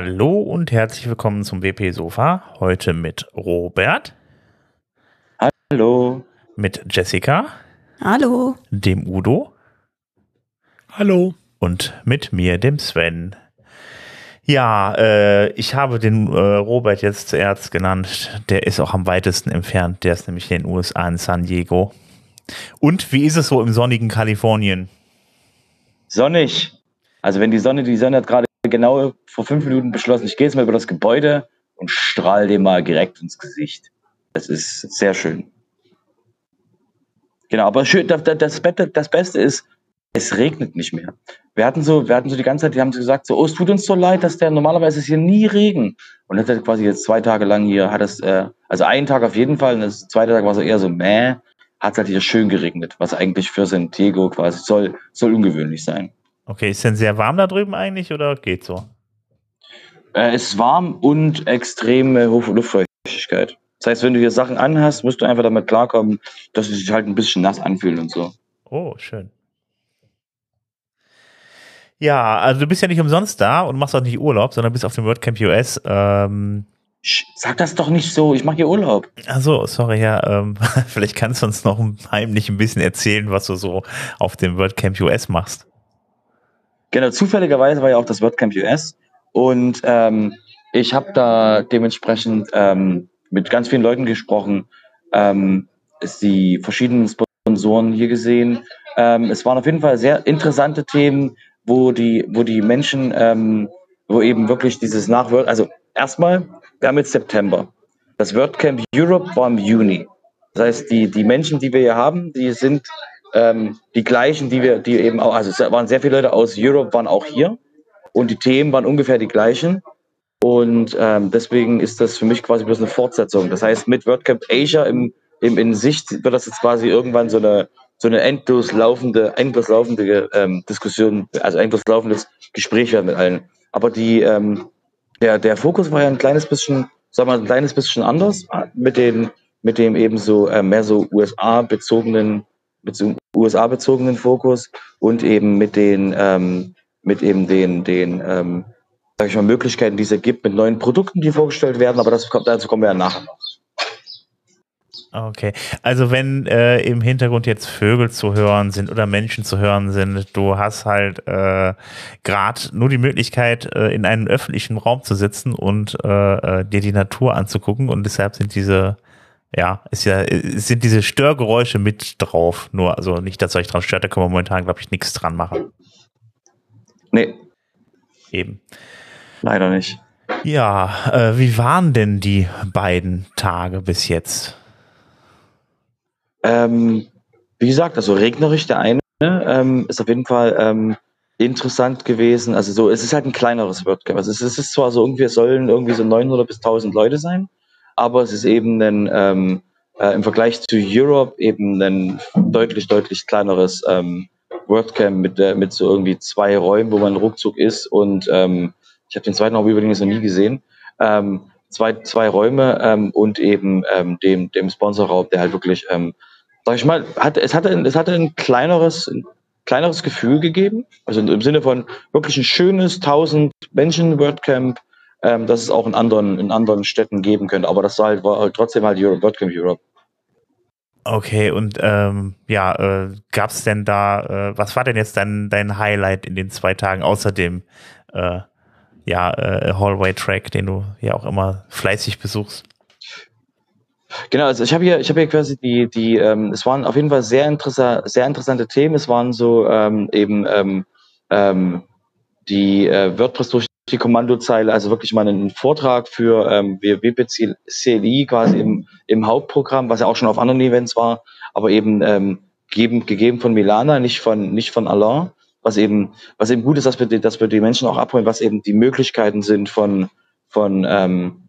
Hallo und herzlich willkommen zum WP Sofa. Heute mit Robert. Hallo. Mit Jessica. Hallo. Dem Udo. Hallo. Und mit mir, dem Sven. Ja, äh, ich habe den äh, Robert jetzt zuerst genannt. Der ist auch am weitesten entfernt. Der ist nämlich in den USA in San Diego. Und wie ist es so im sonnigen Kalifornien? Sonnig. Also wenn die Sonne, die Sonne hat gerade genau vor fünf Minuten beschlossen, ich gehe jetzt mal über das Gebäude und strahle dem mal direkt ins Gesicht. Das ist sehr schön. Genau, aber schön, das, das, Beste ist, es regnet nicht mehr. Wir hatten so, wir hatten so die ganze Zeit, die haben so gesagt, so, oh, es tut uns so leid, dass der normalerweise ist hier nie Regen. Und das hat quasi jetzt zwei Tage lang hier, hat es, äh, also einen Tag auf jeden Fall, und das zweite Tag war so eher so, meh, hat es halt hier schön geregnet, was eigentlich für San Diego quasi soll, soll ungewöhnlich sein. Okay, ist denn sehr warm da drüben eigentlich oder geht so? Äh, es ist warm und extreme Luftfeuchtigkeit. Das heißt, wenn du hier Sachen anhast, musst du einfach damit klarkommen, dass es sich halt ein bisschen nass anfühlt und so. Oh, schön. Ja, also du bist ja nicht umsonst da und machst auch nicht Urlaub, sondern bist auf dem WordCamp US. Ähm, Sag das doch nicht so, ich mache hier Urlaub. Also, sorry, ja, ähm, vielleicht kannst du uns noch heimlich ein bisschen erzählen, was du so auf dem WordCamp US machst. Genau, zufälligerweise war ja auch das WordCamp US und ähm, ich habe da dementsprechend ähm, mit ganz vielen Leuten gesprochen, ähm, die verschiedenen Sponsoren hier gesehen. Ähm, es waren auf jeden Fall sehr interessante Themen, wo die, wo die Menschen, ähm, wo eben wirklich dieses Nachwort, also erstmal, wir haben jetzt September. Das WordCamp Europe war im Juni. Das heißt, die, die Menschen, die wir hier haben, die sind ähm, die gleichen, die wir, die eben auch, also es waren sehr viele Leute aus Europe, waren auch hier und die Themen waren ungefähr die gleichen. Und ähm, deswegen ist das für mich quasi bloß eine Fortsetzung. Das heißt, mit WordCamp Asia im, im, in Sicht wird das jetzt quasi irgendwann so eine, so eine endlos laufende, endlos laufende ähm, Diskussion, also endlos laufendes Gespräch werden mit allen. Aber die, ähm, der, der Fokus war ja ein kleines bisschen, sagen wir mal, ein kleines bisschen anders mit den, mit dem eben so äh, mehr so USA-bezogenen USA-bezogenen Fokus und eben mit den, ähm, mit eben den, den ähm, sag ich mal, Möglichkeiten, die es gibt, mit neuen Produkten, die vorgestellt werden, aber das, dazu kommen wir ja nachher noch. Okay, also wenn äh, im Hintergrund jetzt Vögel zu hören sind oder Menschen zu hören sind, du hast halt äh, gerade nur die Möglichkeit, äh, in einem öffentlichen Raum zu sitzen und äh, äh dir die Natur anzugucken. Und deshalb sind diese ja, ist ja, sind diese Störgeräusche mit drauf. Nur, also nicht, dass euch dran stört, da können wir momentan, glaube ich, nichts dran machen. Nee. Eben. Leider nicht. Ja, äh, wie waren denn die beiden Tage bis jetzt? Ähm, wie gesagt, also regnerisch der eine ähm, ist auf jeden Fall ähm, interessant gewesen. Also so, es ist halt ein kleineres WordCamp. Also es ist zwar so irgendwie, es sollen irgendwie so 900 bis 1000 Leute sein aber es ist eben ein, ähm, äh, im Vergleich zu Europe eben ein deutlich, deutlich kleineres ähm, WordCamp mit, äh, mit so irgendwie zwei Räumen, wo man ruckzuck ist und ähm, ich habe den zweiten Raum übrigens noch nie gesehen. Ähm, zwei, zwei Räume ähm, und eben ähm, dem, dem Sponsorraum, der halt wirklich, ähm, sag ich mal, hat, es hatte, es hatte ein kleineres, ein kleineres Gefühl gegeben. Also im Sinne von wirklich ein schönes 1000 Menschen WordCamp ähm, dass es auch in anderen, in anderen Städten geben könnte. Aber das war halt, war halt trotzdem halt Europe, WordCamp Europe. Okay, und ähm, ja, äh, gab es denn da, äh, was war denn jetzt dein, dein Highlight in den zwei Tagen außer dem äh, ja, äh, Hallway-Track, den du ja auch immer fleißig besuchst? Genau, also ich habe hier, ich habe hier quasi die, die, ähm, es waren auf jeden Fall sehr interessante, sehr interessante Themen. Es waren so ähm, eben ähm, ähm, die äh, WordPress durch die Kommandozeile, also wirklich mal einen Vortrag für ähm, WPCLI quasi im, im Hauptprogramm, was ja auch schon auf anderen Events war, aber eben ähm, gegeben, gegeben von Milana, nicht von, nicht von Alain, was eben, was eben gut ist, dass wir, die, dass wir die Menschen auch abholen, was eben die Möglichkeiten sind von, von, ähm,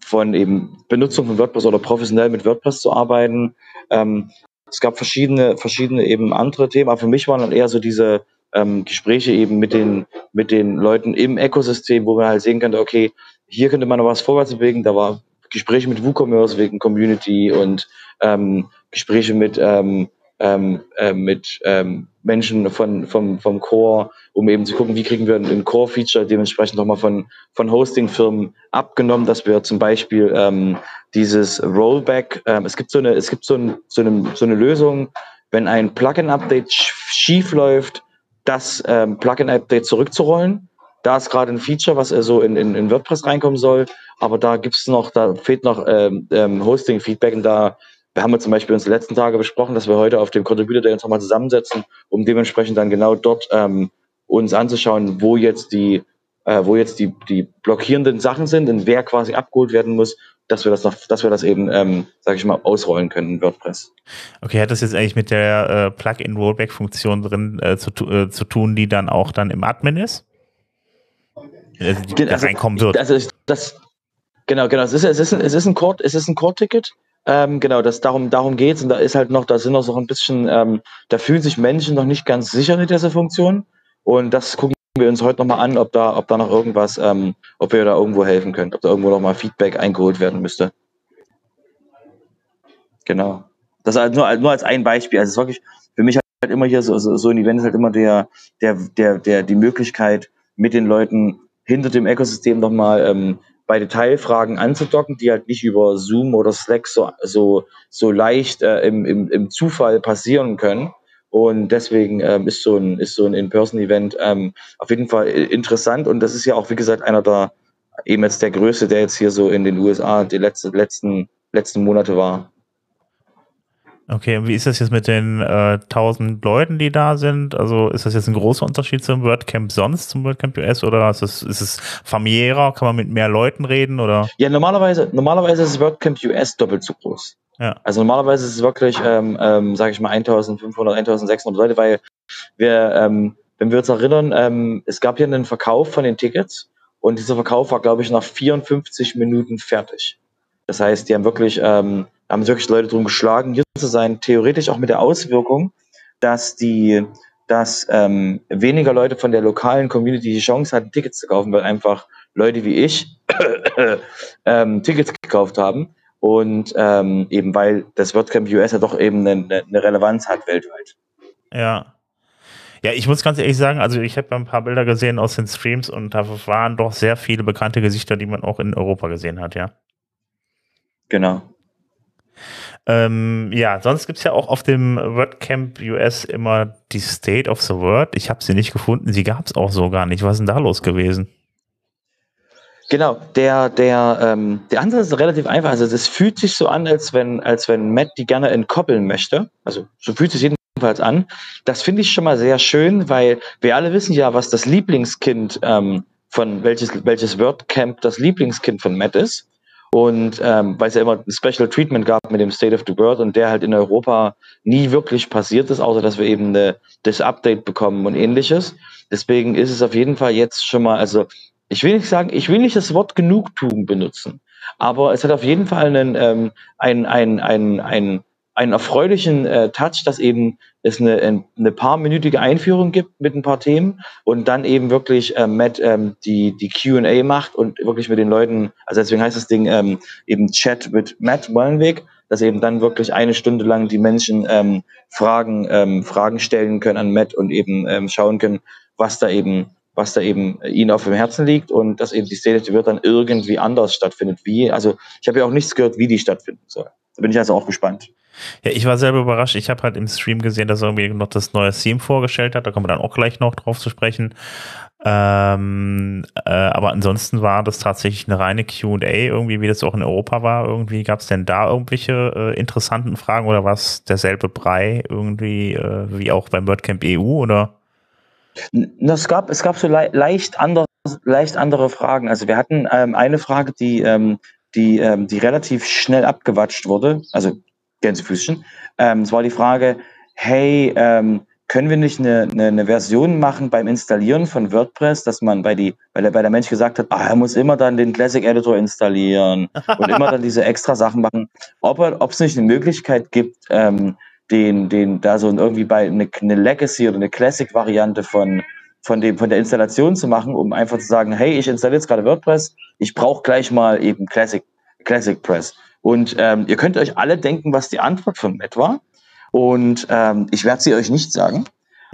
von eben Benutzung von WordPress oder professionell mit WordPress zu arbeiten. Ähm, es gab verschiedene, verschiedene eben andere Themen, aber für mich waren dann eher so diese, ähm, Gespräche eben mit den, mit den Leuten im Ökosystem, wo man halt sehen könnte, okay, hier könnte man noch was vorwärts bewegen. Da war Gespräche mit WooCommerce wegen Community und ähm, Gespräche mit, ähm, ähm, äh, mit, ähm, Menschen von, vom, vom Core, um eben zu gucken, wie kriegen wir ein Core-Feature dementsprechend nochmal von, von Hosting-Firmen abgenommen, dass wir zum Beispiel ähm, dieses Rollback, ähm, es gibt so eine, es gibt so, ein, so, eine, so eine Lösung, wenn ein Plugin-Update schief läuft, das ähm, Plugin-Update zurückzurollen. Da ist gerade ein Feature, was also in, in, in WordPress reinkommen soll, aber da gibt's noch, da fehlt noch ähm, ähm, Hosting-Feedback und da wir haben zum Beispiel uns die letzten Tage besprochen, dass wir heute auf dem Contributor Day uns nochmal zusammensetzen, um dementsprechend dann genau dort ähm, uns anzuschauen, wo jetzt die, äh, wo jetzt die, die blockierenden Sachen sind und wer quasi abgeholt werden muss, dass wir das noch, dass wir das eben, ähm, sage ich mal, ausrollen können in WordPress. Okay, hat das jetzt eigentlich mit der äh, Plugin-Rollback-Funktion drin äh, zu, äh, zu tun, die dann auch dann im Admin ist? Also, die also, da reinkommen wird. Also das, genau, genau. Es ist, es ist ein, es ist ein Core, es ist ein Core-Ticket. Ähm, genau, das darum, darum geht's und da ist halt noch, da sind noch so ein bisschen, ähm, da fühlen sich Menschen noch nicht ganz sicher mit dieser Funktion und das gucken wir uns heute nochmal an, ob da, ob da noch irgendwas, ähm, ob wir da irgendwo helfen können, ob da irgendwo nochmal Feedback eingeholt werden müsste. Genau. Das halt nur, nur als ein Beispiel. Also es ist wirklich für mich halt immer hier so, so, so ein Event ist halt immer der, der, der, der, die Möglichkeit, mit den Leuten hinter dem Ökosystem nochmal ähm, bei Detailfragen anzudocken, die halt nicht über Zoom oder Slack so, so, so leicht äh, im, im, im Zufall passieren können. Und deswegen ähm, ist so ein, ist so ein In-Person-Event ähm, auf jeden Fall interessant. Und das ist ja auch, wie gesagt, einer der, eben jetzt der größte, der jetzt hier so in den USA die letzte, letzten, letzten Monate war. Okay, und wie ist das jetzt mit den äh, 1000 Leuten, die da sind? Also ist das jetzt ein großer Unterschied zum WordCamp sonst, zum WordCamp US oder ist es, ist es familiärer? Kann man mit mehr Leuten reden oder? Ja, normalerweise, normalerweise ist WordCamp US doppelt so groß. Also normalerweise ist es wirklich, ähm, ähm, sage ich mal, 1500, 1600 Leute, weil wir, ähm, wenn wir uns erinnern, ähm, es gab hier einen Verkauf von den Tickets und dieser Verkauf war, glaube ich, nach 54 Minuten fertig. Das heißt, die haben wirklich, ähm, haben wirklich Leute drum geschlagen, hier zu sein, theoretisch auch mit der Auswirkung, dass die, dass ähm, weniger Leute von der lokalen Community die Chance hatten, Tickets zu kaufen, weil einfach Leute wie ich ähm, Tickets gekauft haben und ähm, eben weil das WordCamp US ja doch eben eine, eine Relevanz hat weltweit. Ja. Ja, ich muss ganz ehrlich sagen, also ich habe ein paar Bilder gesehen aus den Streams und da waren doch sehr viele bekannte Gesichter, die man auch in Europa gesehen hat, ja. Genau. Ähm, ja, sonst gibt es ja auch auf dem WordCamp US immer die State of the Word. Ich habe sie nicht gefunden, sie gab es auch so gar nicht. Was ist denn da los gewesen? Genau, der, der, ähm, der Ansatz ist relativ einfach. Also es fühlt sich so an, als wenn, als wenn Matt die gerne entkoppeln möchte. Also so fühlt es sich jedenfalls an. Das finde ich schon mal sehr schön, weil wir alle wissen ja, was das Lieblingskind ähm, von welches, welches WordCamp das Lieblingskind von Matt ist. Und ähm, weil es ja immer ein Special Treatment gab mit dem State of the World und der halt in Europa nie wirklich passiert ist, außer dass wir eben eine, das Update bekommen und ähnliches. Deswegen ist es auf jeden Fall jetzt schon mal, also ich will nicht sagen, ich will nicht das Wort Genugtuung benutzen, aber es hat auf jeden Fall einen, ähm, ein, ein, ein, ein einen erfreulichen äh, Touch, dass eben es eine, eine paarminütige Einführung gibt mit ein paar Themen und dann eben wirklich äh, Matt ähm, die, die Q&A macht und wirklich mit den Leuten, also deswegen heißt das Ding ähm, eben Chat mit Matt Wallenweg, dass eben dann wirklich eine Stunde lang die Menschen ähm, Fragen, ähm, Fragen stellen können an Matt und eben ähm, schauen können, was da eben was da eben ihnen auf dem Herzen liegt und dass eben die the World dann irgendwie anders stattfindet. Wie, also ich habe ja auch nichts gehört, wie die stattfinden soll. Da bin ich also auch gespannt. Ja, ich war selber überrascht. Ich habe halt im Stream gesehen, dass er irgendwie noch das neue Theme vorgestellt hat. Da kommen wir dann auch gleich noch drauf zu sprechen. Ähm, äh, aber ansonsten war das tatsächlich eine reine QA, irgendwie, wie das auch in Europa war. Irgendwie gab es denn da irgendwelche äh, interessanten Fragen oder war es derselbe Brei irgendwie äh, wie auch beim WordCamp EU oder? Es gab, es gab so le leicht, andere, leicht andere Fragen. Also wir hatten ähm, eine Frage, die, ähm, die, ähm, die relativ schnell abgewatscht wurde. Also Gänsefüßchen. Ähm, es war die Frage, hey, ähm, können wir nicht eine, eine, eine Version machen beim Installieren von WordPress, dass man bei die, weil, der, weil der Mensch gesagt hat, ah, er muss immer dann den Classic Editor installieren und immer dann diese extra Sachen machen, ob ob es nicht eine Möglichkeit gibt, ähm, den, den, da so irgendwie bei eine, eine Legacy oder eine Classic-Variante von, von dem, von der Installation zu machen, um einfach zu sagen, hey, ich installiere jetzt gerade WordPress, ich brauche gleich mal eben Classic, Classic Press. Und ähm, ihr könnt euch alle denken, was die Antwort von Matt war. Und ähm, ich werde sie euch nicht sagen.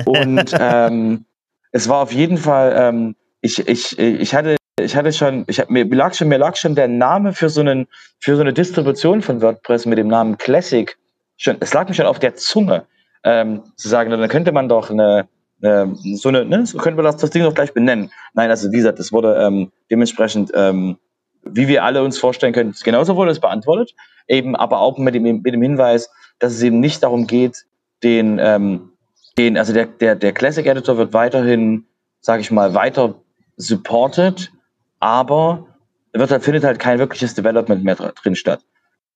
Und ähm, es war auf jeden Fall, ähm, ich, ich, ich hatte ich hatte schon, ich hab, mir lag schon, mir lag schon der Name für so einen, für so eine Distribution von WordPress mit dem Namen Classic schon, es lag mir schon auf der Zunge, ähm, zu sagen, dann könnte man doch eine, eine so eine, ne, so könnte man das, das Ding doch gleich benennen. Nein, also wie gesagt, das wurde ähm, dementsprechend, ähm, wie wir alle uns vorstellen können, genauso wurde es beantwortet, eben aber auch mit dem, mit dem Hinweis, dass es eben nicht darum geht, den, ähm, den, also der, der, der Classic Editor wird weiterhin, sage ich mal, weiter supported, aber wird halt, findet halt kein wirkliches Development mehr drin statt.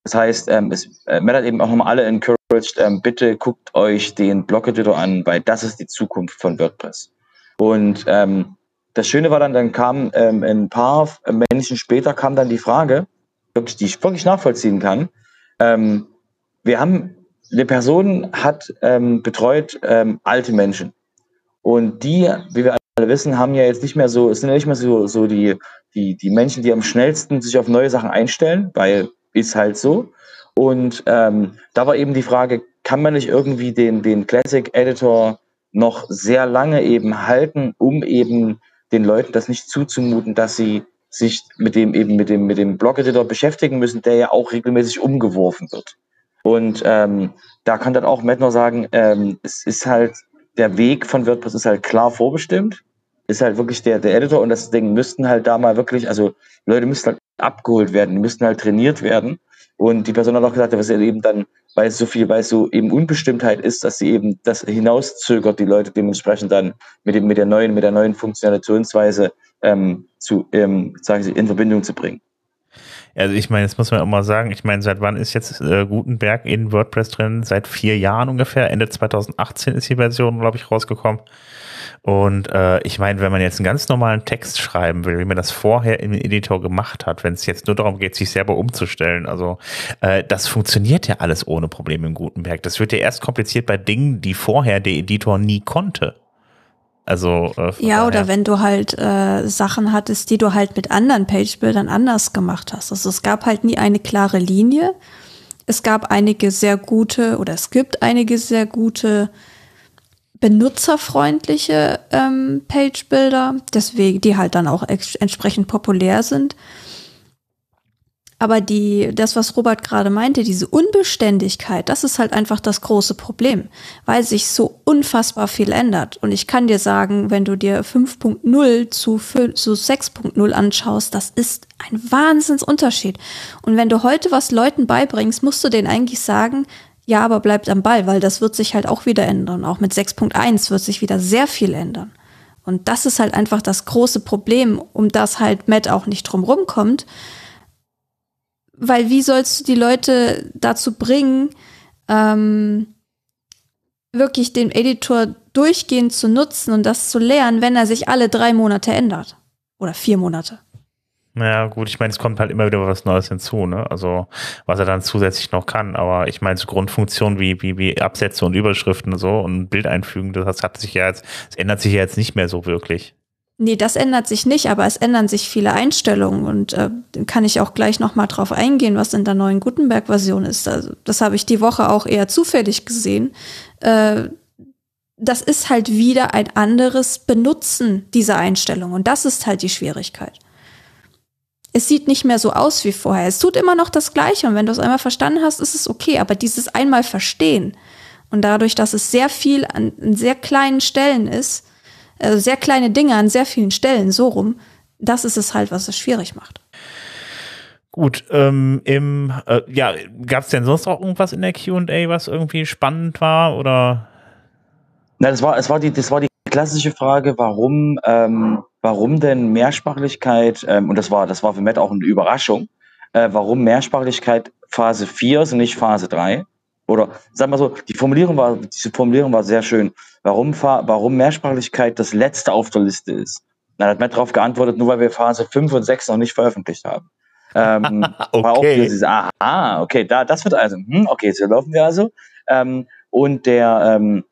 Das heißt, ähm, es äh, Matt hat eben auch nochmal alle encouraged, ähm, bitte guckt euch den Blog-Editor an, weil das ist die Zukunft von WordPress. Und ähm, das Schöne war dann, dann kam ähm, ein paar Menschen später kam dann die Frage, die ich wirklich nachvollziehen kann. Ähm, wir haben, eine Person hat ähm, betreut ähm, alte Menschen. Und die, wie wir alle wissen, haben ja jetzt nicht mehr so, es sind ja nicht mehr so, so die, die, die Menschen, die am schnellsten sich auf neue Sachen einstellen, weil ist halt so. Und ähm, da war eben die Frage, kann man nicht irgendwie den, den Classic Editor noch sehr lange eben halten, um eben den Leuten das nicht zuzumuten, dass sie sich mit dem eben mit dem mit dem Blog Editor beschäftigen müssen, der ja auch regelmäßig umgeworfen wird. Und ähm, da kann dann auch Matt noch sagen, ähm, es ist halt der Weg von WordPress ist halt klar vorbestimmt, ist halt wirklich der der Editor und das Ding müssten halt da mal wirklich, also Leute müssten halt abgeholt werden, die müssten halt trainiert werden. Und die Person hat auch gesagt, dass er eben dann, weil es so viel, weil es so eben Unbestimmtheit ist, dass sie eben das hinauszögert, die Leute dementsprechend dann mit dem, mit der neuen, mit der neuen Funktionationsweise ähm, zu, ähm, sagen sie, in Verbindung zu bringen. Also ich meine, das muss man auch mal sagen, ich meine, seit wann ist jetzt äh, Gutenberg in WordPress drin? Seit vier Jahren ungefähr. Ende 2018 ist die Version, glaube ich, rausgekommen. Und äh, ich meine, wenn man jetzt einen ganz normalen Text schreiben will, wie man das vorher im Editor gemacht hat, wenn es jetzt nur darum geht, sich selber umzustellen, also äh, das funktioniert ja alles ohne Probleme in Gutenberg. Das wird ja erst kompliziert bei Dingen, die vorher der Editor nie konnte. Also äh, ja, daher. oder wenn du halt äh, Sachen hattest, die du halt mit anderen Page-Bildern anders gemacht hast. Also es gab halt nie eine klare Linie. Es gab einige sehr gute oder es gibt einige sehr gute benutzerfreundliche ähm, Page-Builder, deswegen die halt dann auch entsprechend populär sind. Aber die, das, was Robert gerade meinte, diese Unbeständigkeit, das ist halt einfach das große Problem, weil sich so unfassbar viel ändert. Und ich kann dir sagen, wenn du dir 5.0 zu, zu 6.0 anschaust, das ist ein Wahnsinnsunterschied. Und wenn du heute was Leuten beibringst, musst du denen eigentlich sagen, ja, aber bleibt am Ball, weil das wird sich halt auch wieder ändern. Auch mit 6.1 wird sich wieder sehr viel ändern. Und das ist halt einfach das große Problem, um das halt Matt auch nicht drumrum kommt. Weil wie sollst du die Leute dazu bringen, ähm, wirklich den Editor durchgehend zu nutzen und das zu lernen, wenn er sich alle drei Monate ändert? Oder vier Monate. Naja, gut, ich meine, es kommt halt immer wieder was Neues hinzu, ne? Also, was er dann zusätzlich noch kann. Aber ich meine, so Grundfunktionen wie, wie, wie Absätze und Überschriften und so und Bild einfügen, das hat sich ja jetzt, es ändert sich ja jetzt nicht mehr so wirklich. Nee, das ändert sich nicht, aber es ändern sich viele Einstellungen und äh, kann ich auch gleich nochmal drauf eingehen, was in der neuen Gutenberg-Version ist. Also, das habe ich die Woche auch eher zufällig gesehen. Äh, das ist halt wieder ein anderes Benutzen dieser Einstellung und das ist halt die Schwierigkeit es sieht nicht mehr so aus wie vorher. Es tut immer noch das Gleiche und wenn du es einmal verstanden hast, ist es okay. Aber dieses einmal verstehen und dadurch, dass es sehr viel an, an sehr kleinen Stellen ist, also sehr kleine Dinge an sehr vielen Stellen, so rum, das ist es halt, was es schwierig macht. Gut, ähm, im, äh, ja, gab es denn sonst auch irgendwas in der Q&A, was irgendwie spannend war oder? Na, das war, es war die, das war die klassische Frage, warum, ähm, warum denn Mehrsprachlichkeit, ähm, und das war, das war für Matt auch eine Überraschung, äh, warum Mehrsprachlichkeit Phase 4 ist und nicht Phase 3? Oder sag mal so, die Formulierung war, diese Formulierung war sehr schön. Warum, warum Mehrsprachlichkeit das letzte auf der Liste ist? Dann hat Matt darauf geantwortet, nur weil wir Phase 5 und 6 noch nicht veröffentlicht haben. Ähm, okay. War auch dieses, aha, okay, da, das wird also, hm, okay, so laufen wir also. Ähm, und der, ähm,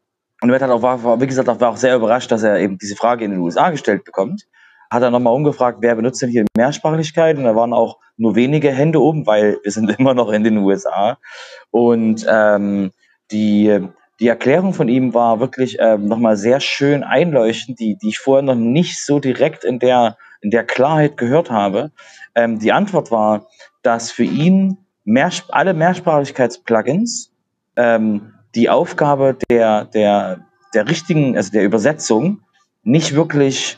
und Matt hat auch, war, wie gesagt, auch, war auch sehr überrascht, dass er eben diese Frage in den USA gestellt bekommt. Hat er nochmal umgefragt, wer benutzt denn hier Mehrsprachlichkeit? Und da waren auch nur wenige Hände oben, weil wir sind immer noch in den USA. Und ähm, die, die Erklärung von ihm war wirklich ähm, nochmal sehr schön einleuchtend, die, die ich vorher noch nicht so direkt in der, in der Klarheit gehört habe. Ähm, die Antwort war, dass für ihn mehr, alle Mehrsprachigkeits-Plugins ähm, die Aufgabe der, der, der richtigen, also der Übersetzung nicht wirklich,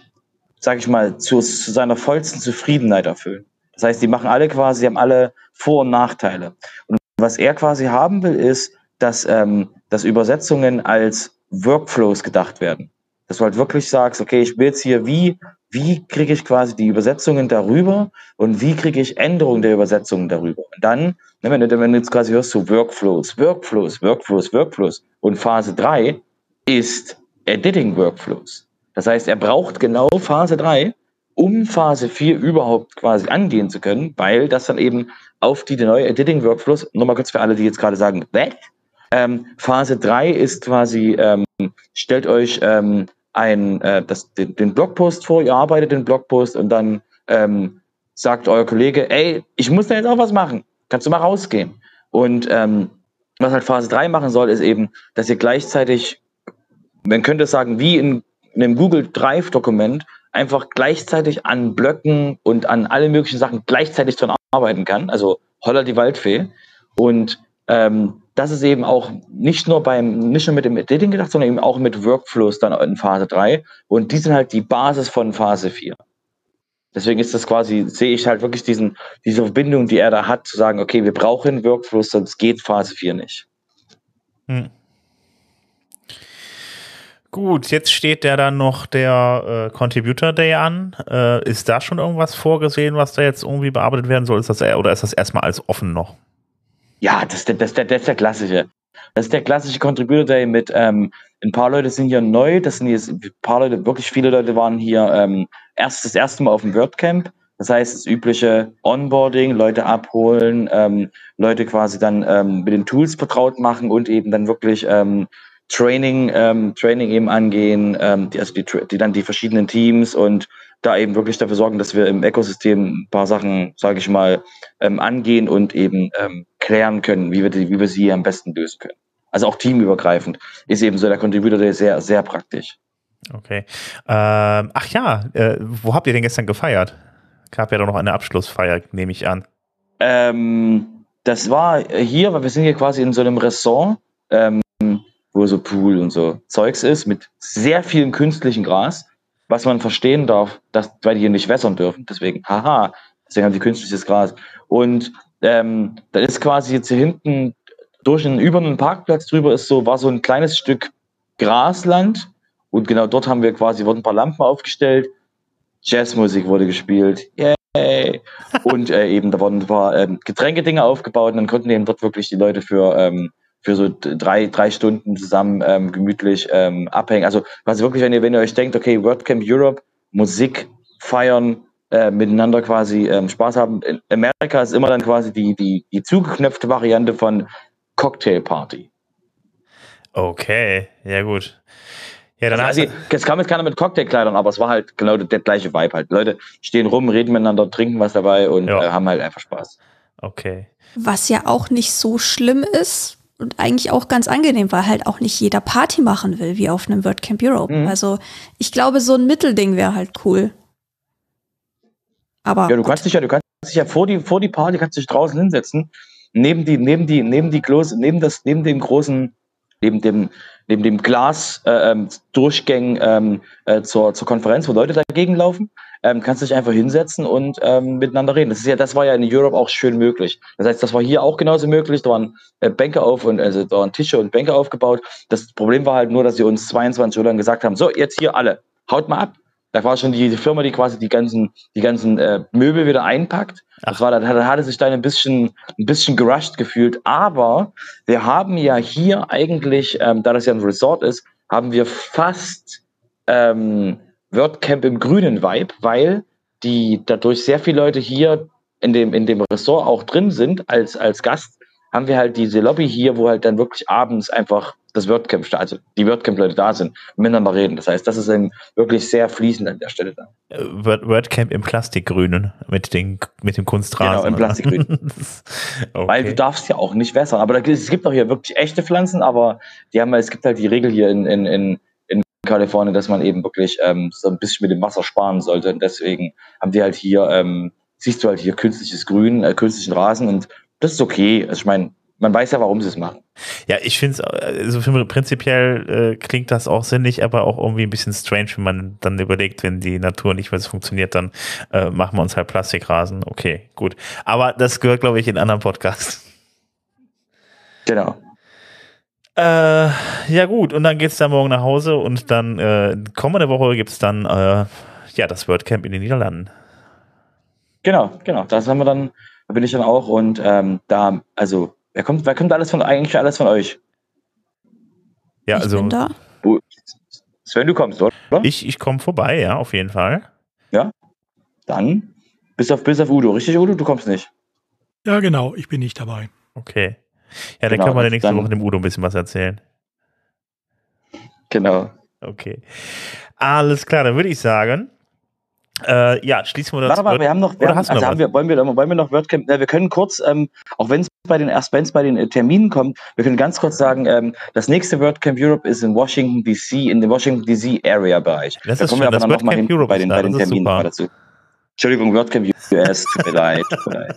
sag ich mal, zu, zu seiner vollsten Zufriedenheit erfüllen. Das heißt, die machen alle quasi, haben alle Vor- und Nachteile. Und was er quasi haben will, ist, dass, ähm, dass Übersetzungen als Workflows gedacht werden. Dass du halt wirklich sagst, okay, ich will jetzt hier, wie, wie kriege ich quasi die Übersetzungen darüber und wie kriege ich Änderungen der Übersetzungen darüber. Und dann, ne, wenn, du, wenn du jetzt quasi hörst, so Workflows, Workflows, Workflows, Workflows und Phase 3 ist Editing Workflows. Das heißt, er braucht genau Phase 3, um Phase 4 überhaupt quasi angehen zu können, weil das dann eben auf die, neue Editing Workflows, nochmal kurz für alle, die jetzt gerade sagen, what? Ähm, Phase 3 ist quasi, ähm, stellt euch ähm, ein, äh, das, den, den Blogpost vor, ihr arbeitet den Blogpost und dann ähm, sagt euer Kollege, ey, ich muss da jetzt auch was machen, kannst du mal rausgehen. Und ähm, was halt Phase 3 machen soll, ist eben, dass ihr gleichzeitig, man könnte sagen, wie in, in einem Google Drive-Dokument, einfach gleichzeitig an Blöcken und an alle möglichen Sachen gleichzeitig dran arbeiten kann. Also holler die Waldfee. Und ähm, das ist eben auch nicht nur beim, nicht nur mit dem Editing gedacht, sondern eben auch mit Workflows dann in Phase 3. Und die sind halt die Basis von Phase 4. Deswegen ist das quasi, sehe ich halt wirklich diesen, diese Verbindung, die er da hat, zu sagen, okay, wir brauchen Workflows, sonst geht Phase 4 nicht. Hm. Gut, jetzt steht der dann noch der äh, Contributor Day an. Äh, ist da schon irgendwas vorgesehen, was da jetzt irgendwie bearbeitet werden soll? Ist das, oder ist das erstmal alles offen noch? Ja, das, das, das, das ist der klassische. Das ist der klassische Contributor Day mit, ähm, ein paar Leute sind hier neu, das sind jetzt, ein paar Leute, wirklich viele Leute waren hier ähm, erst das erste Mal auf dem WordCamp. Das heißt, das übliche Onboarding, Leute abholen, ähm, Leute quasi dann ähm, mit den Tools vertraut machen und eben dann wirklich ähm, Training, ähm, Training eben angehen, ähm, die, also die, die dann die verschiedenen Teams und da eben wirklich dafür sorgen, dass wir im Ökosystem ein paar Sachen, sage ich mal, ähm, angehen und eben ähm, klären können, wie wir, die, wie wir sie am besten lösen können. Also auch teamübergreifend ist eben so der Contributor der sehr, sehr praktisch. Okay. Ähm, ach ja, äh, wo habt ihr denn gestern gefeiert? Gab ja doch noch eine Abschlussfeier, nehme ich an. Ähm, das war hier, weil wir sind hier quasi in so einem Ressort. Ähm, wo so Pool und so Zeugs ist, mit sehr vielem künstlichen Gras, was man verstehen darf, dass, weil die hier nicht wässern dürfen. Deswegen, haha, deswegen haben die künstliches Gras. Und ähm, da ist quasi jetzt hier hinten durch einen, über einen Parkplatz drüber ist so, war so ein kleines Stück Grasland. Und genau dort haben wir quasi, wurden ein paar Lampen aufgestellt. Jazzmusik wurde gespielt. Yay! Und äh, eben, da wurden ein paar ähm, Getränkedinge aufgebaut und dann konnten eben dort wirklich die Leute für ähm, für so drei, drei Stunden zusammen ähm, gemütlich ähm, abhängen. Also quasi wirklich, wenn ihr, wenn ihr euch denkt, okay, WordCamp Europe, Musik feiern, äh, miteinander quasi ähm, Spaß haben. In Amerika ist immer dann quasi die, die, die zugeknöpfte Variante von Cocktail Party. Okay, ja gut. Ja, dann also, es kam jetzt keiner mit Cocktailkleidern, aber es war halt genau der, der, gleiche Vibe halt. Leute stehen rum, reden miteinander, trinken was dabei und ja. äh, haben halt einfach Spaß. Okay. Was ja auch nicht so schlimm ist, und eigentlich auch ganz angenehm, weil halt auch nicht jeder Party machen will, wie auf einem WordCamp Europe. Mhm. Also ich glaube, so ein Mittelding wäre halt cool. Aber ja, du kannst dich ja, du kannst dich ja vor die, vor die Party kannst dich draußen hinsetzen, neben die, neben die, neben die Klose, neben das, neben dem großen, neben dem, neben dem Glas äh, ähm, Durchgängen ähm, äh, zur, zur Konferenz, wo Leute dagegen laufen ähm, kannst dich einfach hinsetzen und ähm, miteinander reden. Das ist ja, das war ja in Europe auch schön möglich. Das heißt, das war hier auch genauso möglich. Da waren äh, Bänke auf und also da waren Tische und Bänke aufgebaut. Das Problem war halt nur, dass sie uns 22 Uhr lang gesagt haben: So, jetzt hier alle, haut mal ab. Da war schon die, die Firma, die quasi die ganzen, die ganzen äh, Möbel wieder einpackt. Das war, da, da hatte sich dann ein bisschen, ein bisschen gerusht gefühlt. Aber wir haben ja hier eigentlich, ähm, da das ja ein Resort ist, haben wir fast ähm, WordCamp im grünen Vibe, weil die dadurch sehr viele Leute hier in dem, in dem Ressort auch drin sind als, als Gast, haben wir halt diese Lobby hier, wo halt dann wirklich abends einfach das WordCamp, also die WordCamp-Leute da sind und miteinander reden. Das heißt, das ist dann wirklich sehr fließend an der Stelle dann. Äh, Word, WordCamp im Plastikgrünen mit, den, mit dem Kunstrasen. Genau, im Plastikgrün. okay. Weil du darfst ja auch nicht wässern. Aber da, es gibt auch hier wirklich echte Pflanzen, aber die haben, es gibt halt die Regel hier in, in, in Kalifornien, dass man eben wirklich ähm, so ein bisschen mit dem Wasser sparen sollte. Und deswegen haben die halt hier, ähm, siehst du halt hier künstliches Grün, äh, künstlichen Rasen und das ist okay. Also ich meine, man weiß ja, warum sie es machen. Ja, ich finde es, also prinzipiell äh, klingt das auch sinnig, aber auch irgendwie ein bisschen strange, wenn man dann überlegt, wenn die Natur nicht mehr so funktioniert, dann äh, machen wir uns halt Plastikrasen. Okay, gut. Aber das gehört, glaube ich, in anderen Podcasts. Genau. Äh, ja gut, und dann geht's dann morgen nach Hause und dann äh, kommende Woche gibt's dann äh, ja das WordCamp in den Niederlanden. Genau, genau. Das haben wir dann, da bin ich dann auch und ähm, da, also Wer kommt, wer kommt alles von eigentlich alles von euch? Ja, ich also. Bin da. Du, Sven, du kommst, oder? Ich, ich komme vorbei, ja, auf jeden Fall. Ja. Dann bis auf, bis auf Udo. Richtig, Udo? Du kommst nicht. Ja, genau. Ich bin nicht dabei. Okay. Ja, dann genau, können wir nächste dann, Woche dem Udo ein bisschen was erzählen. Genau. Okay. Alles klar, dann würde ich sagen, äh, ja, schließen wir das. Warte mal, wir haben noch, wir haben, also haben wir, wollen, wir, wollen wir noch WordCamp, ja, wir können kurz, ähm, auch wenn es bei den, erst bei den äh, Terminen kommt, wir können ganz kurz sagen, ähm, das nächste WordCamp Europe ist in Washington DC, in dem Washington DC Area Bereich. Das da ist kommen schön, wir aber dann nochmal hin bei den, bei den Terminen dazu. Entschuldigung, WordCamp US, tut mir leid, tut mir leid.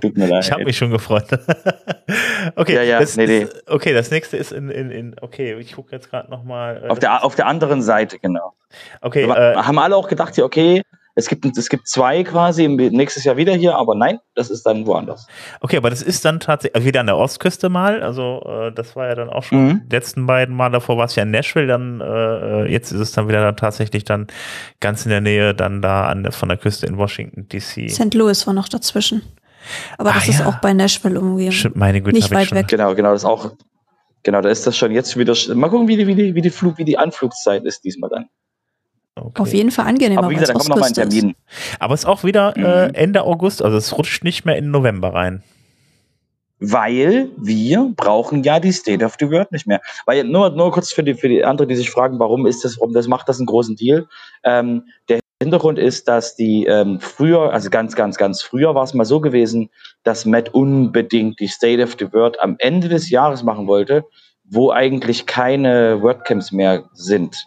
Tut mir leid. Ich habe mich schon gefreut. okay, ja, ja, das, nee, nee. okay, das nächste ist in, in, in okay, ich gucke jetzt gerade nochmal. Äh, auf, der, auf der anderen Seite, genau. Okay. Äh, haben alle auch gedacht, ja, okay, es gibt, es gibt zwei quasi nächstes Jahr wieder hier, aber nein, das ist dann woanders. Okay, aber das ist dann tatsächlich also wieder an der Ostküste mal. Also äh, das war ja dann auch schon mhm. die letzten beiden Mal. Davor war es ja in Nashville, dann äh, jetzt ist es dann wieder dann tatsächlich dann ganz in der Nähe, dann da an der, von der Küste in Washington DC. St. Louis war noch dazwischen. Aber das ah, ist ja. auch bei Nashville irgendwie Stimmt, meine Güte, nicht weit weg. Genau, genau, das auch. Genau, da ist das schon jetzt wieder. Mal gucken, wie die, wie die, wie die Flug, wie die Anflugszeit ist diesmal dann. Okay. Auf jeden Fall angenehmer. Aber wie gesagt, da kommt noch mal ein Termin. Aber es ist auch wieder äh, mhm. äh, Ende August, also es rutscht nicht mehr in November rein. Weil wir brauchen ja die State of the World nicht mehr. Weil nur, nur kurz für die, für die anderen, die sich fragen, warum ist das, warum das macht das einen großen Deal. Ähm, der Hintergrund ist, dass die ähm, früher, also ganz, ganz, ganz früher war es mal so gewesen, dass Matt unbedingt die State of the World am Ende des Jahres machen wollte, wo eigentlich keine WordCamps mehr sind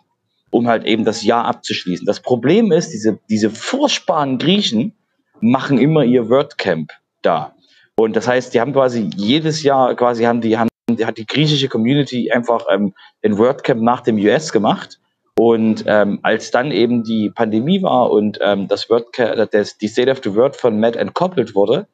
um halt eben das Jahr abzuschließen. Das Problem ist, diese, diese furchtbaren Griechen machen immer ihr WordCamp da. Und das heißt, die haben quasi jedes Jahr quasi haben die, haben, die hat die griechische Community einfach ähm, ein WordCamp nach dem US gemacht. Und ähm, als dann eben die Pandemie war und ähm, das WordCamp, das, die State of the Word von Matt entkoppelt wurde,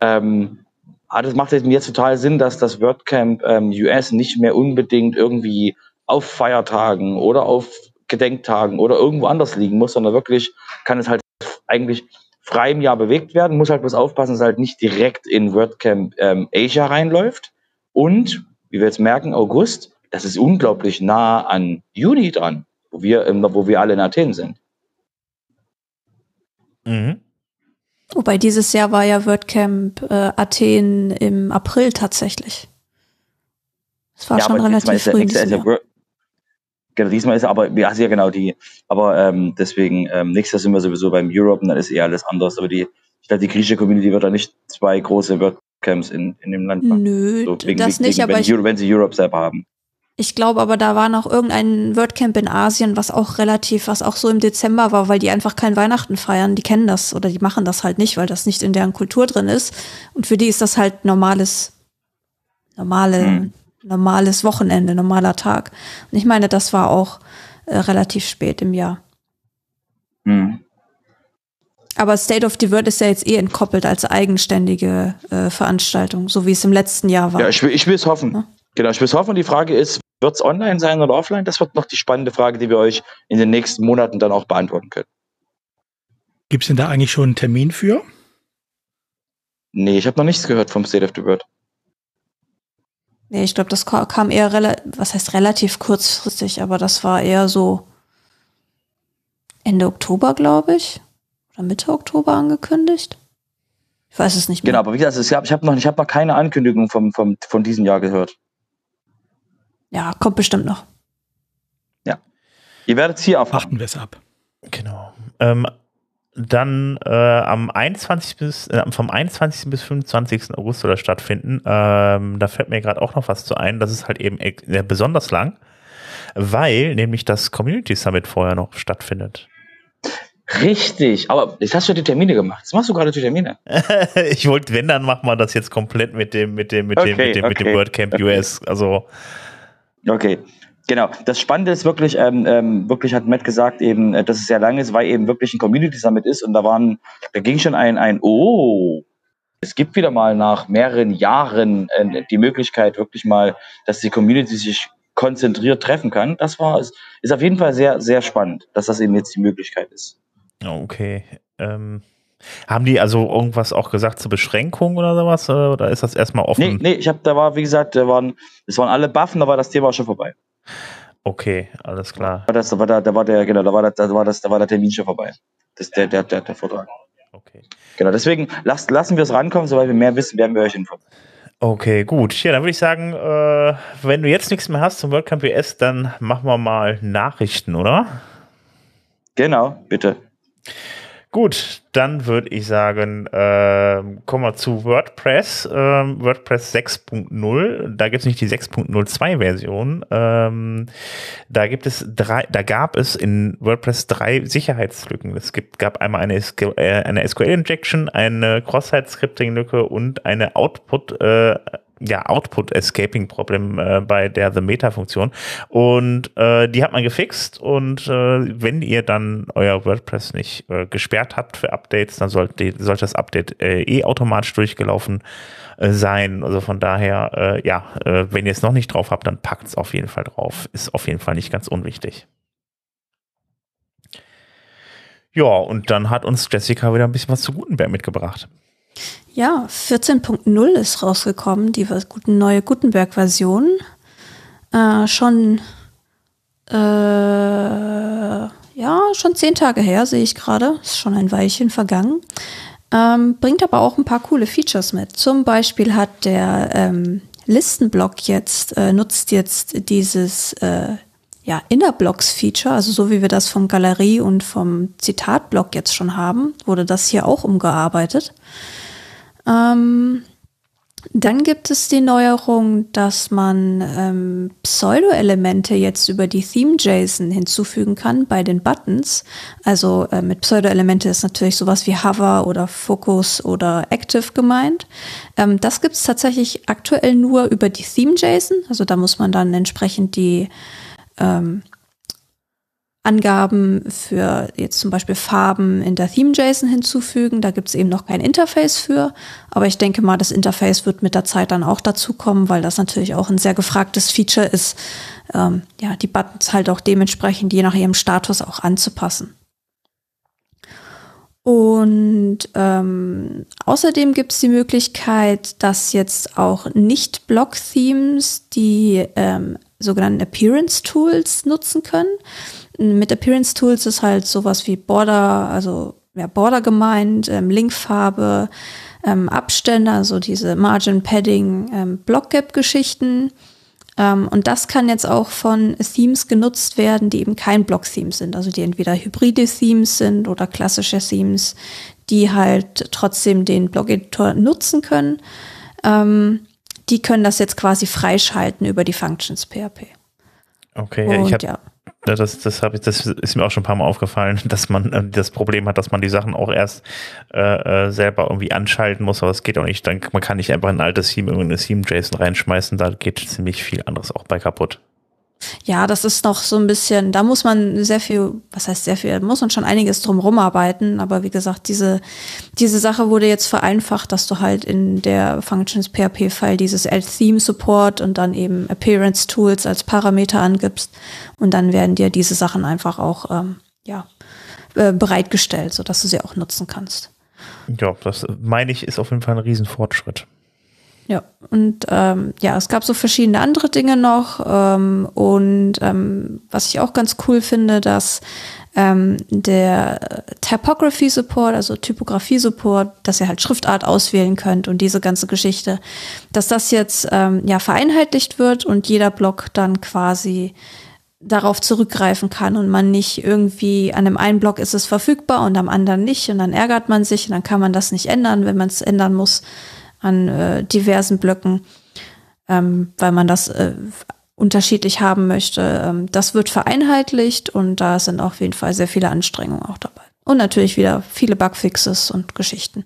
ähm, hat es macht es mir jetzt total Sinn, dass das WordCamp ähm, US nicht mehr unbedingt irgendwie auf Feiertagen oder auf Gedenktagen oder irgendwo anders liegen muss, sondern wirklich kann es halt eigentlich frei im Jahr bewegt werden, muss halt bloß aufpassen, dass es halt nicht direkt in WordCamp ähm, Asia reinläuft. Und, wie wir jetzt merken, August, das ist unglaublich nah an Juni dran, wo wir, wo wir alle in Athen sind. Mhm. Wobei dieses Jahr war ja WordCamp äh, Athen im April tatsächlich. Es war ja, schon relativ früh. Ja, ja, Genau, diesmal ist er aber, ja, ja genau die, aber ähm, deswegen, ähm, nächstes Jahr sind wir sowieso beim Europe und dann ist eher alles anders. Aber die, ich glaube, die griechische Community wird da nicht zwei große WordCamps in, in dem Land machen. Nö, so, wegen, das wegen, nicht, aber wenn, ich, wenn sie Europe selber haben. Ich glaube aber, da war noch irgendein WordCamp in Asien, was auch relativ, was auch so im Dezember war, weil die einfach kein Weihnachten feiern. Die kennen das oder die machen das halt nicht, weil das nicht in deren Kultur drin ist. Und für die ist das halt normales, normale, hm normales Wochenende, normaler Tag. Und ich meine, das war auch äh, relativ spät im Jahr. Mhm. Aber State of the World ist ja jetzt eh entkoppelt als eigenständige äh, Veranstaltung, so wie es im letzten Jahr war. Ja, ich will, ich will es hoffen. Ja? Genau, ich will es hoffen. Die Frage ist, wird es online sein oder offline? Das wird noch die spannende Frage, die wir euch in den nächsten Monaten dann auch beantworten können. Gibt es denn da eigentlich schon einen Termin für? Nee, ich habe noch nichts gehört vom State of the World. Nee, ich glaube, das kam eher relativ, was heißt relativ kurzfristig, aber das war eher so Ende Oktober, glaube ich. Oder Mitte Oktober angekündigt. Ich weiß es nicht mehr. Genau, aber wie gesagt, ich habe hab noch, hab noch keine Ankündigung vom, vom, von diesem Jahr gehört. ja, kommt bestimmt noch. Ja. Ihr werdet es hier erfahren. Achten wir es ab. Genau. Ähm, dann äh, am 21. bis äh, vom 21. bis 25. August soll das stattfinden. Ähm, da fällt mir gerade auch noch was zu ein. Das ist halt eben äh, besonders lang, weil nämlich das Community Summit vorher noch stattfindet. Richtig, aber jetzt hast du die Termine gemacht. Jetzt machst du gerade die Termine. ich wollte, wenn, dann machen wir das jetzt komplett mit dem, mit dem, mit dem, Okay, mit dem, mit dem okay, WordCamp okay. US. Also, Okay, genau. Das Spannende ist wirklich, ähm, ähm, wirklich hat Matt gesagt eben, äh, dass es sehr lang ist, weil eben wirklich ein Community Summit ist und da waren, da ging schon ein, ein, oh, es gibt wieder mal nach mehreren Jahren äh, die Möglichkeit wirklich mal, dass die Community sich konzentriert treffen kann. Das war, ist, ist auf jeden Fall sehr, sehr spannend, dass das eben jetzt die Möglichkeit ist. okay. Ähm, haben die also irgendwas auch gesagt zur Beschränkung oder sowas? äh, Oder ist das erstmal offen? Nee, nee, ich habe, da war, wie gesagt, da waren, es waren alle Buffen, da war das Thema schon vorbei. Okay, alles klar. Da war das, da war da, da war der, genau, da war das, da war das, da war der Termin schon vorbei. Das, der, der, der, der Vortrag. Okay. Genau, deswegen lasst, lassen wir es rankommen, sobald wir mehr wissen, werden wir euch informieren. Okay, gut. Ja, dann würde ich sagen, äh, wenn du jetzt nichts mehr hast zum WordCamp US, dann machen wir mal Nachrichten, oder? Genau, bitte. Gut, dann würde ich sagen, ähm, kommen wir zu WordPress. Ähm, WordPress 6.0. Da gibt es nicht die 6.02 Version. Ähm, da gibt es drei, da gab es in WordPress drei Sicherheitslücken. Es gibt, gab einmal eine, SQ, äh, eine SQL-Injection, eine Cross-Site-Scripting-Lücke und eine Output, äh, ja, Output-Escaping-Problem äh, bei der The Meta-Funktion. Und äh, die hat man gefixt. Und äh, wenn ihr dann euer WordPress nicht äh, gesperrt habt für Updates, dann sollte, sollte das Update äh, eh automatisch durchgelaufen äh, sein. Also von daher, ja, wenn ihr es noch nicht drauf habt, dann packt es auf jeden Fall drauf. Ist auf jeden Fall nicht ganz unwichtig. Ja, und dann hat uns Jessica wieder ein bisschen was zu Gutenberg mitgebracht. Ja, 14.0 ist rausgekommen, die neue Gutenberg-Version. Äh, schon, äh, ja, schon zehn Tage her, sehe ich gerade. Ist schon ein Weilchen vergangen. Ähm, bringt aber auch ein paar coole Features mit. Zum Beispiel hat der ähm, Listenblock jetzt, äh, nutzt jetzt dieses äh, ja, Innerblocks-Feature, also so wie wir das vom Galerie und vom Zitatblock jetzt schon haben, wurde das hier auch umgearbeitet. Ähm, dann gibt es die Neuerung, dass man ähm, Pseudo-Elemente jetzt über die Theme-JSON hinzufügen kann bei den Buttons. Also äh, mit Pseudo-Elemente ist natürlich sowas wie Hover oder Focus oder Active gemeint. Ähm, das gibt es tatsächlich aktuell nur über die Theme-JSON. Also da muss man dann entsprechend die ähm, Angaben für jetzt zum Beispiel Farben in der Theme-JSON hinzufügen. Da gibt es eben noch kein Interface für. Aber ich denke mal, das Interface wird mit der Zeit dann auch dazukommen, weil das natürlich auch ein sehr gefragtes Feature ist, ähm, ja, die Buttons halt auch dementsprechend je nach ihrem Status auch anzupassen. Und ähm, außerdem gibt es die Möglichkeit, dass jetzt auch Nicht-Block-Themes die ähm, sogenannten Appearance Tools nutzen können. Mit Appearance Tools ist halt sowas wie Border, also ja, Border gemeint, ähm, Linkfarbe, ähm, Abstände, also diese Margin Padding, ähm, Block Gap Geschichten. Ähm, und das kann jetzt auch von Themes genutzt werden, die eben kein Block-Theme sind, also die entweder hybride Themes sind oder klassische Themes, die halt trotzdem den Blog-Editor nutzen können. Ähm, die können das jetzt quasi freischalten über die Functions PHP. Okay, Und ich habe ja. Das, das, hab ich, das ist mir auch schon ein paar Mal aufgefallen, dass man äh, das Problem hat, dass man die Sachen auch erst äh, äh, selber irgendwie anschalten muss, aber es geht auch nicht. Dann, man kann nicht einfach ein altes Theme, irgendeine Theme-JSON reinschmeißen, da geht ziemlich viel anderes auch bei kaputt. Ja, das ist noch so ein bisschen, da muss man sehr viel, was heißt sehr viel, muss man schon einiges drum rumarbeiten, aber wie gesagt, diese, diese Sache wurde jetzt vereinfacht, dass du halt in der Functions PHP-File dieses Theme Support und dann eben Appearance Tools als Parameter angibst und dann werden dir diese Sachen einfach auch, ähm, ja, äh, bereitgestellt, sodass du sie auch nutzen kannst. Ja, das meine ich, ist auf jeden Fall ein Riesenfortschritt. Ja, und ähm, ja, es gab so verschiedene andere Dinge noch. Ähm, und ähm, was ich auch ganz cool finde, dass ähm, der Typography Support, also Typografie Support, dass ihr halt Schriftart auswählen könnt und diese ganze Geschichte, dass das jetzt ähm, ja vereinheitlicht wird und jeder Block dann quasi darauf zurückgreifen kann und man nicht irgendwie an dem einen Block ist es verfügbar und am anderen nicht und dann ärgert man sich und dann kann man das nicht ändern, wenn man es ändern muss an äh, diversen Blöcken, ähm, weil man das äh, unterschiedlich haben möchte. Ähm, das wird vereinheitlicht und da sind auf jeden Fall sehr viele Anstrengungen auch dabei. Und natürlich wieder viele Bugfixes und Geschichten.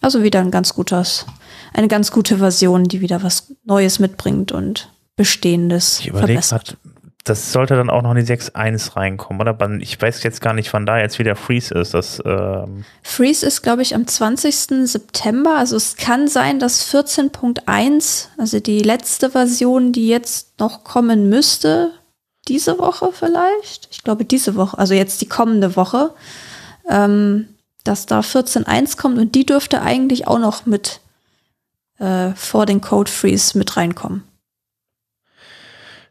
Also wieder ein ganz gutes, eine ganz gute Version, die wieder was Neues mitbringt und Bestehendes. Ich überlege gerade, das sollte dann auch noch in die 6.1 reinkommen, oder? Ich weiß jetzt gar nicht, wann da jetzt wieder Freeze ist. Das, ähm Freeze ist, glaube ich, am 20. September. Also es kann sein, dass 14.1, also die letzte Version, die jetzt noch kommen müsste, diese Woche vielleicht. Ich glaube, diese Woche, also jetzt die kommende Woche, ähm, dass da 14.1 kommt und die dürfte eigentlich auch noch mit äh, vor den Code Freeze mit reinkommen.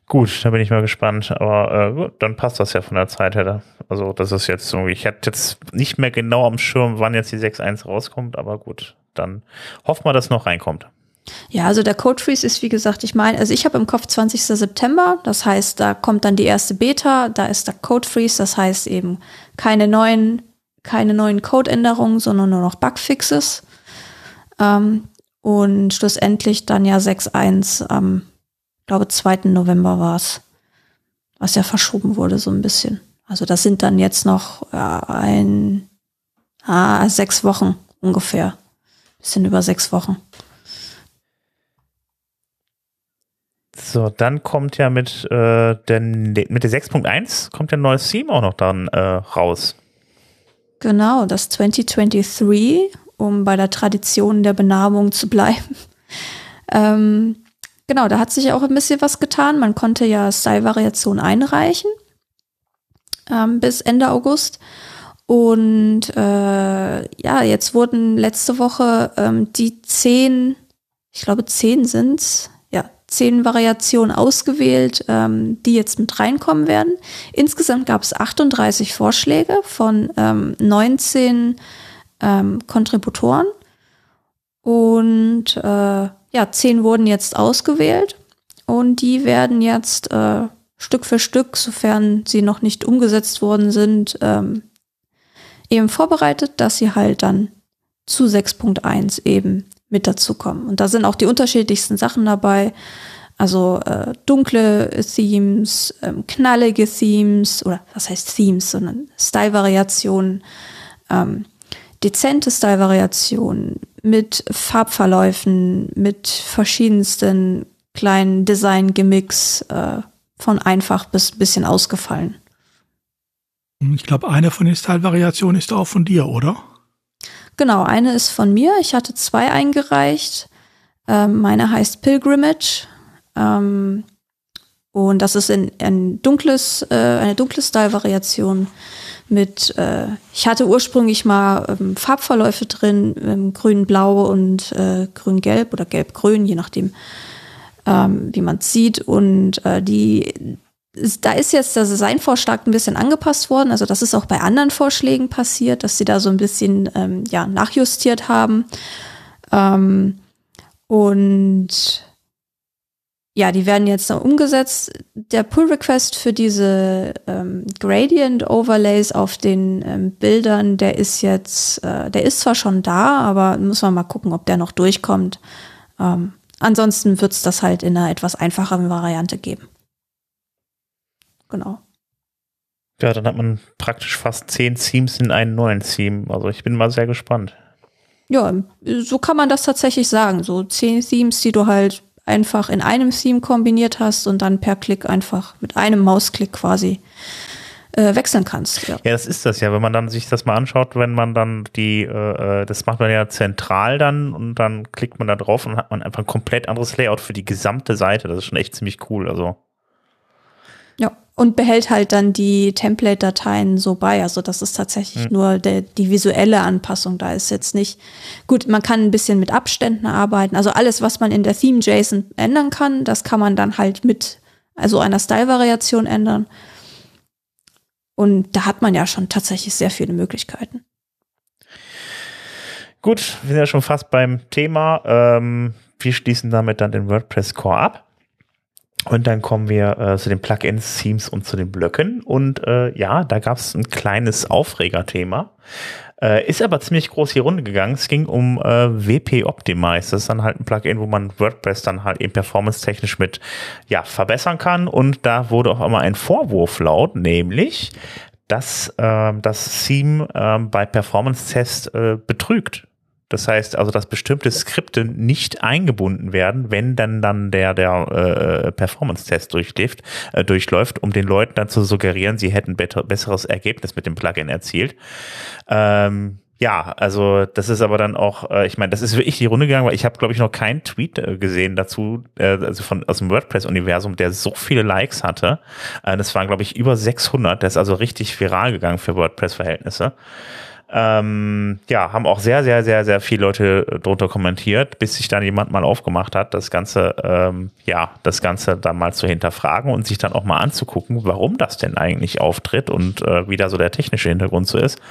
Gut, da bin ich mal gespannt. Aber äh, gut, dann passt das ja von der Zeit her. Also das ist jetzt so, ich hatte jetzt nicht mehr genau am Schirm, wann jetzt die 6.1 rauskommt, aber gut, dann hoffen wir, dass noch reinkommt. Ja, also der Code Freeze ist, wie gesagt, ich meine, also ich habe im Kopf 20. September, das heißt, da kommt dann die erste Beta, da ist der Code Freeze, das heißt eben keine neuen, keine neuen Codeänderungen, sondern nur noch Bugfixes. Ähm, und schlussendlich dann ja 6.1 am ähm, glaube, 2. November war es, was ja verschoben wurde so ein bisschen. Also das sind dann jetzt noch ja, ein, ah, sechs Wochen ungefähr. Bisschen über sechs Wochen. So, dann kommt ja mit, äh, der, mit der 6.1 kommt ja ein neues Theme auch noch dann äh, raus. Genau, das 2023, um bei der Tradition der Benamung zu bleiben. ähm, Genau, da hat sich auch ein bisschen was getan. Man konnte ja Style-Variationen einreichen ähm, bis Ende August. Und äh, ja, jetzt wurden letzte Woche ähm, die zehn, ich glaube zehn sind's, ja, zehn Variationen ausgewählt, ähm, die jetzt mit reinkommen werden. Insgesamt gab es 38 Vorschläge von ähm, 19 ähm, Kontributoren. Und äh, ja, zehn wurden jetzt ausgewählt und die werden jetzt äh, Stück für Stück, sofern sie noch nicht umgesetzt worden sind, ähm, eben vorbereitet, dass sie halt dann zu 6.1 eben mit dazukommen. Und da sind auch die unterschiedlichsten Sachen dabei. Also äh, dunkle Themes, ähm, knallige Themes oder was heißt Themes, sondern Style-Variationen, ähm, dezente Style-Variationen, mit Farbverläufen, mit verschiedensten kleinen Design-Gimmicks äh, von einfach bis bisschen ausgefallen. Ich glaube, eine von den Style-Variationen ist auch von dir, oder? Genau, eine ist von mir. Ich hatte zwei eingereicht. Ähm, meine heißt Pilgrimage. Ähm, und das ist in, ein dunkles, äh, eine dunkle Style-Variation mit, äh, ich hatte ursprünglich mal ähm, Farbverläufe drin, ähm, grün-blau und äh, grün-gelb oder gelb-grün, je nachdem, ähm, wie man es sieht. Und äh, die, da ist jetzt der Designvorschlag ein bisschen angepasst worden. Also das ist auch bei anderen Vorschlägen passiert, dass sie da so ein bisschen ähm, ja, nachjustiert haben. Ähm, und ja, die werden jetzt noch umgesetzt. Der Pull Request für diese ähm, Gradient Overlays auf den ähm, Bildern, der ist jetzt, äh, der ist zwar schon da, aber muss man mal gucken, ob der noch durchkommt. Ähm, ansonsten wird es das halt in einer etwas einfacheren Variante geben. Genau. Ja, dann hat man praktisch fast zehn Themes in einen neuen Theme. Also ich bin mal sehr gespannt. Ja, so kann man das tatsächlich sagen. So zehn Themes, die du halt einfach in einem Theme kombiniert hast und dann per Klick einfach mit einem Mausklick quasi äh, wechseln kannst. Ja. ja, das ist das ja, wenn man dann sich das mal anschaut, wenn man dann die, äh, äh, das macht man ja zentral dann und dann klickt man da drauf und hat man einfach ein komplett anderes Layout für die gesamte Seite. Das ist schon echt ziemlich cool. Also und behält halt dann die Template-Dateien so bei. Also das ist tatsächlich mhm. nur der, die visuelle Anpassung. Da ist jetzt nicht gut. Man kann ein bisschen mit Abständen arbeiten. Also alles, was man in der Theme JSON ändern kann, das kann man dann halt mit also einer Style-Variation ändern. Und da hat man ja schon tatsächlich sehr viele Möglichkeiten. Gut, wir sind ja schon fast beim Thema. Ähm, wir schließen damit dann den WordPress Core ab. Und dann kommen wir äh, zu den Plugins, Themes und zu den Blöcken. Und äh, ja, da gab es ein kleines Aufregerthema. Äh, ist aber ziemlich groß hier runter gegangen. Es ging um äh, WP Optimize. Das ist dann halt ein Plugin, wo man WordPress dann halt eben performance-technisch mit ja, verbessern kann. Und da wurde auch immer ein Vorwurf laut, nämlich, dass äh, das Theme äh, bei Performance-Tests äh, betrügt. Das heißt also, dass bestimmte Skripte nicht eingebunden werden, wenn dann dann der der äh, Performance-Test durchläuft, äh, durchläuft, um den Leuten dann zu suggerieren, sie hätten besseres Ergebnis mit dem Plugin erzielt. Ähm, ja, also das ist aber dann auch, äh, ich meine, das ist wirklich die Runde gegangen, weil ich habe, glaube ich, noch keinen Tweet äh, gesehen dazu, äh, also von aus dem WordPress-Universum, der so viele Likes hatte. Äh, das waren, glaube ich, über 600. Der ist also richtig viral gegangen für WordPress-Verhältnisse. Ähm, ja, haben auch sehr, sehr, sehr, sehr viele Leute äh, drunter kommentiert, bis sich dann jemand mal aufgemacht hat, das Ganze, ähm, ja, das Ganze dann mal zu hinterfragen und sich dann auch mal anzugucken, warum das denn eigentlich auftritt und äh, wie da so der technische Hintergrund so ist.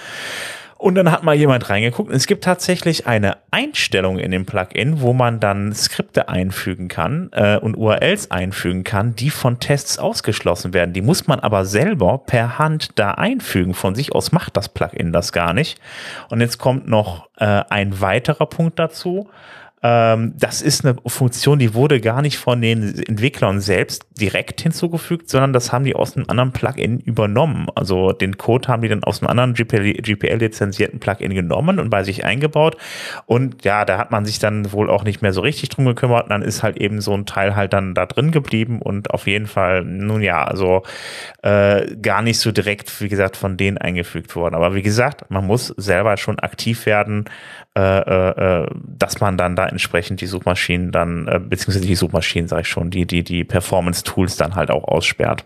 Und dann hat mal jemand reingeguckt. Es gibt tatsächlich eine Einstellung in dem Plugin, wo man dann Skripte einfügen kann äh, und URLs einfügen kann, die von Tests ausgeschlossen werden. Die muss man aber selber per Hand da einfügen. Von sich aus macht das Plugin das gar nicht. Und jetzt kommt noch äh, ein weiterer Punkt dazu. Ähm, das ist eine Funktion, die wurde gar nicht von den Entwicklern selbst direkt hinzugefügt, sondern das haben die aus einem anderen Plugin übernommen. Also den Code haben die dann aus einem anderen GPL-lizenzierten Plugin genommen und bei sich eingebaut. Und ja, da hat man sich dann wohl auch nicht mehr so richtig drum gekümmert. Und dann ist halt eben so ein Teil halt dann da drin geblieben und auf jeden Fall, nun ja, also äh, gar nicht so direkt, wie gesagt, von denen eingefügt worden. Aber wie gesagt, man muss selber schon aktiv werden, äh, äh, äh, dass man dann da entsprechend die Suchmaschinen dann, äh, beziehungsweise die Suchmaschinen, sage ich schon, die, die, die Performance-Tools dann halt auch aussperrt.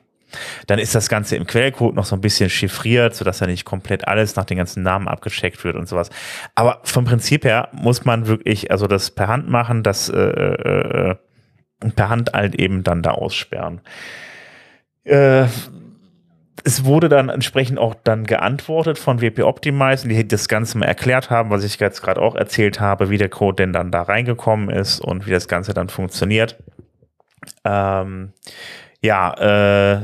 Dann ist das Ganze im Quellcode noch so ein bisschen chiffriert, sodass ja nicht komplett alles nach den ganzen Namen abgecheckt wird und sowas. Aber vom Prinzip her muss man wirklich, also das per Hand machen, das äh, äh, äh per Hand halt eben dann da aussperren. Äh, es wurde dann entsprechend auch dann geantwortet von WP Optimize, die das Ganze mal erklärt haben, was ich jetzt gerade auch erzählt habe, wie der Code denn dann da reingekommen ist und wie das Ganze dann funktioniert. Ähm, ja, äh,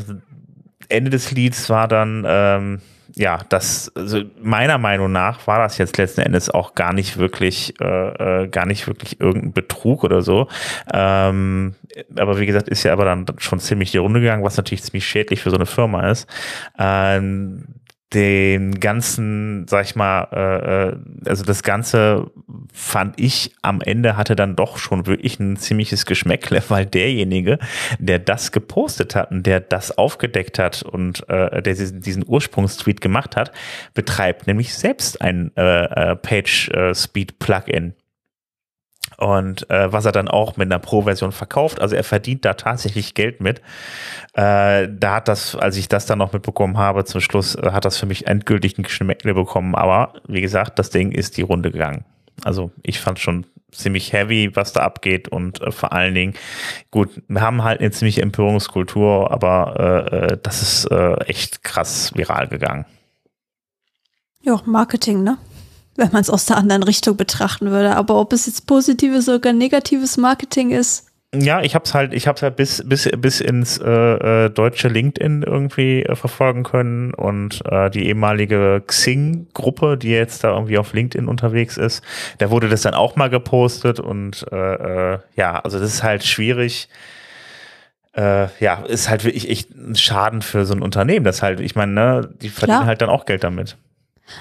Ende des Lieds war dann, ähm, ja, das, also meiner Meinung nach war das jetzt letzten Endes auch gar nicht wirklich, äh, äh, gar nicht wirklich irgendein Betrug oder so. Ähm, aber wie gesagt, ist ja aber dann schon ziemlich die Runde gegangen, was natürlich ziemlich schädlich für so eine Firma ist. Ähm, den ganzen, sag ich mal, äh, äh, also das Ganze fand ich am Ende hatte dann doch schon wirklich ein ziemliches Geschmäckle, weil derjenige, der das gepostet hat und der das aufgedeckt hat und äh, der diesen, Ursprungstweet gemacht hat, betreibt nämlich selbst ein äh, äh Page äh, Speed Plugin und äh, was er dann auch mit einer Pro-Version verkauft. Also er verdient da tatsächlich Geld mit. Äh, da hat das, als ich das dann noch mitbekommen habe, zum Schluss äh, hat das für mich endgültig ein Geschmäckle bekommen. Aber wie gesagt, das Ding ist die Runde gegangen. Also ich fand schon ziemlich heavy, was da abgeht und äh, vor allen Dingen, gut, wir haben halt eine ziemliche Empörungskultur, aber äh, äh das ist äh, echt krass viral gegangen. Ja, Marketing, ne? Wenn man es aus der anderen Richtung betrachten würde. Aber ob es jetzt positives oder negatives Marketing ist. Ja, ich habe es halt, ich habe halt bis bis bis ins äh, äh, deutsche LinkedIn irgendwie äh, verfolgen können und äh, die ehemalige Xing-Gruppe, die jetzt da irgendwie auf LinkedIn unterwegs ist, da wurde das dann auch mal gepostet und äh, äh, ja, also das ist halt schwierig. Äh, ja, ist halt wirklich echt ein Schaden für so ein Unternehmen. Das halt, ich meine, ne, die verdienen Klar. halt dann auch Geld damit.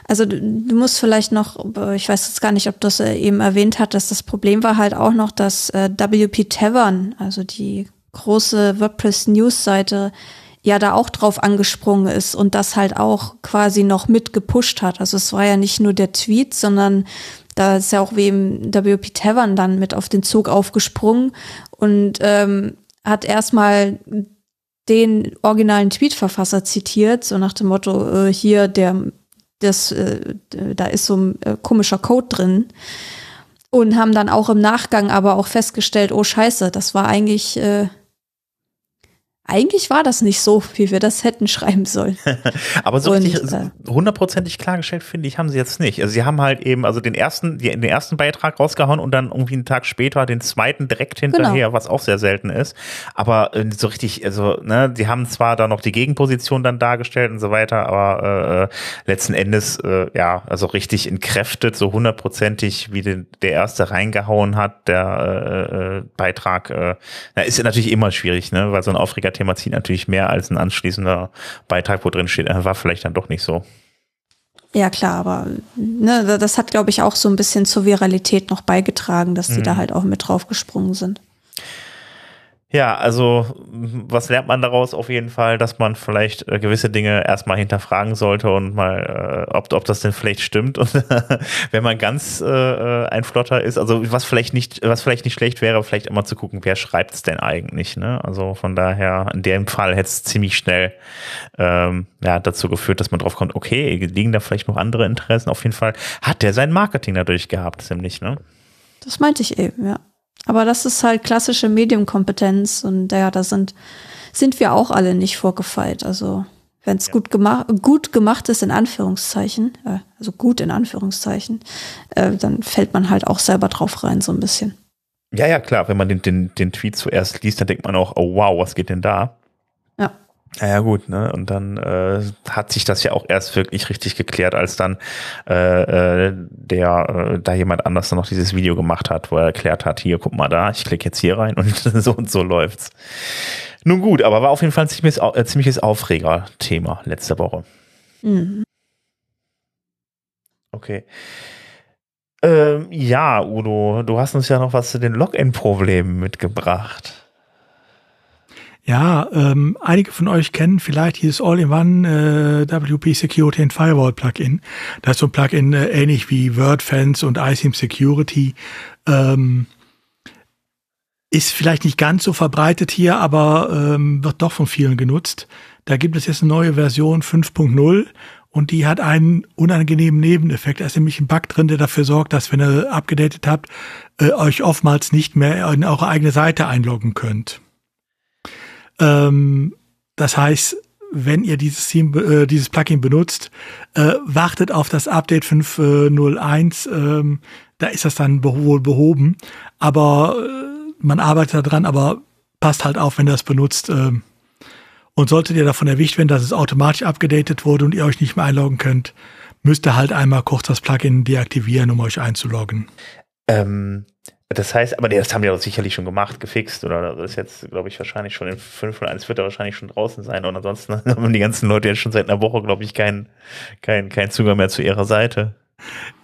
Also du, du, musst vielleicht noch, ich weiß jetzt gar nicht, ob das äh, eben erwähnt hat, dass das Problem war halt auch noch, dass äh, WP Tavern, also die große WordPress News Seite, ja da auch drauf angesprungen ist und das halt auch quasi noch mit gepusht hat. Also es war ja nicht nur der Tweet, sondern da ist ja auch wem WP Tavern dann mit auf den Zug aufgesprungen und ähm, hat erstmal den originalen Tweetverfasser zitiert, so nach dem Motto, äh, hier der das, äh, da ist so ein äh, komischer Code drin. Und haben dann auch im Nachgang aber auch festgestellt, oh scheiße, das war eigentlich, äh, eigentlich war das nicht so, wie wir das hätten schreiben sollen. Aber so Und, richtig äh, hundertprozentig klargestellt, finde ich, haben sie jetzt nicht. Also sie haben halt eben, also den ersten, den ersten Beitrag rausgehauen und dann irgendwie einen Tag später den zweiten direkt hinterher, was auch sehr selten ist. Aber äh, so richtig, also, ne, die haben zwar da noch die Gegenposition dann dargestellt und so weiter, aber äh, letzten Endes, äh, ja, also richtig entkräftet, so hundertprozentig, wie den, der erste reingehauen hat, der äh, äh, Beitrag, äh, na, ist ja natürlich immer schwierig, ne, weil so ein Aufregerthema zieht natürlich mehr als ein anschließender Beitrag, wo drin steht, äh, war vielleicht dann doch nicht so. Ja, klar, aber ne, das hat, glaube ich, auch so ein bisschen zur Viralität noch beigetragen, dass die Mhm. da halt auch mit draufgesprungen sind. Ja, also was lernt man daraus auf jeden Fall, dass man vielleicht äh, gewisse Dinge erstmal hinterfragen sollte und mal, äh, ob, ob das denn vielleicht stimmt. Und wenn man ganz äh, äh, ein Flotter ist, also was vielleicht nicht, was vielleicht nicht schlecht wäre, vielleicht immer zu gucken, wer schreibt's denn eigentlich. Ne? Also von daher, in dem Fall hätte es ziemlich schnell ähm, ja, dazu geführt, dass man drauf kommt, okay, liegen da vielleicht noch andere Interessen. Auf jeden Fall hat der sein Marketing dadurch gehabt, ziemlich, ne? Das meinte ich eben, ja. Aber das ist halt klassische Medienkompetenz und ja, da sind, sind wir auch alle nicht vorgefeilt. Also wenn es gut, gemacht gut gemacht ist, in Anführungszeichen, äh, also gut in Anführungszeichen, äh, dann fällt man halt auch selber drauf rein, so ein bisschen. Ja, ja, klar, wenn man den, den, den Tweet zuerst liest, dann denkt man auch, oh wow, was geht denn da? Ja. Ja, ja, gut, ne? Und dann äh, hat sich das ja auch erst wirklich richtig geklärt, als dann äh, äh, der äh, da jemand anders dann noch dieses Video gemacht hat, wo er erklärt hat, hier, guck mal da, ich klicke jetzt hier rein und so und so läuft's. Nun gut, aber war auf jeden Fall ein ziemliches, äh, ziemliches Aufreger-Thema letzte Woche. Mhm. Okay. Ähm, ja, Udo, du hast uns ja noch was zu den Login-Problemen mitgebracht. Ja, ähm, einige von euch kennen vielleicht dieses All-in-One äh, WP Security and Firewall Plugin. Das ist so ein Plugin äh, ähnlich wie WordFence und iSIM Security. Ähm, ist vielleicht nicht ganz so verbreitet hier, aber ähm, wird doch von vielen genutzt. Da gibt es jetzt eine neue Version 5.0 und die hat einen unangenehmen Nebeneffekt. Da ist nämlich ein Bug drin, der dafür sorgt, dass wenn ihr abgedatet habt, äh, euch oftmals nicht mehr in eure eigene Seite einloggen könnt. Ähm, das heißt, wenn ihr dieses, Theme, äh, dieses Plugin benutzt, äh, wartet auf das Update 5.01. Ähm, da ist das dann wohl behoben. Aber äh, man arbeitet daran, aber passt halt auf, wenn ihr das benutzt. ähm, und solltet ihr davon erwischt werden, dass es automatisch abgedatet wurde und ihr euch nicht mehr einloggen könnt, müsst ihr halt einmal kurz das Plugin deaktivieren, um euch einzuloggen. Ähm, das heißt, aber das haben die doch sicherlich schon gemacht, gefixt, oder das ist jetzt, glaube ich, wahrscheinlich schon in 5.1 wird er wahrscheinlich schon draußen sein. Und ansonsten haben die ganzen Leute jetzt schon seit einer Woche, glaube ich, keinen kein, kein Zugang mehr zu ihrer Seite.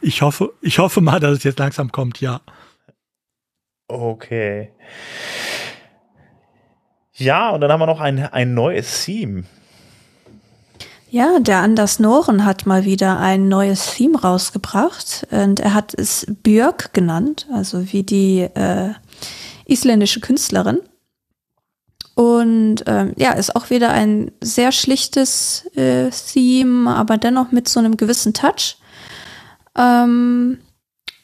Ich hoffe, ich hoffe mal, dass es jetzt langsam kommt, ja. Okay. Ja, und dann haben wir noch ein, ein neues Theme. Ja, der Anders Noren hat mal wieder ein neues Theme rausgebracht und er hat es Björk genannt, also wie die äh, isländische Künstlerin. Und ähm, ja, ist auch wieder ein sehr schlichtes äh, Theme, aber dennoch mit so einem gewissen Touch. Ähm,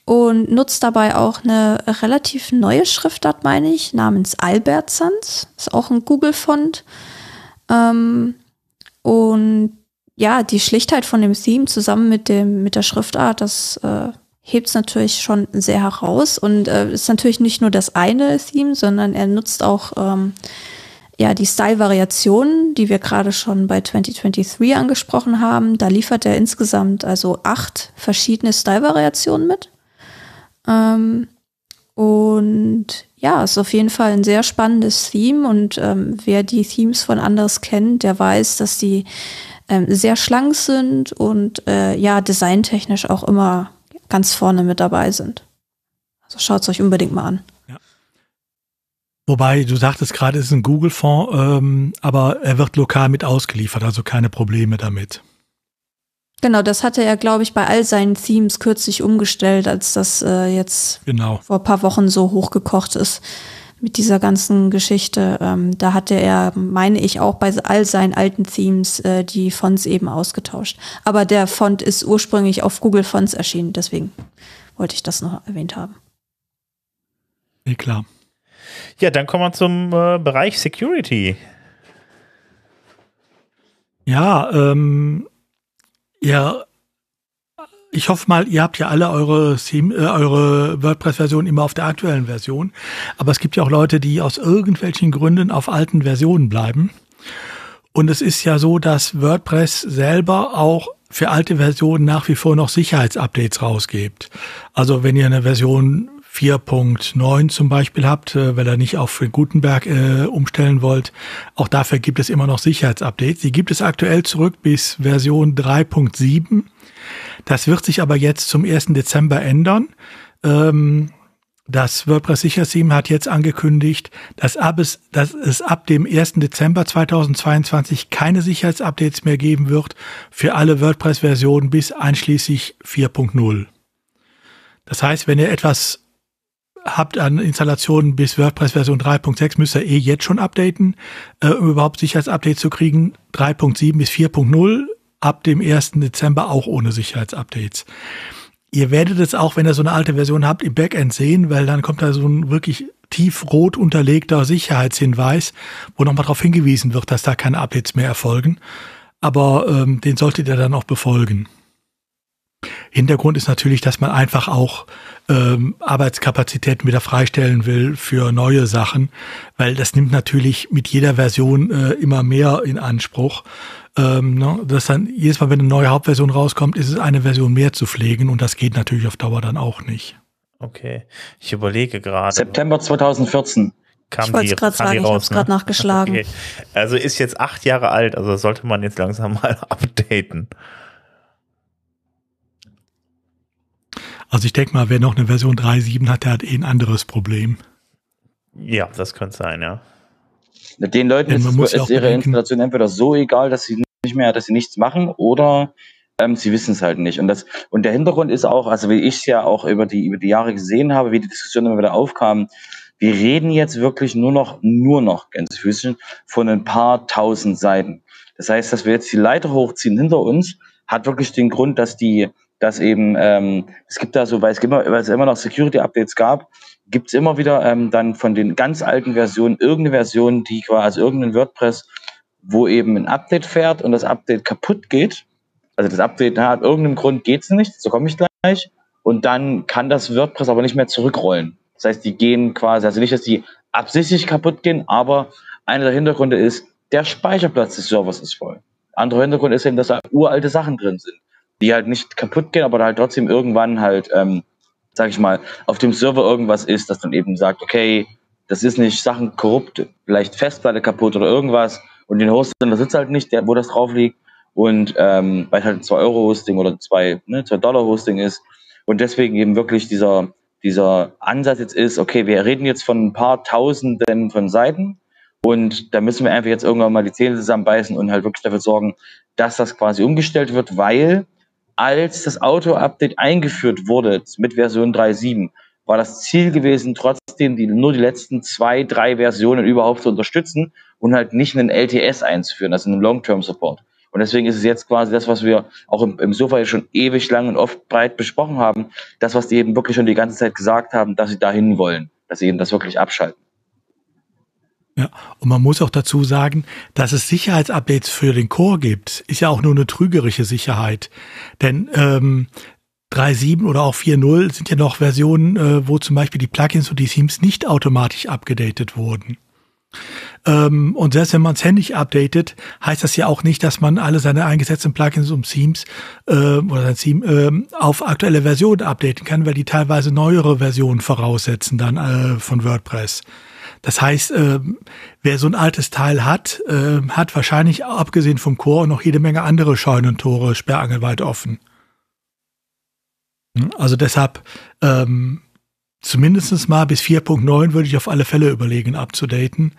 und nutzt dabei auch eine relativ neue Schriftart, meine ich, namens Albertsons. Ist auch ein Google-Font. Ähm, und ja, die Schlichtheit von dem Theme zusammen mit dem mit der Schriftart, das äh, hebt es natürlich schon sehr heraus und äh, ist natürlich nicht nur das eine Theme, sondern er nutzt auch ähm, ja die Style-Variationen, die wir gerade schon bei 2023 angesprochen haben. Da liefert er insgesamt also acht verschiedene Style-Variationen mit. Ähm, und ja, ist auf jeden Fall ein sehr spannendes Theme und ähm, wer die Themes von Anders kennt, der weiß, dass die ähm, sehr schlank sind und äh, ja, designtechnisch auch immer ganz vorne mit dabei sind. Also schaut es euch unbedingt mal an. Wobei, du sagtest gerade, es ist ein Google-Fonds, ähm, aber er wird lokal mit ausgeliefert, also keine Probleme damit. Genau, das hatte er, glaube ich, bei all seinen Themes kürzlich umgestellt, als das äh, jetzt Genau. vor ein paar Wochen so hochgekocht ist mit dieser ganzen Geschichte. Ähm, da hatte er, meine ich, auch bei all seinen alten Themes äh, die Fonts eben ausgetauscht. Aber der Font ist ursprünglich auf Google Fonts erschienen, deswegen wollte ich das noch erwähnt haben. Nee, klar. Ja, dann kommen wir zum äh, Bereich Security. Ja, ähm, ja, ich hoffe mal, ihr habt ja alle eure, äh, eure WordPress-Version immer auf der aktuellen Version. Aber es gibt ja auch Leute, die aus irgendwelchen Gründen auf alten Versionen bleiben. Und es ist ja so, dass WordPress selber auch für alte Versionen nach wie vor noch Sicherheitsupdates rausgibt. Also wenn ihr eine Version 4.9 zum Beispiel habt, äh, weil ihr nicht auf Gutenberg äh, umstellen wollt, auch dafür gibt es immer noch Sicherheitsupdates. Die gibt es aktuell zurück bis Version 3.7. Das wird sich aber jetzt zum 1. Dezember ändern. Ähm, das WordPress Sicherheitsteam hat jetzt angekündigt, dass, ab es, dass es ab dem 1. Dezember 2022 keine Sicherheitsupdates mehr geben wird für alle WordPress-Versionen bis einschließlich 4.0. Das heißt, wenn ihr etwas habt an Installationen bis WordPress Version 3.6, müsst ihr eh jetzt schon updaten, äh, um überhaupt Sicherheitsupdates zu kriegen. 3.7 bis 4.0 ab dem 1. Dezember auch ohne Sicherheitsupdates. Ihr werdet es auch, wenn ihr so eine alte Version habt, im Backend sehen, weil dann kommt da so ein wirklich tiefrot unterlegter Sicherheitshinweis, wo nochmal darauf hingewiesen wird, dass da keine Updates mehr erfolgen. Aber ähm, den solltet ihr dann auch befolgen. Hintergrund ist natürlich, dass man einfach auch ähm, Arbeitskapazitäten wieder freistellen will für neue Sachen, weil das nimmt natürlich mit jeder Version äh, immer mehr in Anspruch. Ähm, ne, dass dann jedes Mal, wenn eine neue Hauptversion rauskommt, ist es eine Version mehr zu pflegen und das geht natürlich auf Dauer dann auch nicht. Okay, ich überlege gerade. September 2014 kam ich wollte es gerade sagen, raus, ich habe gerade ne? nachgeschlagen. Okay. Also ist jetzt acht Jahre alt, also sollte man jetzt langsam mal updaten. Also ich denke mal, wer noch eine Version 3.7 hat, der hat eh ein anderes Problem. Ja, das könnte sein, ja. Den Leuten ist, ist ja ihre bedenken, Installation entweder so egal, dass sie nicht mehr, dass sie nichts machen, oder ähm, sie wissen es halt nicht. Und das und der Hintergrund ist auch, also wie ich es ja auch über die über die Jahre gesehen habe, wie die Diskussion immer wieder aufkam. Wir reden jetzt wirklich nur noch nur noch Gänsefüßchen von ein paar tausend Seiten. Das heißt, dass wir jetzt die Leiter hochziehen hinter uns, hat wirklich den Grund, dass die dass eben, ähm, es gibt da so, weil es immer, weil es immer noch Security-Updates gab, gibt es immer wieder ähm, dann von den ganz alten Versionen irgendeine Version, die quasi, also irgendein WordPress, wo eben ein Update fährt und das Update kaputt geht. Also das Update, na, aus irgendeinem Grund geht es nicht, so komme ich gleich. Und dann kann das WordPress aber nicht mehr zurückrollen. Das heißt, die gehen quasi, also nicht, dass die absichtlich kaputt gehen, aber einer der Hintergründe ist, der Speicherplatz des Servers ist voll. Anderer Hintergrund ist eben, dass da uralte Sachen drin sind die halt nicht kaputt gehen, aber halt trotzdem irgendwann halt, ähm, sag ich mal, auf dem Server irgendwas ist, das dann eben sagt, okay, das ist nicht Sachen korrupt, vielleicht Festplatte kaputt oder irgendwas und den Host da sitzt halt nicht, der, wo das drauf liegt und ähm, weil es halt ein 2 Euro Hosting oder 2 ne, 2 Dollar Hosting ist und deswegen eben wirklich dieser dieser Ansatz jetzt ist, okay, wir reden jetzt von ein paar Tausenden von Seiten und da müssen wir einfach jetzt irgendwann mal die Zähne zusammenbeißen und halt wirklich dafür sorgen, dass das quasi umgestellt wird, weil als das Auto-Update eingeführt wurde mit Version 3.7, war das Ziel gewesen, trotzdem die, nur die letzten zwei, drei Versionen überhaupt zu unterstützen und halt nicht einen LTS einzuführen, also einen Long-Term-Support. Und deswegen ist es jetzt quasi das, was wir auch im, im Sofa schon ewig lang und oft breit besprochen haben, das, was die eben wirklich schon die ganze Zeit gesagt haben, dass sie dahin wollen, dass sie eben das wirklich abschalten. Ja, und man muss auch dazu sagen, dass es Sicherheitsupdates für den Core gibt, ist ja auch nur eine trügerische Sicherheit. Denn ähm, 3.7 oder auch 4.0 sind ja noch Versionen, äh, wo zum Beispiel die Plugins und die Themes nicht automatisch abgedatet wurden. Ähm, und selbst wenn man es händisch updatet, heißt das ja auch nicht, dass man alle seine eingesetzten Plugins und Themes äh, oder sein Theme äh, auf aktuelle Versionen updaten kann, weil die teilweise neuere Versionen voraussetzen dann äh, von WordPress. Das heißt, äh, wer so ein altes Teil hat, äh, hat wahrscheinlich abgesehen vom Chor noch jede Menge andere Scheunentore sperrangelweit offen. Hm, also deshalb ähm, zumindest mal bis 4.9 würde ich auf alle Fälle überlegen, abzudaten.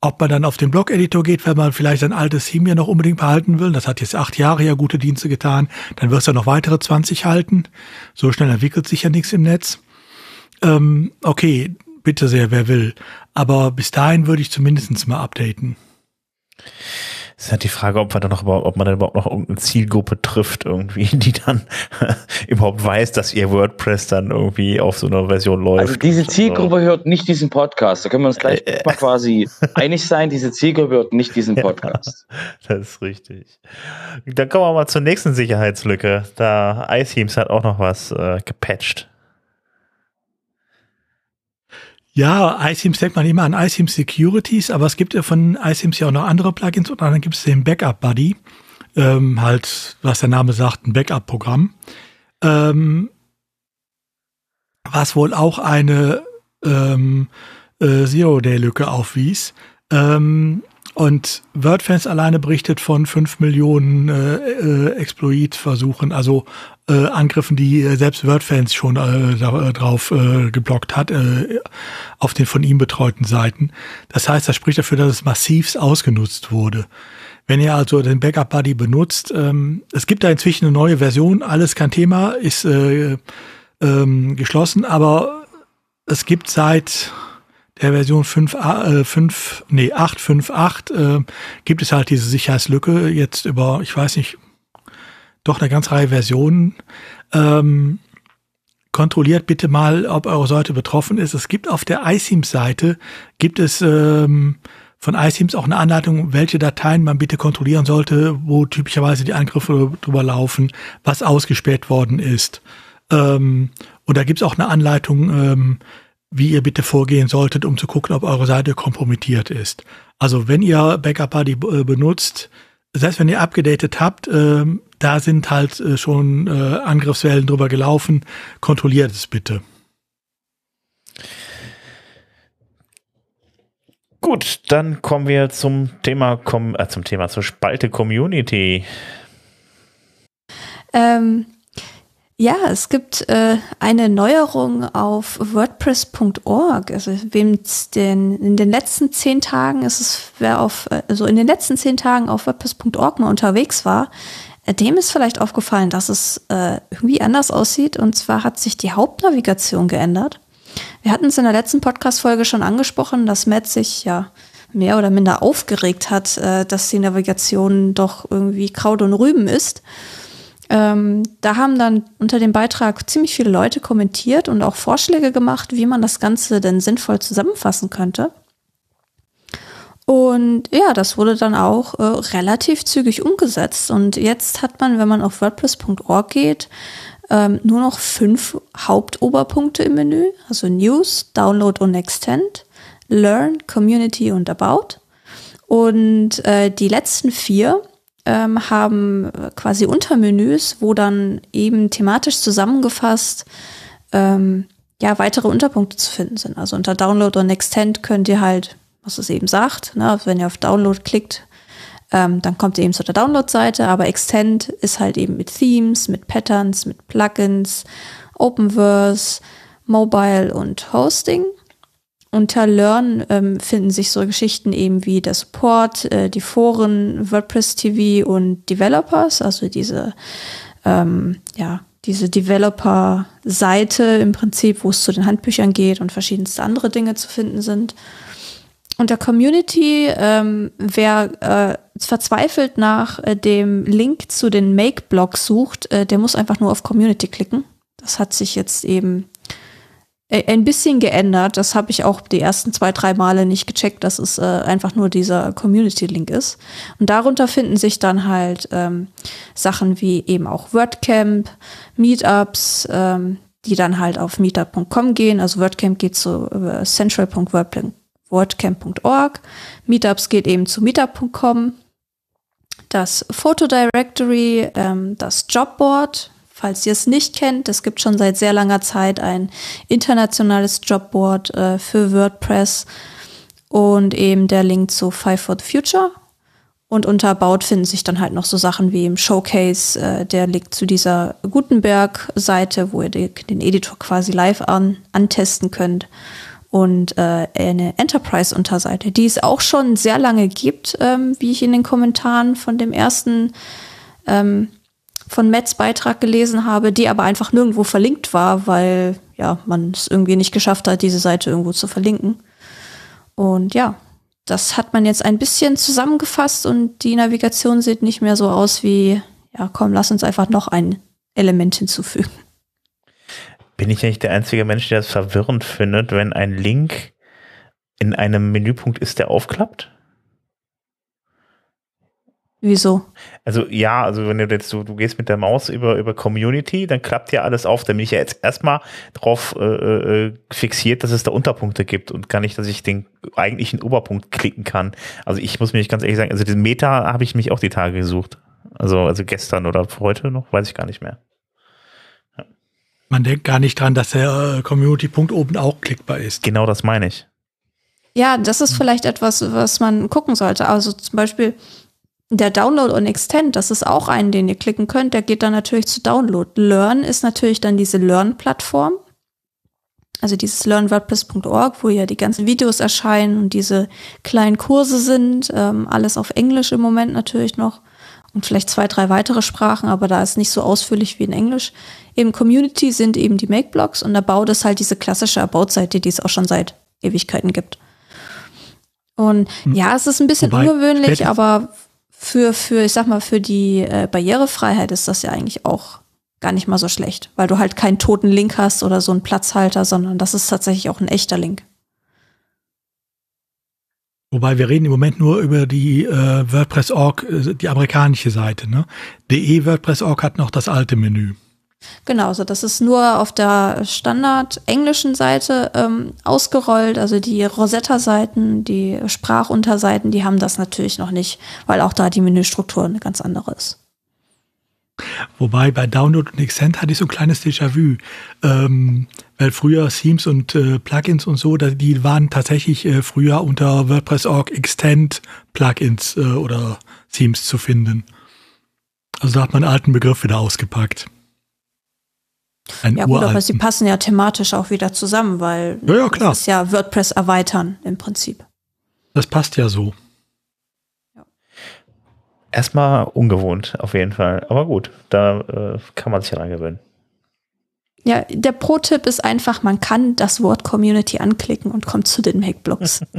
Ob man dann auf den Blog-Editor geht, wenn man vielleicht ein altes Theme ja noch unbedingt behalten will, das hat jetzt acht Jahre ja gute Dienste getan, dann es ja noch weitere 20 halten. So schnell entwickelt sich ja nichts im Netz. Ähm, okay, bitte sehr, wer will. Aber bis dahin würde ich zumindest mal updaten. ist halt die Frage, ob, wir dann noch ob man dann überhaupt noch irgendeine Zielgruppe trifft, irgendwie, die dann überhaupt weiß, dass ihr WordPress dann irgendwie auf so einer Version läuft. Also diese Zielgruppe so. hört nicht diesen Podcast. Da können wir uns gleich äh, mal quasi einig sein. Diese Zielgruppe hört nicht diesen Podcast. Ja, das ist richtig. Dann kommen wir mal zur nächsten Sicherheitslücke. Da iThemes hat auch noch was äh, gepatcht. Ja, iSIMS denkt man immer an iSIMS Securities, aber es gibt ja von iSIMS ja auch noch andere Plugins und dann gibt es den Backup Buddy, ähm, halt, was der Name sagt, ein Backup-Programm, ähm, was wohl auch eine ähm, äh, Zero-Day-Lücke aufwies. Ähm, und WordFans alleine berichtet von fünf Millionen äh, äh, Exploit-Versuchen, also äh, Angriffen, die äh, selbst WordFans schon äh, äh, drauf äh, geblockt hat, äh, auf den von ihm betreuten Seiten. Das heißt, das spricht dafür, dass es massivst ausgenutzt wurde. Wenn ihr also den Backup Buddy benutzt, ähm, es gibt da inzwischen eine neue Version, alles kein Thema, ist äh, ähm, geschlossen, aber es gibt seit der Version 5, äh, 5 nee, 858 äh, gibt es halt diese Sicherheitslücke jetzt über, ich weiß nicht, doch eine ganze Reihe Versionen. Ähm, kontrolliert bitte mal, ob eure Seite betroffen ist. Es gibt auf der iSeams-Seite, gibt es ähm, von iSeams auch eine Anleitung, welche Dateien man bitte kontrollieren sollte, wo typischerweise die Angriffe drüber laufen, was ausgespäht worden ist. Ähm, und da gibt es auch eine Anleitung, ähm, wie ihr bitte vorgehen solltet, um zu gucken, ob eure Seite kompromittiert ist. Also wenn ihr Backup Buddy äh, benutzt, selbst wenn ihr abgedatet habt, äh, da sind halt äh, schon äh, Angriffswellen drüber gelaufen. Kontrolliert es bitte. Gut, dann kommen wir zum Thema, äh, zum Thema zur Spalte Community. Ähm, ja, es gibt äh, eine Neuerung auf WordPress.org. Also wem den in den letzten zehn Tagen ist es, wer auf, also in den letzten zehn Tagen auf WordPress.org mal unterwegs war, äh, dem ist vielleicht aufgefallen, dass es äh, irgendwie anders aussieht. Und zwar hat sich die Hauptnavigation geändert. Wir hatten es in der letzten Podcast-Folge schon angesprochen, dass Matt sich ja mehr oder minder aufgeregt hat, äh, dass die Navigation doch irgendwie Kraut und Rüben ist. Ähm, da haben dann unter dem Beitrag ziemlich viele Leute kommentiert und auch Vorschläge gemacht, wie man das Ganze denn sinnvoll zusammenfassen könnte. Und ja, das wurde dann auch äh, relativ zügig umgesetzt. Und jetzt hat man, wenn man auf WordPress.org geht, ähm, nur noch fünf Hauptoberpunkte im Menü. Also News, Download und Extend, Learn, Community und About. Und äh, die letzten vier ähm, haben quasi Untermenüs, wo dann eben thematisch zusammengefasst ähm, ja weitere Unterpunkte zu finden sind. Also unter Download und Extend könnt ihr halt, was es eben sagt, ne, wenn ihr auf Download klickt, ähm, dann kommt ihr eben zu der Download-Seite, aber Extend ist halt eben mit Themes, mit Patterns, mit Plugins, Openverse, Mobile und Hosting. Unter Learn ähm, finden sich so Geschichten eben wie der Support, äh, die Foren, WordPress TV und Developers, also diese, ähm, ja, diese Developer-Seite im Prinzip, wo es zu den Handbüchern geht und verschiedenste andere Dinge zu finden sind. Unter Community, ähm, wer äh, verzweifelt nach äh, dem Link zu den Make-Blogs sucht, äh, der muss einfach nur auf Community klicken. Das hat sich jetzt eben ein bisschen geändert. Das habe ich auch die ersten zwei, drei Male nicht gecheckt, dass es äh, einfach nur dieser Community-Link ist. Und darunter finden sich dann halt ähm, Sachen wie eben auch WordCamp, Meetups, ähm, die dann halt auf meetup.com gehen. Also WordCamp geht zu äh, central.wordcamp.org. Meetups geht eben zu meetup.com. Das Photodirectory, ähm, das Jobboard, Falls ihr es nicht kennt, es gibt schon seit sehr langer Zeit ein internationales Jobboard äh, für WordPress und eben der Link zu Five for the Future. Und unter About finden sich dann halt noch so Sachen wie im Showcase, äh, der Link zu dieser Gutenberg-Seite, wo ihr den Editor quasi live an, antesten könnt. Und äh, eine Enterprise-Unterseite, die es auch schon sehr lange gibt, ähm, wie ich in den Kommentaren von dem ersten ähm, von Mets Beitrag gelesen habe, die aber einfach nirgendwo verlinkt war, weil ja, man es irgendwie nicht geschafft hat, diese Seite irgendwo zu verlinken. Und ja, das hat man jetzt ein bisschen zusammengefasst und die Navigation sieht nicht mehr so aus wie, ja, komm, lass uns einfach noch ein Element hinzufügen. Bin ich nicht der einzige Mensch, der es verwirrend findet, wenn ein Link in einem Menüpunkt ist, der aufklappt? Wieso? Also ja, also wenn du jetzt so, du gehst mit der Maus über, über Community, dann klappt ja alles auf. Da bin ich ja jetzt erstmal drauf äh, äh, fixiert, dass es da Unterpunkte gibt und kann nicht, dass ich den eigentlichen Oberpunkt klicken kann. Also ich muss mich ganz ehrlich sagen, also den Meta habe ich mich auch die Tage gesucht. Also, also gestern oder heute noch, weiß ich gar nicht mehr. Ja. Man denkt gar nicht dran, dass der äh, Community-Punkt oben auch klickbar ist. Genau das meine ich. Ja, das ist vielleicht etwas, was man gucken sollte. Also zum Beispiel, der Download und Extend, das ist auch einen, den ihr klicken könnt. Der geht dann natürlich zu Download. Learn ist natürlich dann diese Learn-Plattform. Also dieses learnwordpress.org, wo ja die ganzen Videos erscheinen und diese kleinen Kurse sind. Ähm, alles auf Englisch im Moment natürlich noch. Und vielleicht zwei, drei weitere Sprachen, aber da ist nicht so ausführlich wie in Englisch. Eben Community sind eben die Make-Blogs und About ist halt diese klassische About-Seite, die es auch schon seit Ewigkeiten gibt. Und hm. ja, es ist ein bisschen Wobei, ungewöhnlich, aber für, für, ich sag mal, für die äh, Barrierefreiheit ist das ja eigentlich auch gar nicht mal so schlecht, weil du halt keinen toten Link hast oder so einen Platzhalter, sondern das ist tatsächlich auch ein echter Link. Wobei wir reden im Moment nur über die äh, WordPress.org, äh, die amerikanische Seite. Ne? DE WordPress.org hat noch das alte Menü. Genau, also das ist nur auf der Standard englischen Seite ähm, ausgerollt. Also die Rosetta-Seiten, die Sprachunterseiten, die haben das natürlich noch nicht, weil auch da die Menüstruktur eine ganz andere ist. Wobei bei Download und Extend hatte ich so ein kleines Déjà-vu. Ähm, weil früher Themes und äh, Plugins und so, die waren tatsächlich äh, früher unter WordPress.org Extend Plugins äh, oder Themes zu finden. Also da hat man einen alten Begriff wieder ausgepackt. Ein ja gut, aber sie passen ja thematisch auch wieder zusammen, weil ja, ja, klar. das ist ja WordPress erweitern im Prinzip. Das passt ja so. Ja. Erstmal ungewohnt, auf jeden Fall. Aber gut, da äh, kann man sich ja dran gewöhnen. Ja, der Pro-Tipp ist einfach, man kann das Wort Community anklicken und kommt zu den Make-Blogs.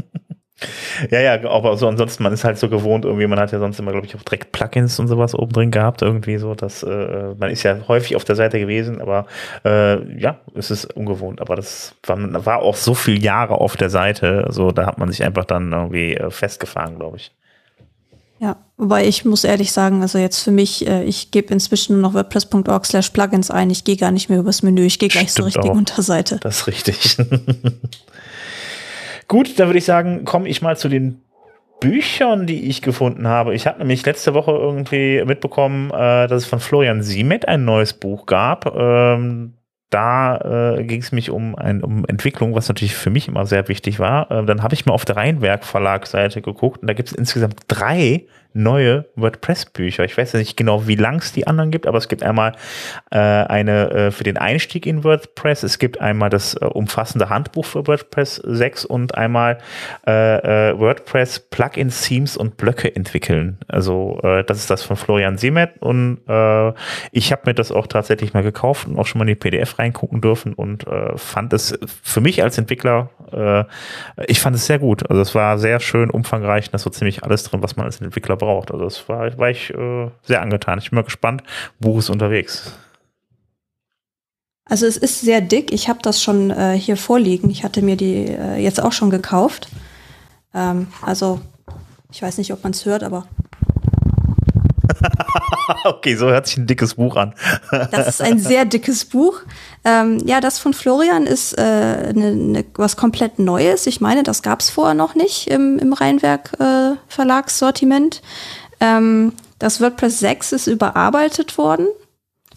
Ja, ja, aber so ansonsten, man ist halt so gewohnt, irgendwie, man hat ja sonst immer, glaube ich, auch direkt Plugins und sowas oben drin gehabt, irgendwie so, dass äh, man ist ja häufig auf der Seite gewesen, aber äh, ja, es ist ungewohnt, aber das war, war auch so viele Jahre auf der Seite, so da hat man sich einfach dann irgendwie äh, festgefahren, glaube ich. Ja, wobei ich muss ehrlich sagen, also jetzt für mich, äh, ich gebe inzwischen nur noch wordpress.org slash plugins ein, ich gehe gar nicht mehr übers Menü, ich gehe gleich Stimmt zur richtigen auch. Unterseite. Das ist richtig. Gut, dann würde ich sagen, komme ich mal zu den Büchern, die ich gefunden habe. Ich habe nämlich letzte Woche irgendwie mitbekommen, äh, dass es von Florian Siemet ein neues Buch gab. Ähm, da äh, ging es mich um, ein, um Entwicklung, was natürlich für mich immer sehr wichtig war. Äh, dann habe ich mal auf der Rheinwerk Verlagsseite geguckt und da gibt es insgesamt drei neue WordPress-Bücher. Ich weiß nicht genau, wie lang es die anderen gibt, aber es gibt einmal äh, eine äh, für den Einstieg in WordPress, es gibt einmal das äh, umfassende Handbuch für WordPress 6 und einmal äh, äh, WordPress Plugins, Themes und Blöcke entwickeln. Also äh, das ist das von Florian Siemet und ich habe mir das auch tatsächlich mal gekauft und auch schon mal in die PDF reingucken dürfen und fand es für mich als Entwickler, ich fand es sehr gut. Also es war sehr schön umfangreich, da ist so ziemlich alles drin, was man als Entwickler braucht. Also das war, war ich äh, sehr angetan. Ich bin mal gespannt, Buch ist unterwegs. Also es ist sehr dick. Ich habe das schon äh, hier vorliegen. Ich hatte mir die äh, jetzt auch schon gekauft. Ähm, also ich weiß nicht, ob man es hört, aber okay, so hört sich ein dickes Buch an. das ist ein sehr dickes Buch. Ähm, ja, das von Florian ist äh, ne, ne, was komplett Neues. Ich meine, das gab es vorher noch nicht im, im Rheinwerk äh, Verlagssortiment. Ähm, das WordPress 6 ist überarbeitet worden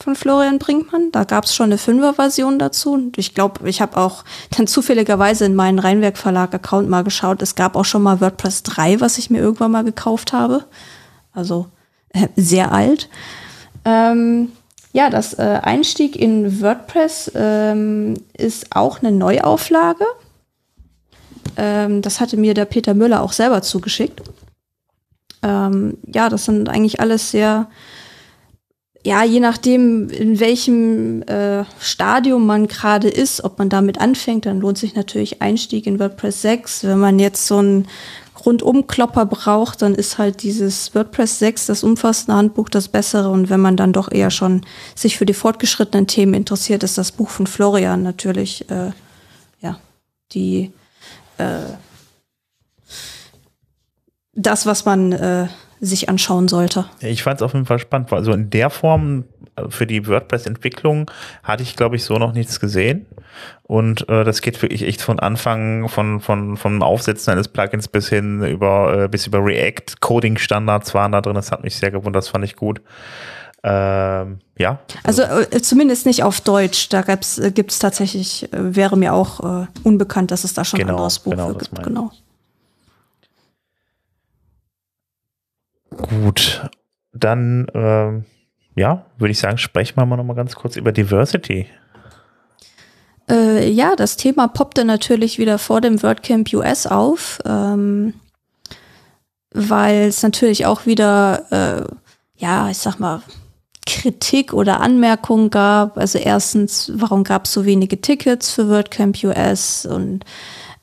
von Florian Brinkmann. Da gab es schon eine Fünfer-Version dazu. Und ich glaube, ich habe auch dann zufälligerweise in meinen Rheinwerk Verlag-Account mal geschaut. Es gab auch schon mal WordPress 3, was ich mir irgendwann mal gekauft habe. Also sehr alt. Ähm, ja, das äh, Einstieg in WordPress ähm, ist auch eine Neuauflage. Ähm, das hatte mir der Peter Müller auch selber zugeschickt. Ähm, ja, das sind eigentlich alles sehr, ja, je nachdem, in welchem äh, Stadium man gerade ist, ob man damit anfängt, dann lohnt sich natürlich Einstieg in WordPress 6. Wenn man jetzt so ein Rundumklopper braucht, dann ist halt dieses WordPress 6, das umfassende Handbuch, das bessere. Und wenn man dann doch eher schon sich für die fortgeschrittenen Themen interessiert, ist das Buch von Florian natürlich, äh, ja, die, äh, das, was man äh, sich anschauen sollte. Ich fand es auf jeden Fall spannend. Also in der Form äh, für die WordPress-Entwicklung hatte ich, glaube ich, so noch nichts gesehen. Und äh, das geht wirklich echt von Anfang, von, von, vom Aufsetzen eines Plugins bis hin über, äh, bis über React. Coding-Standards waren da drin. Das hat mich sehr gewundert. Das fand ich gut. Ähm, ja. Also äh, zumindest nicht auf Deutsch. Da äh, gibt es tatsächlich, äh, wäre mir auch äh, unbekannt, dass es da schon genau, ein anderes Buch genau, gibt. Genau. Gut, dann ähm, ja, würde ich sagen, sprechen wir mal noch mal ganz kurz über Diversity. Äh, ja, das Thema poppte natürlich wieder vor dem WordCamp US auf, ähm, weil es natürlich auch wieder, äh, ja, ich sag mal, Kritik oder Anmerkungen gab. Also erstens, warum gab es so wenige Tickets für WordCamp US und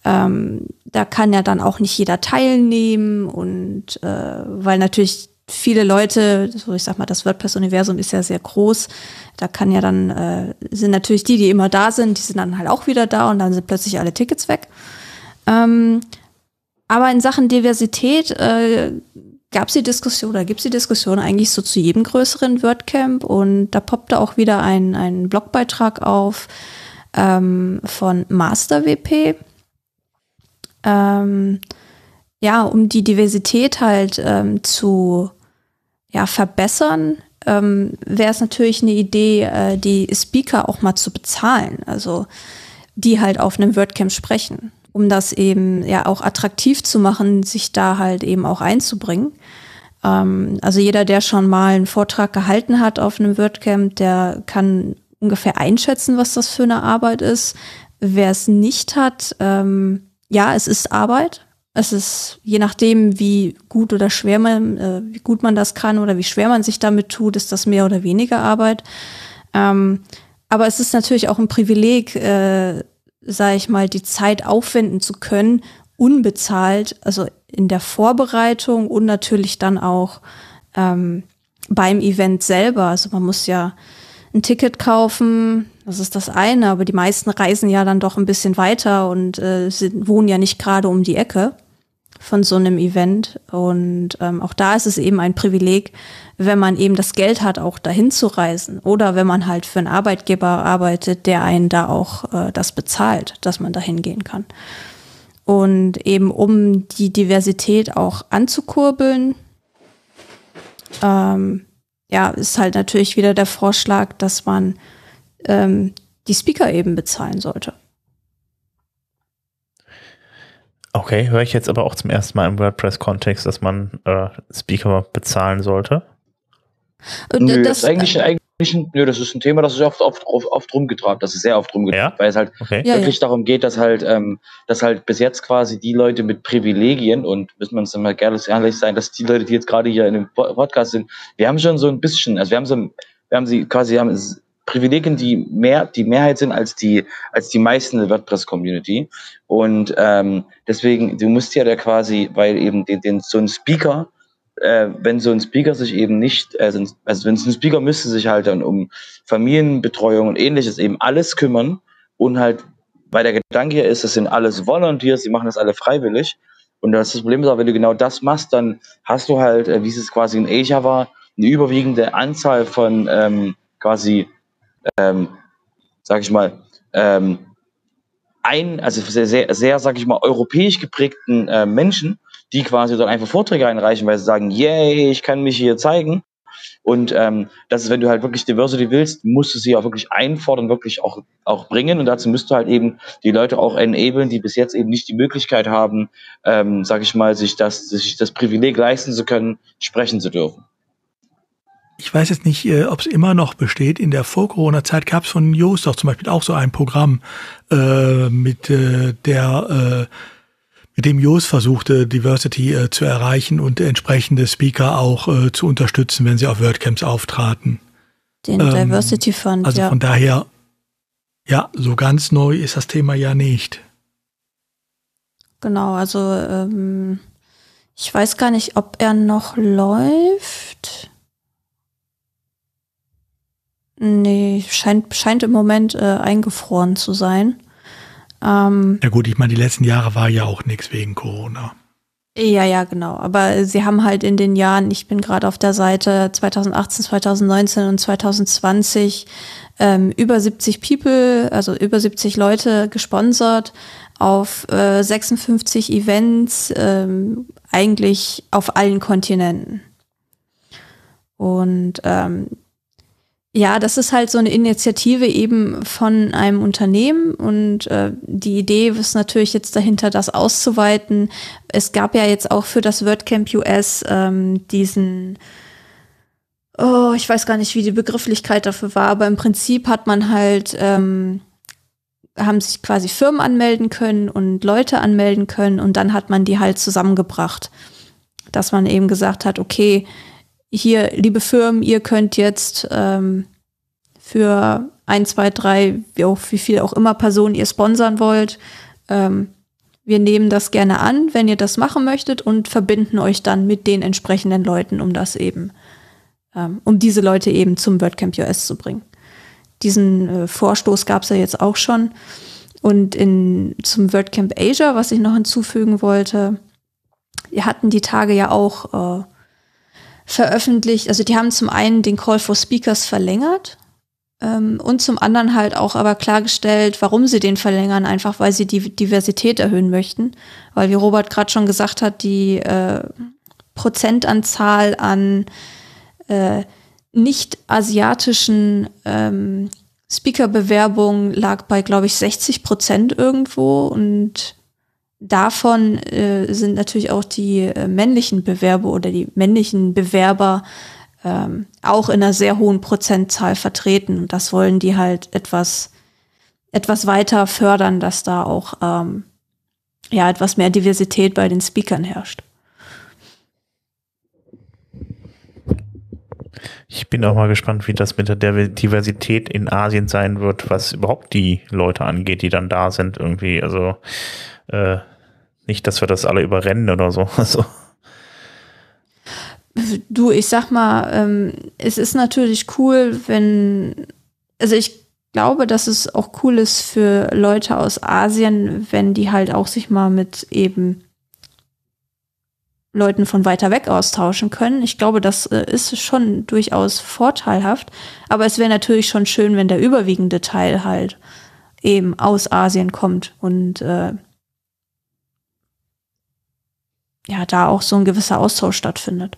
ähm, da kann ja dann auch nicht jeder teilnehmen und äh, weil natürlich viele Leute, so ich sag mal, das WordPress-Universum ist ja sehr groß, da kann ja dann, äh, sind natürlich die, die immer da sind, die sind dann halt auch wieder da und dann sind plötzlich alle Tickets weg. Ähm, aber in Sachen Diversität äh, gab es die Diskussion oder gibt es die Diskussion eigentlich so zu jedem größeren WordCamp und da poppte auch wieder ein, ein Blogbeitrag auf ähm, von MasterWP ähm, ja, um die Diversität halt ähm, zu ja, verbessern, ähm, wäre es natürlich eine Idee, äh, die Speaker auch mal zu bezahlen. Also die halt auf einem WordCamp sprechen, um das eben ja auch attraktiv zu machen, sich da halt eben auch einzubringen. Ähm, also jeder, der schon mal einen Vortrag gehalten hat auf einem WordCamp, der kann ungefähr einschätzen, was das für eine Arbeit ist. Wer es nicht hat, ähm, ja, es ist Arbeit. Es ist je nachdem, wie gut oder schwer man, äh, wie gut man das kann oder wie schwer man sich damit tut, ist das mehr oder weniger Arbeit. Ähm, aber es ist natürlich auch ein Privileg, äh, sage ich mal, die Zeit aufwenden zu können, unbezahlt, also in der Vorbereitung und natürlich dann auch ähm, beim Event selber. Also man muss ja ein Ticket kaufen, das ist das eine, aber die meisten reisen ja dann doch ein bisschen weiter und äh, sind, wohnen ja nicht gerade um die Ecke von so einem Event. Und ähm, auch da ist es eben ein Privileg, wenn man eben das Geld hat, auch dahin zu reisen. Oder wenn man halt für einen Arbeitgeber arbeitet, der einen da auch äh, das bezahlt, dass man dahin gehen kann. Und eben um die Diversität auch anzukurbeln, ähm, ja, ist halt natürlich wieder der Vorschlag, dass man ähm, die Speaker eben bezahlen sollte. Okay, höre ich jetzt aber auch zum ersten Mal im WordPress-Kontext, dass man äh, Speaker bezahlen sollte. Und Nö, das, ist eigentlich, eigentlich ein, nö, das ist ein Thema, das ist oft, oft, oft, oft rumgetragen, das ist sehr oft rumgetragen, ja? weil es halt okay. wirklich ja, ja. darum geht, dass halt, ähm, dass halt bis jetzt quasi die Leute mit Privilegien und müssen wir uns dann mal gerne ehrlich sein, dass die Leute, die jetzt gerade hier in dem Podcast sind, wir haben schon so ein bisschen, also wir haben so, wir haben sie quasi, haben Privilegien, die mehr die Mehrheit sind als die als die meisten der WordPress-Community. Und ähm, deswegen, du musst ja da quasi, weil eben den, den so ein Speaker, äh, wenn so ein Speaker sich eben nicht, äh, also wenn so ein Speaker müsste sich halt dann um Familienbetreuung und ähnliches eben alles kümmern und halt, weil der Gedanke hier ist, das sind alles Volunteers, die machen das alle freiwillig. Und das, das Problem ist auch, wenn du genau das machst, dann hast du halt, äh, wie es quasi in Asia war, eine überwiegende Anzahl von ähm, quasi ähm, sag ich mal, ähm, ein, also sehr, sehr, sehr, sag ich mal, europäisch geprägten äh, Menschen, die quasi dort einfach Vorträge einreichen, weil sie sagen, yay, ich kann mich hier zeigen. Und ähm, das ist, wenn du halt wirklich Diversity willst, musst du sie auch wirklich einfordern, wirklich auch, auch bringen. Und dazu müsst du halt eben die Leute auch enablen, die bis jetzt eben nicht die Möglichkeit haben, ähm, sag ich mal, sich das, sich das Privileg leisten zu können, sprechen zu dürfen ich weiß jetzt nicht, äh, ob es immer noch besteht. In der Vor-Corona-Zeit gab es von Joost auch zum Beispiel auch so ein Programm, äh, mit äh, der äh, mit dem Joost versuchte, Diversity äh, zu erreichen und entsprechende Speaker auch äh, zu unterstützen, wenn sie auf WordCamps auftraten. Den ähm, Diversity Fund. Also ja. von daher, ja, so ganz neu ist das Thema ja nicht. Genau, also ähm, Ich weiß gar nicht, ob er noch läuft. Nee, scheint, scheint im Moment äh, eingefroren zu sein. Ähm, ja gut, ich meine, die letzten Jahre war ja auch nichts wegen Corona. Ja, ja, genau. Aber sie haben halt in den Jahren, ich bin gerade auf der Seite 2018, 2019 und 2020 ähm, über 70 People, also über 70 Leute gesponsert auf äh, 56 Events, ähm, eigentlich auf allen Kontinenten. Und ähm, ja, das ist halt so eine Initiative eben von einem Unternehmen und äh, die Idee ist natürlich jetzt dahinter, das auszuweiten. Es gab ja jetzt auch für das WordCamp US ähm, diesen, oh, ich weiß gar nicht, wie die Begrifflichkeit dafür war, aber im Prinzip hat man halt, ähm, haben sich quasi Firmen anmelden können und Leute anmelden können und dann hat man die halt zusammengebracht. Dass man eben gesagt hat, okay, hier, liebe Firmen, ihr könnt jetzt ähm, für ein, zwei, drei, wie, auch, wie viel auch immer Personen ihr sponsern wollt. Ähm, wir nehmen das gerne an, wenn ihr das machen möchtet und verbinden euch dann mit den entsprechenden Leuten, um das eben, ähm, um diese Leute eben zum WordCamp US zu bringen. Diesen äh, Vorstoß gab es ja jetzt auch schon. Und in, zum WordCamp Asia, was ich noch hinzufügen wollte, wir hatten die Tage ja auch äh, veröffentlicht, also die haben zum einen den Call for Speakers verlängert ähm, und zum anderen halt auch aber klargestellt, warum sie den verlängern, einfach weil sie die Diversität erhöhen möchten. Weil wie Robert gerade schon gesagt hat, die äh, Prozentanzahl an äh, nicht asiatischen ähm, Speaker-Bewerbungen lag bei, glaube ich, 60 Prozent irgendwo und davon äh, sind natürlich auch die äh, männlichen Bewerber oder die männlichen Bewerber ähm, auch in einer sehr hohen Prozentzahl vertreten. Und das wollen die halt etwas, etwas weiter fördern, dass da auch ähm, ja etwas mehr Diversität bei den Speakern herrscht. Ich bin auch mal gespannt, wie das mit der Diversität in Asien sein wird, was überhaupt die Leute angeht, die dann da sind irgendwie. Also äh, nicht, dass wir das alle überrennen oder so. Also. Du, ich sag mal, ähm, es ist natürlich cool, wenn, also ich glaube, dass es auch cool ist für Leute aus Asien, wenn die halt auch sich mal mit eben Leuten von weiter weg austauschen können. Ich glaube, das äh, ist schon durchaus vorteilhaft. Aber es wäre natürlich schon schön, wenn der überwiegende Teil halt eben aus Asien kommt und äh, ja, da auch so ein gewisser Austausch stattfindet.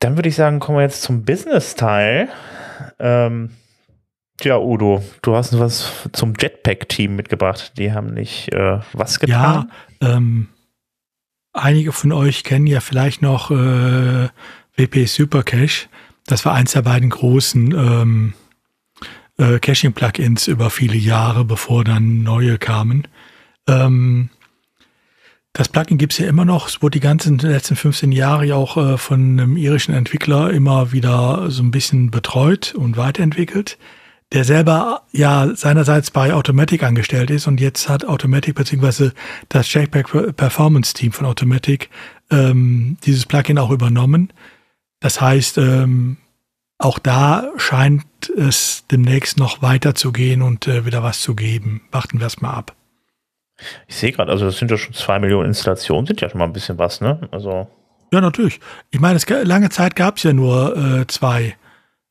Dann würde ich sagen, kommen wir jetzt zum Business-Teil. Ähm, ja, Udo, du hast was zum Jetpack-Team mitgebracht. Die haben nicht äh, was getan. Ja, ähm, einige von euch kennen ja vielleicht noch äh, WP Supercache. Das war eins der beiden großen ähm, äh, Caching-Plugins über viele Jahre, bevor dann neue kamen. Ähm, das Plugin gibt's ja immer noch. Es wurde die ganzen letzten 15 Jahre ja auch äh, von einem irischen Entwickler immer wieder so ein bisschen betreut und weiterentwickelt, der selber ja seinerseits bei Automatic angestellt ist und jetzt hat Automatic beziehungsweise das Jackpack Performance Team von Automatic ähm, dieses Plugin auch übernommen. Das heißt, ähm, auch da scheint es demnächst noch weiterzugehen und äh, wieder was zu geben. Warten wir es mal ab. Ich sehe gerade, also das sind ja schon zwei Millionen Installationen, sind ja schon mal ein bisschen was, ne? Also. Ja, natürlich. Ich meine, es, lange Zeit gab es ja nur äh, zwei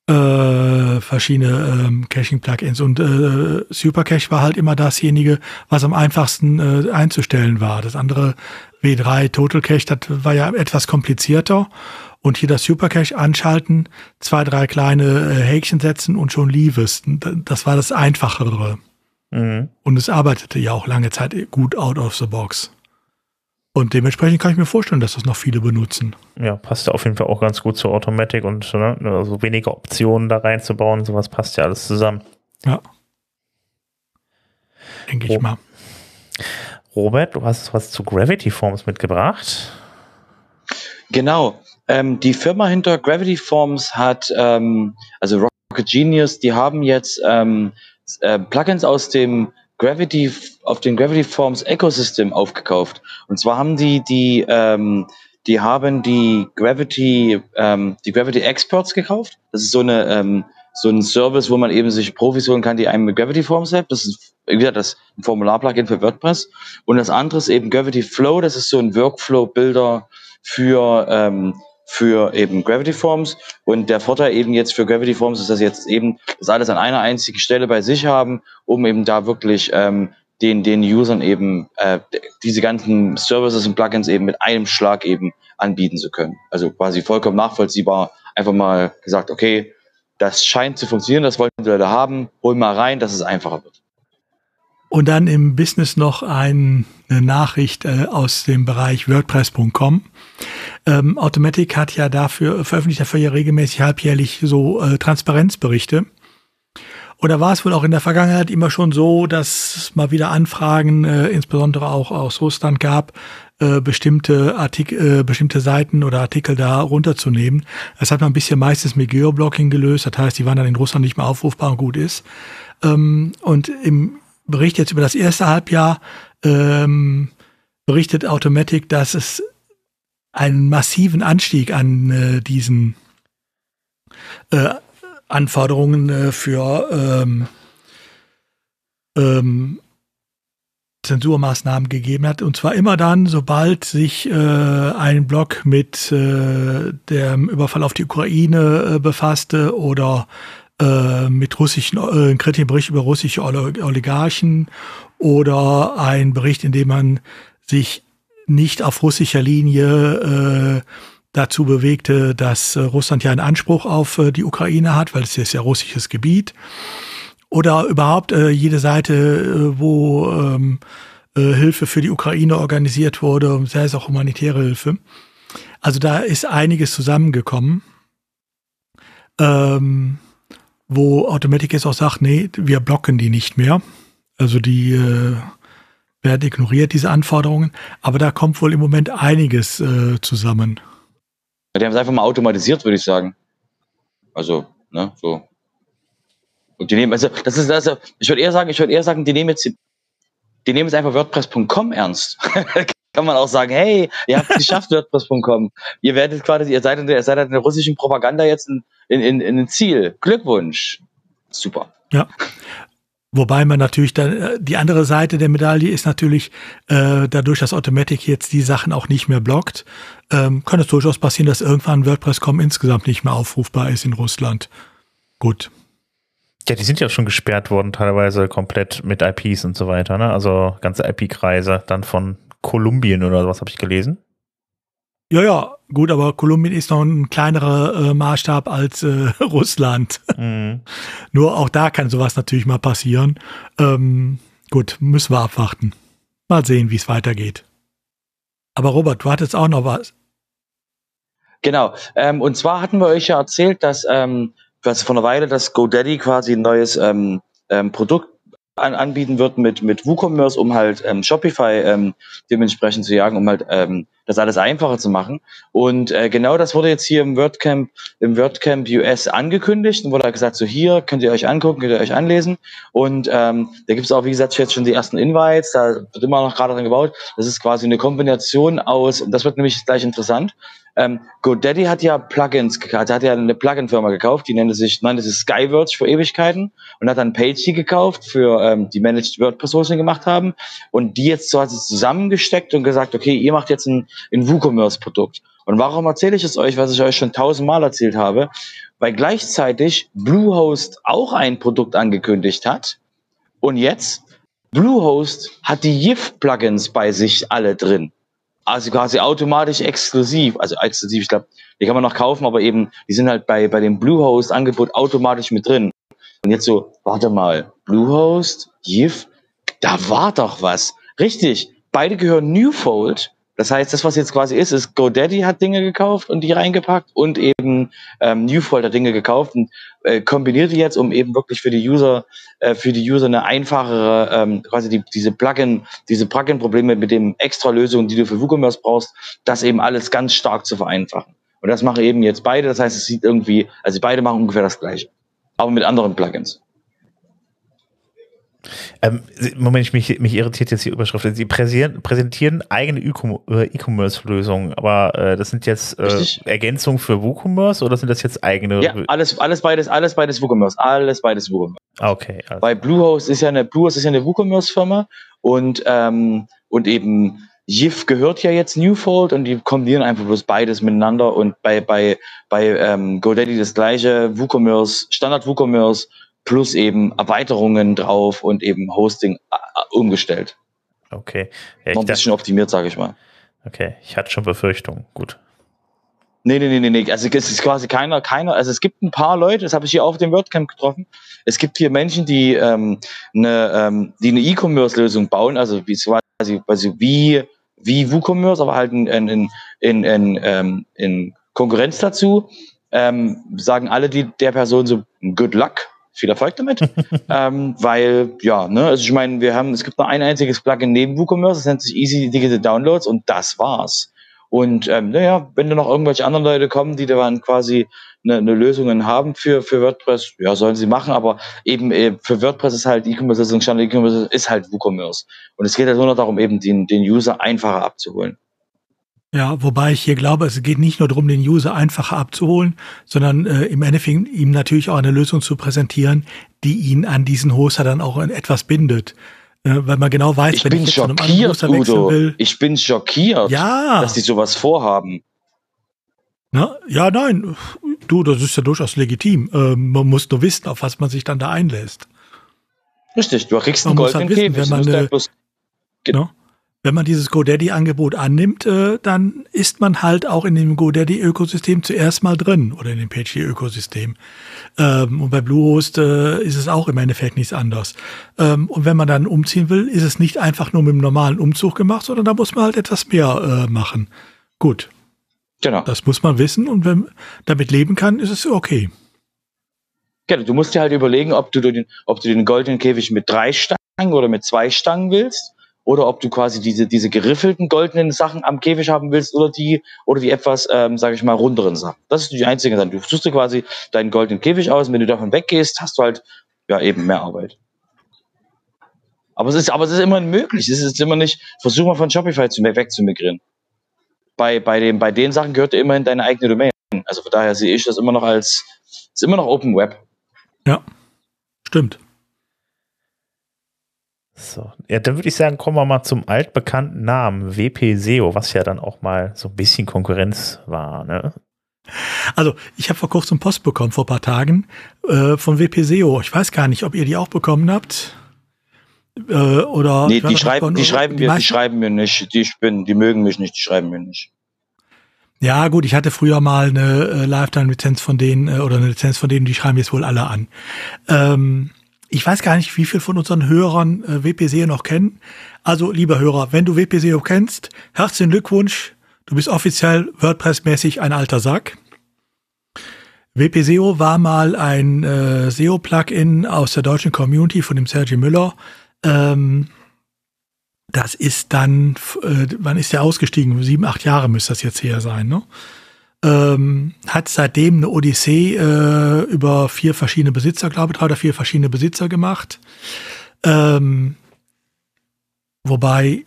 äh, verschiedene ähm, Caching-Plugins und äh, Supercache war halt immer dasjenige, was am einfachsten äh, einzustellen war. Das andere W3 Total Cache, das war ja etwas komplizierter. Und hier das Supercache anschalten, zwei, drei kleine äh, Häkchen setzen und schon lief es. Das war das Einfachere. Mhm. Und es arbeitete ja auch lange Zeit gut out of the box. Und dementsprechend kann ich mir vorstellen, dass das noch viele benutzen. Ja, passt ja auf jeden Fall auch ganz gut zur Automatic und ne, also weniger Optionen da reinzubauen. Sowas passt ja alles zusammen. Ja. Denke ich mal. Robert, du hast was zu Gravity Forms mitgebracht. Genau. Ähm, die Firma hinter Gravity Forms hat, ähm, also Rocket Genius, die haben jetzt ähm, äh, Plugins aus dem Gravity auf den Gravity Forms Ecosystem aufgekauft. Und zwar haben die die ähm, die haben die Gravity ähm, die Gravity Experts gekauft. Das ist so eine ähm, so ein Service, wo man eben sich Profis holen kann, die einem mit Gravity Forms helfen. Das ist wieder das Formular-Plugin für WordPress. Und das andere ist eben Gravity Flow. Das ist so ein Workflow-Builder für ähm, für eben Gravity Forms. Und der Vorteil eben jetzt für Gravity Forms ist, dass jetzt eben das alles an einer einzigen Stelle bei sich haben, um eben da wirklich ähm, den, den Usern eben äh, diese ganzen Services und Plugins eben mit einem Schlag eben anbieten zu können. Also quasi vollkommen nachvollziehbar. Einfach mal gesagt, okay, das scheint zu funktionieren, das wollten die Leute haben, hol mal rein, dass es einfacher wird. Und dann im Business noch ein, eine Nachricht äh, aus dem Bereich WordPress.com. Ähm, Automatic hat ja dafür, veröffentlicht dafür ja regelmäßig halbjährlich so äh, Transparenzberichte. Da war es wohl auch in der Vergangenheit immer schon so, dass es mal wieder Anfragen, äh, insbesondere auch aus Russland gab, äh, bestimmte Artikel, äh, bestimmte Seiten oder Artikel da runterzunehmen. Das hat man ein bisschen meistens mit Geoblocking gelöst. Das heißt, die waren dann in Russland nicht mehr aufrufbar und gut ist. Ähm, und im Bericht jetzt über das erste Halbjahr ähm, berichtet Automatic, dass es einen massiven Anstieg an äh, diesen äh, Anforderungen äh, für ähm, ähm, Zensurmaßnahmen gegeben hat. Und zwar immer dann, sobald sich äh, ein Blog mit äh, dem Überfall auf die Ukraine äh, befasste oder äh, mit russischen, äh, ein kritischen Bericht über russische Oligarchen oder ein Bericht, in dem man sich nicht auf russischer Linie äh, dazu bewegte, dass äh, Russland ja einen Anspruch auf äh, die Ukraine hat, weil es ist ja russisches Gebiet. Oder überhaupt äh, jede Seite, äh, wo ähm, äh, Hilfe für die Ukraine organisiert wurde, sei es auch humanitäre Hilfe. Also da ist einiges zusammengekommen, ähm, wo Automatic jetzt auch sagt, nee, wir blocken die nicht mehr. Also die äh, werden ignoriert, diese Anforderungen. Aber da kommt wohl im Moment einiges äh, zusammen. Die haben es einfach mal automatisiert, würde ich sagen. Also, ne, so. Und die nehmen, also, das ist, also, ich würde eher sagen, ich würde eher sagen, die nehmen jetzt, die nehmen jetzt einfach WordPress.com ernst. Kann man auch sagen, hey, ihr habt es geschafft, WordPress.com. Ihr werdet quasi, ihr seid in der, ihr seid in der russischen Propaganda jetzt in, in, in, in ein Ziel. Glückwunsch. Super. Ja. Wobei man natürlich dann, äh, die andere Seite der Medaille ist natürlich, äh, dadurch, dass Automatic jetzt die Sachen auch nicht mehr blockt, ähm, kann es durchaus passieren, dass irgendwann WordPress.com insgesamt nicht mehr aufrufbar ist in Russland. Gut. Ja, die sind ja schon gesperrt worden, teilweise komplett mit IPs und so weiter, ne? Also ganze IP-Kreise dann von Kolumbien oder was habe ich gelesen? Ja, ja, gut, aber Kolumbien ist noch ein kleinerer äh, Maßstab als äh, Russland. Mhm. Nur auch da kann sowas natürlich mal passieren. Ähm, gut, müssen wir abwarten. Mal sehen, wie es weitergeht. Aber Robert, du hattest auch noch was. Genau. Ähm, und zwar hatten wir euch ja erzählt, dass ähm, was vor einer Weile, dass GoDaddy quasi ein neues ähm, ähm, Produkt an, anbieten wird mit, mit WooCommerce, um halt ähm, Shopify ähm, dementsprechend zu jagen, um halt ähm, das alles einfacher zu machen. Und äh, genau das wurde jetzt hier im WordCamp, im WordCamp US angekündigt und wurde halt gesagt, so hier könnt ihr euch angucken, könnt ihr euch anlesen. Und ähm, da gibt es auch, wie gesagt, jetzt schon die ersten Invites, da wird immer noch gerade dran gebaut. Das ist quasi eine Kombination aus, das wird nämlich gleich interessant, ähm, GoDaddy hat ja Plugins gekauft, hat ja eine Plugin-Firma gekauft, die nennt sich, nannte sich Skywords vor Ewigkeiten und hat dann Pagey gekauft, für ähm, die Managed WordPress Hosting gemacht haben und die jetzt so hat es zusammengesteckt und gesagt, okay, ihr macht jetzt ein, ein WooCommerce-Produkt. Und warum erzähle ich es euch, was ich euch schon tausendmal erzählt habe? Weil gleichzeitig Bluehost auch ein Produkt angekündigt hat und jetzt Bluehost hat die YIF-Plugins bei sich alle drin also quasi automatisch exklusiv, also exklusiv, ich glaube, die kann man noch kaufen, aber eben, die sind halt bei, bei dem Bluehost-Angebot automatisch mit drin. Und jetzt so, warte mal, Bluehost, GIF, da war doch was. Richtig, beide gehören Newfold das heißt, das, was jetzt quasi ist, ist GoDaddy hat Dinge gekauft und die reingepackt und eben ähm, Newfold hat Dinge gekauft und äh, kombiniert die jetzt, um eben wirklich für die User, äh, für die User eine einfachere, ähm, quasi die, diese Plugin, diese Plugin-Probleme mit dem extra Lösungen, die du für WooCommerce brauchst, das eben alles ganz stark zu vereinfachen. Und das machen eben jetzt beide. Das heißt, es sieht irgendwie, also beide machen ungefähr das Gleiche, aber mit anderen Plugins. Ähm, Moment, mich, mich irritiert jetzt die Überschrift. Sie präsentieren, präsentieren eigene äh, E-Commerce-Lösungen, aber äh, das sind jetzt äh, Ergänzungen für WooCommerce oder sind das jetzt eigene? Ja, alles, alles beides, alles beides WooCommerce, alles beides WooCommerce. Ah, okay. Also. Bei Bluehost ist ja eine Bluehost ist ja eine WooCommerce-Firma und ähm, und eben Yif gehört ja jetzt Newfold und die kombinieren einfach bloß beides miteinander und bei bei bei ähm, GoDaddy das gleiche WooCommerce Standard WooCommerce plus eben Erweiterungen drauf und eben Hosting äh, umgestellt. Okay. Ja, Noch ein bisschen optimiert, sage ich mal. Okay, ich hatte schon Befürchtungen. Gut. Nee, nee, nee, nee, Also es ist quasi keiner, keiner, also es gibt ein paar Leute, das habe ich hier auf dem WordCamp getroffen. Es gibt hier Menschen, die ähm, eine, ähm, die eine E-Commerce-Lösung bauen, also wie quasi, quasi wie, wie WooCommerce, aber halt in, in, in, in, ähm, in Konkurrenz dazu. Ähm, sagen alle die der Person so Good Luck, viel Erfolg damit. ähm, weil, ja, ne, also ich meine, wir haben, es gibt nur ein einziges Plugin neben WooCommerce, das nennt sich Easy Digital Downloads und das war's. Und ähm, naja, wenn da noch irgendwelche anderen Leute kommen, die da dann quasi eine, eine Lösungen haben für, für WordPress, ja, sollen sie machen, aber eben äh, für WordPress ist halt E-Commerce, Standard E-Commerce ist halt WooCommerce. Und es geht halt nur noch darum, eben den, den User einfacher abzuholen. Ja, wobei ich hier glaube, es geht nicht nur darum, den User einfacher abzuholen, sondern äh, im Endeffekt ihm natürlich auch eine Lösung zu präsentieren, die ihn an diesen Hoster dann auch etwas bindet. Äh, weil man genau weiß, ich wenn ich jetzt zu einem Hoster wechseln will. Ich bin schockiert, ja. dass die sowas vorhaben. Na, ja, nein, du, das ist ja durchaus legitim. Ähm, man muss nur wissen, auf was man sich dann da einlässt. Richtig, du kriegst einen goldenen halt wissen, Käfig. Wenn man, eine, genau. Wenn man dieses GoDaddy-Angebot annimmt, äh, dann ist man halt auch in dem GoDaddy-Ökosystem zuerst mal drin oder in dem PageShare-Ökosystem. Ähm, und bei Bluehost äh, ist es auch im Endeffekt nichts anders. Ähm, und wenn man dann umziehen will, ist es nicht einfach nur mit dem normalen Umzug gemacht, sondern da muss man halt etwas mehr äh, machen. Gut. Genau. Das muss man wissen und wenn damit leben kann, ist es okay. Genau, du musst dir halt überlegen, ob du den, ob du den goldenen Käfig mit drei Stangen oder mit zwei Stangen willst oder ob du quasi diese, diese geriffelten goldenen Sachen am Käfig haben willst oder die, oder die etwas, ähm, sage ich mal, runderen Sachen. Das ist die einzige Sache. Du suchst dir quasi deinen goldenen Käfig aus und wenn du davon weggehst, hast du halt, ja, eben mehr Arbeit. Aber es ist, aber es ist immer möglich. Es ist immer nicht, versuch mal von Shopify zu, wegzumigrieren. Bei, bei dem, bei den Sachen gehört dir immerhin deine eigene Domain. Also von daher sehe ich das immer noch als, ist immer noch Open Web. Ja, stimmt. So, ja, dann würde ich sagen, kommen wir mal zum altbekannten Namen WP SEO, was ja dann auch mal so ein bisschen Konkurrenz war, ne? Also, ich habe vor kurzem Post bekommen, vor paar Tagen, äh, von WP SEO. Ich weiß gar nicht, ob ihr die auch bekommen habt. Äh, oder nee, die schreiben, die schreiben mir, die schreiben mir nicht, die, bin, die mögen mich nicht, die schreiben mir nicht. Ja, gut, ich hatte früher mal eine äh, Lifetime-Lizenz von denen äh, oder eine Lizenz von denen, die schreiben jetzt wohl alle an. Ähm, ich weiß gar nicht, wie viel von unseren Hörern äh, WPSEO noch kennen. Also, lieber Hörer, wenn du WPSEO kennst, herzlichen Glückwunsch. Du bist offiziell WordPress-mäßig ein alter Sack. WPSEO war mal ein äh, SEO-Plugin aus der deutschen Community von dem Sergio Müller. Ähm, das ist dann, äh, wann ist der ausgestiegen? Sieben, acht Jahre müsste das jetzt her sein, ne? Ähm, hat seitdem eine Odyssee äh, über vier verschiedene Besitzer, glaube ich, drei oder vier verschiedene Besitzer gemacht. Ähm, wobei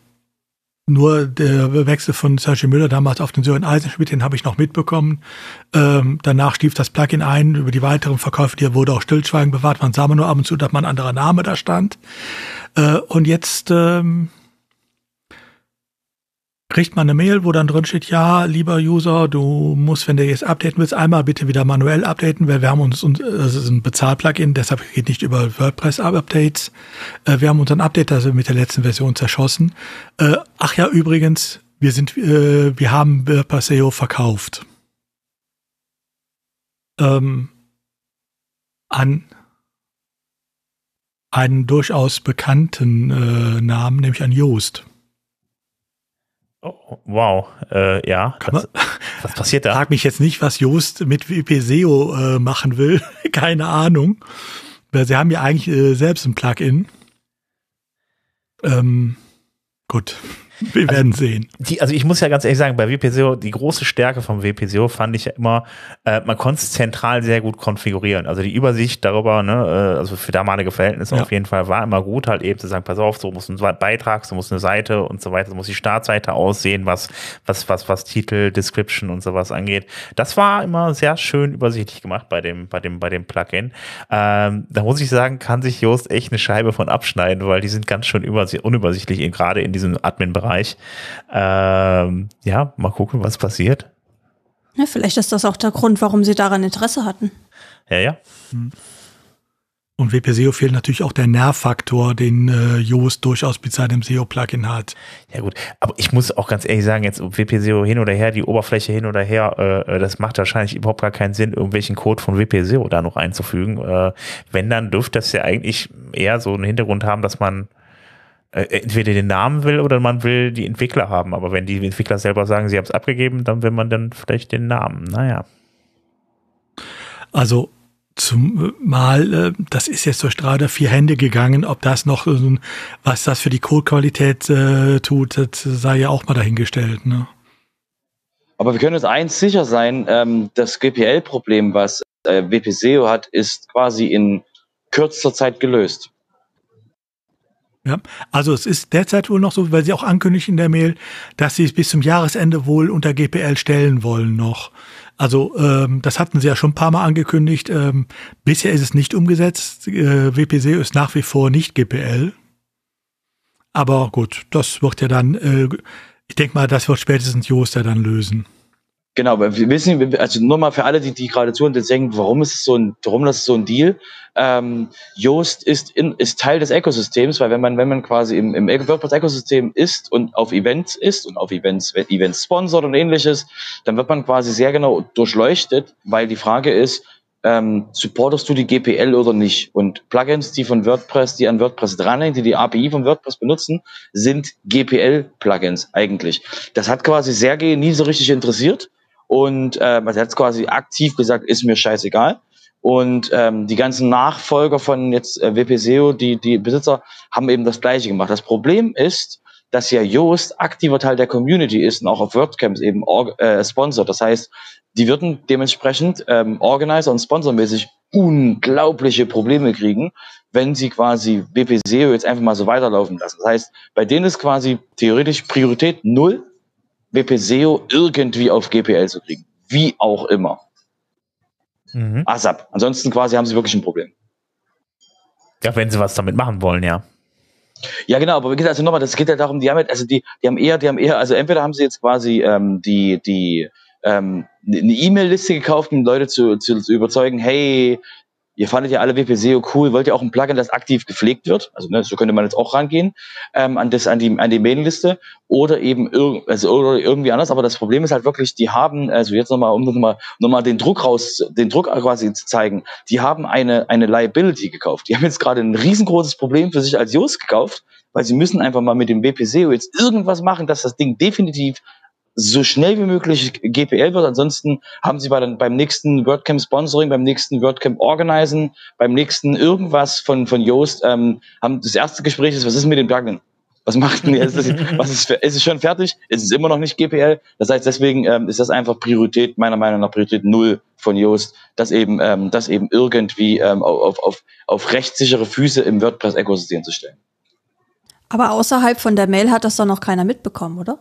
nur der Wechsel von Sergio Müller damals auf den Sören Eisenschmidt, den habe ich noch mitbekommen. Ähm, danach stief das Plugin ein. Über die weiteren Verkäufe, die wurde auch Stillschweigen bewahrt. Man sah man nur ab und zu, dass man ein anderer Name da stand. Äh, und jetzt ähm, kriegt man eine Mail, wo dann drin steht, ja, lieber User, du musst, wenn du jetzt updaten willst, einmal bitte wieder manuell updaten, weil wir haben uns, das ist ein Bezahlplugin, deshalb geht nicht über WordPress-Updates. Äh, wir haben unseren Update also mit der letzten Version zerschossen. Äh, ach ja, übrigens, wir sind, äh, wir haben WordPress SEO verkauft. Ähm, an einen durchaus bekannten äh, Namen, nämlich an Joost. Oh, wow, äh, ja. Was, was, passiert da? Frag mich jetzt nicht, was Joost mit WP-SEO äh, machen will. Keine Ahnung. Weil sie haben ja eigentlich äh, selbst ein Plugin. Ähm, gut. Wir werden sehen. Die, also ich muss ja ganz ehrlich sagen, bei WPSEO, die große Stärke vom WPSEO fand ich ja immer, äh, man konnte es zentral sehr gut konfigurieren. Also die Übersicht darüber, ne, äh, also für damalige Verhältnisse ja. auf jeden Fall war immer gut, halt eben zu sagen, pass auf, so muss ein Beitrag, so muss eine Seite und so weiter, so muss die Startseite aussehen, was, was, was, was Titel, Description und sowas angeht. Das war immer sehr schön übersichtlich gemacht bei dem, bei dem, bei dem Plugin. Ähm, da muss ich sagen, kann sich Yoast echt eine Scheibe von abschneiden, weil die sind ganz schön unübersichtlich, gerade in diesem Admin-Bereich. Bereich. Ähm, ja, mal gucken, was passiert. Ja, vielleicht ist das auch der Grund, warum sie daran Interesse hatten. Ja, ja. Und WP-SEO fehlt natürlich auch der Nervfaktor, den äh, Yoast durchaus mit seinem SEO-Plugin hat. Ja gut, aber ich muss auch ganz ehrlich sagen, jetzt WP-SEO hin oder her, die Oberfläche hin oder her, äh, äh, das macht wahrscheinlich überhaupt gar keinen Sinn, irgendwelchen Code von WP-SEO da noch einzufügen. Äh, wenn, dann dürfte das ja eigentlich eher so einen Hintergrund haben, dass man äh, entweder den Namen will oder man will die Entwickler haben. Aber wenn die Entwickler selber sagen, sie haben es abgegeben, dann will man dann vielleicht den Namen. Naja. Also zumal, äh, das ist jetzt durch oder vier Hände gegangen, ob das noch, was das für die Codequalität äh, tut, das sei ja auch mal dahingestellt. Ne? Aber wir können uns eins sicher sein, ähm, das GPL-Problem, was äh, WPSEO hat, ist quasi in kürzester Zeit gelöst. Ja, also es ist derzeit wohl noch so, weil sie auch ankündigen in der Mail, dass sie es bis zum Jahresende wohl unter GPL stellen wollen noch. Also ähm, das hatten sie ja schon ein paar Mal angekündigt. Ähm, bisher ist es nicht umgesetzt. Äh, WPC ist nach wie vor nicht GPL. Aber gut, das wird ja dann, äh, ich denke mal, das wird spätestens Joost ja dann lösen. Genau, wir wissen, also nur mal für alle, die, die gerade zuhören, die denken, warum ist es so ein, warum das ist so ein Deal? Ähm, Yoast ist, in, ist Teil des Ökosystems, weil wenn man, wenn man quasi im, im WordPress-Ökosystem ist und auf Events ist und auf Events, Events sponsort und ähnliches, dann wird man quasi sehr genau durchleuchtet, weil die Frage ist, ähm, supportest du die GPL oder nicht? Und Plugins, die von WordPress, die an WordPress dranhängen, die die API von WordPress benutzen, sind GPL-Plugins eigentlich. Das hat quasi Sergej nie so richtig interessiert und äh, also er hat quasi aktiv gesagt, ist mir scheißegal. Und ähm, die ganzen Nachfolger von jetzt äh, WPSEO, die, die Besitzer, haben eben das Gleiche gemacht. Das Problem ist, dass ja Yoast aktiver Teil der Community ist und auch auf WordCamps eben äh, sponsort. Das heißt, die würden dementsprechend ähm, Organizer und Sponsormäßig unglaubliche Probleme kriegen, wenn sie quasi WPSEO jetzt einfach mal so weiterlaufen lassen. Das heißt, bei denen ist quasi theoretisch Priorität null, WPSEO irgendwie auf GPL zu kriegen. Wie auch immer. Mhm. ASAP. Ansonsten quasi haben sie wirklich ein Problem. Ja, wenn sie was damit machen wollen, ja. Ja, genau, aber wie gesagt, also nochmal, das geht ja darum, die haben halt, also die, die haben eher, die haben eher, also entweder haben sie jetzt quasi ähm, die, die, ähm, eine E-Mail-Liste gekauft, um Leute zu, zu, zu überzeugen, hey, ihr fandet ja alle WP-SEO cool, wollt ihr auch ein Plugin, das aktiv gepflegt wird? Also ne, so könnte man jetzt auch rangehen ähm, an das an die an die Mailingliste oder eben ir also, oder irgendwie anders. Aber das Problem ist halt wirklich, die haben also jetzt nochmal um nochmal noch mal den Druck raus, den Druck quasi zu zeigen, die haben eine eine Liability gekauft. Die haben jetzt gerade ein riesengroßes Problem für sich als Yoast gekauft, weil sie müssen einfach mal mit dem WP-SEO jetzt irgendwas machen, dass das Ding definitiv so schnell wie möglich GPL wird. Ansonsten haben sie bei den, beim nächsten WordCamp Sponsoring, beim nächsten WordCamp Organizen, beim nächsten irgendwas von, von Yoast, ähm, haben das erste Gespräch ist, was ist mit dem Plugin? Was macht denn jetzt? Was ist, ist es schon fertig? Ist es immer noch nicht GPL? Das heißt, deswegen ähm, ist das einfach Priorität, meiner Meinung nach Priorität null von Yoast, dass eben, ähm, das eben irgendwie ähm, auf, auf, auf rechtssichere Füße im WordPress-Ökosystem zu stellen. Aber außerhalb von der Mail hat das doch noch keiner mitbekommen, oder?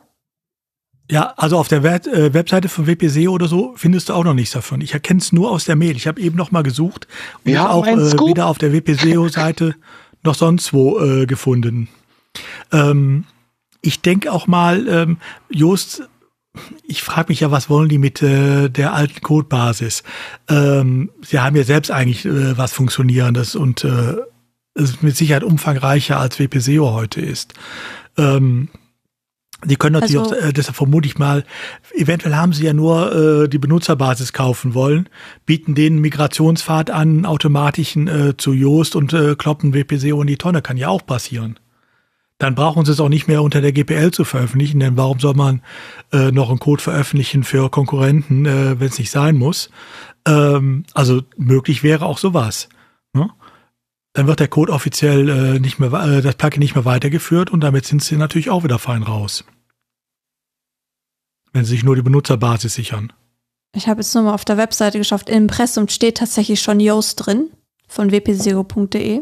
Ja, also auf der Web äh, Webseite von WPC oder so findest du auch noch nichts davon. Ich erkenne es nur aus der Mail. Ich habe eben noch mal gesucht und Wir auch äh, weder auf der WPSEO-Seite noch sonst wo äh, gefunden. Ähm, ich denke auch mal, ähm, Just, ich frage mich ja, was wollen die mit äh, der alten Codebasis? Ähm, sie haben ja selbst eigentlich äh, was Funktionierendes und äh, es ist mit Sicherheit umfangreicher als WPSEO heute ist. Ähm, die können natürlich also, auch, äh, deshalb vermute ich mal, eventuell haben sie ja nur äh, die Benutzerbasis kaufen wollen, bieten den Migrationspfad an, automatischen äh, zu Joost und äh, kloppen WPC in die Tonne, kann ja auch passieren. Dann brauchen sie es auch nicht mehr unter der GPL zu veröffentlichen, denn warum soll man äh, noch einen Code veröffentlichen für Konkurrenten, äh, wenn es nicht sein muss? Ähm, also möglich wäre auch sowas. Ne? Dann wird der Code offiziell äh, nicht mehr, äh, das Plugin nicht mehr weitergeführt und damit sind sie natürlich auch wieder fein raus. Wenn sie sich nur die Benutzerbasis sichern. Ich habe jetzt nur mal auf der Webseite geschaut. Im Impressum steht tatsächlich schon Yoast drin von wp0.de.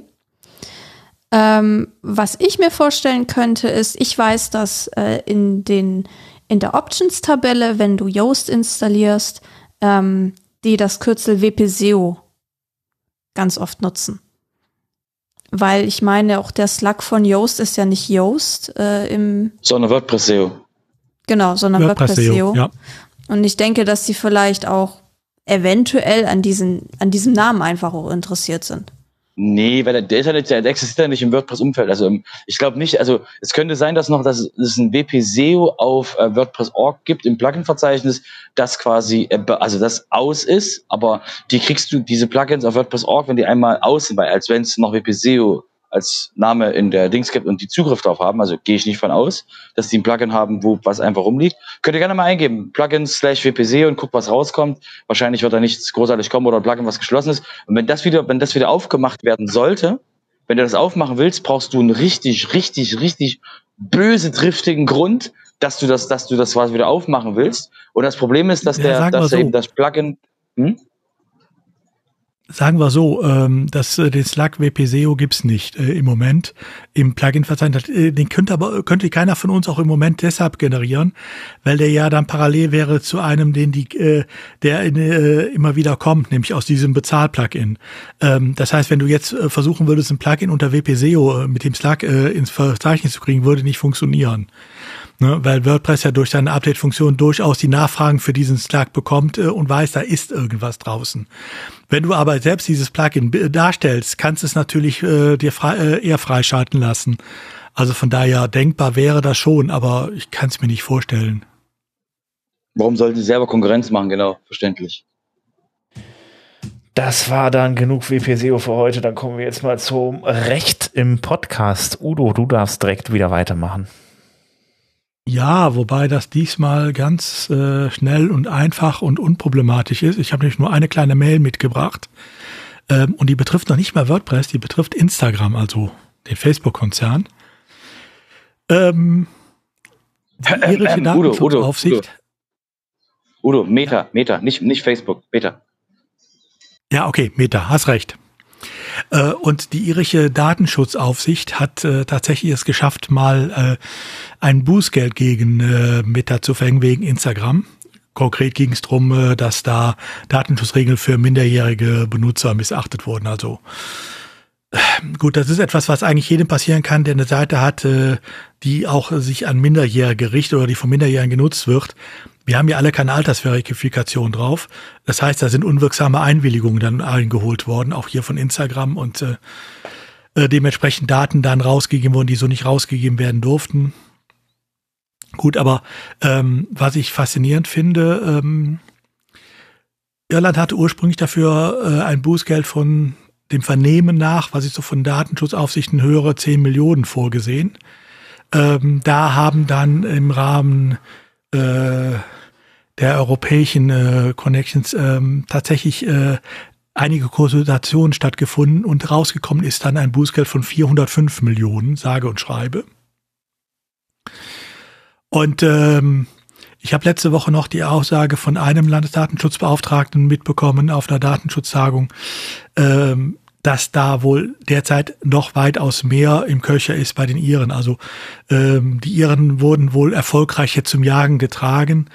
Ähm, was ich mir vorstellen könnte, ist, ich weiß, dass äh, in, den, in der Options-Tabelle, wenn du Yoast installierst, ähm, die das Kürzel WPSEO ganz oft nutzen. Weil ich meine, auch der Slug von Yoast ist ja nicht Yoast äh, im. Sondern WordPress SEO. Genau, sondern WordPress, SEO. Ja. Und ich denke, dass sie vielleicht auch eventuell an, diesen, an diesem Namen einfach auch interessiert sind. Nee, weil der, ist ja nicht, der existiert ja nicht im WordPress-Umfeld. Also ähm, ich glaube nicht, also es könnte sein, dass noch dass es ein WP-SEO auf äh, WordPress.org gibt im Plugin-Verzeichnis, das quasi, äh, also das aus ist, aber die kriegst du, diese Plugins auf WordPress.org, wenn die einmal aus sind, weil als wenn es noch WP-SEO als Name in der Dings gibt und die Zugriff darauf haben, also gehe ich nicht von aus, dass die ein Plugin haben, wo was einfach rumliegt. Könnt ihr gerne mal eingeben, Plugin slash WPC und guckt, was rauskommt. Wahrscheinlich wird da nichts großartig kommen oder ein Plugin, was geschlossen ist. Und wenn das wieder, wenn das wieder aufgemacht werden sollte, wenn du das aufmachen willst, brauchst du einen richtig, richtig, richtig böse driftigen Grund, dass du das, dass du das was wieder aufmachen willst. Und das Problem ist, dass ja, der, dass so. eben das Plugin, hm? Sagen wir so, ähm, dass äh, den Slack WPSEO gibt's nicht äh, im Moment im Plugin-Verzeichnis. Äh, den könnte aber könnte keiner von uns auch im Moment deshalb generieren, weil der ja dann parallel wäre zu einem, den die äh, der in, äh, immer wieder kommt, nämlich aus diesem Bezahl-Plugin. Ähm, das heißt, wenn du jetzt äh, versuchen würdest, ein Plugin unter WPSEO äh, mit dem Slack äh, ins Verzeichnis zu kriegen, würde nicht funktionieren. Ne, weil WordPress ja durch seine Update-Funktion durchaus die Nachfragen für diesen Slack bekommt äh, und weiß, da ist irgendwas draußen. Wenn du aber selbst dieses Plugin darstellst, kannst du es natürlich äh, dir frei, äh, eher freischalten lassen. Also von daher denkbar wäre das schon, aber ich kann es mir nicht vorstellen. Warum sollten sie selber Konkurrenz machen? Genau, verständlich. Das war dann genug WPSEO für heute. Dann kommen wir jetzt mal zum Recht im Podcast. Udo, du darfst direkt wieder weitermachen. Ja, wobei das diesmal ganz äh, schnell und einfach und unproblematisch ist. Ich habe nämlich nur eine kleine Mail mitgebracht. Ähm, und die betrifft noch nicht mal WordPress, die betrifft Instagram, also den Facebook-Konzern. Ähm, die irische ähm, Datenschutzaufsicht. Udo, Udo, Udo, Meta, Meta, nicht, nicht Facebook, Meta. Ja, okay, Meta, hast recht. Äh, und die irische Datenschutzaufsicht hat äh, tatsächlich es geschafft, mal äh, ein Bußgeld gegen Meta zu verhängen wegen Instagram. Konkret ging es darum, dass da Datenschutzregeln für minderjährige Benutzer missachtet wurden. Also gut, das ist etwas, was eigentlich jedem passieren kann, der eine Seite hat, die auch sich an Minderjährige richtet oder die von Minderjährigen genutzt wird. Wir haben ja alle keine Altersverifikation drauf. Das heißt, da sind unwirksame Einwilligungen dann eingeholt worden, auch hier von Instagram und äh, äh, dementsprechend Daten dann rausgegeben wurden, die so nicht rausgegeben werden durften. Gut, aber ähm, was ich faszinierend finde, ähm, Irland hatte ursprünglich dafür äh, ein Bußgeld von dem Vernehmen nach, was ich so von Datenschutzaufsichten höre, 10 Millionen vorgesehen. Ähm, da haben dann im Rahmen äh, der europäischen äh, Connections ähm, tatsächlich äh, einige Konsultationen stattgefunden und rausgekommen ist dann ein Bußgeld von 405 Millionen, sage und schreibe. Und ähm, ich habe letzte Woche noch die Aussage von einem Landesdatenschutzbeauftragten mitbekommen auf einer Datenschutztagung, ähm, dass da wohl derzeit noch weitaus mehr im Köcher ist bei den Iren. Also ähm, die Iren wurden wohl erfolgreich jetzt zum Jagen getragen,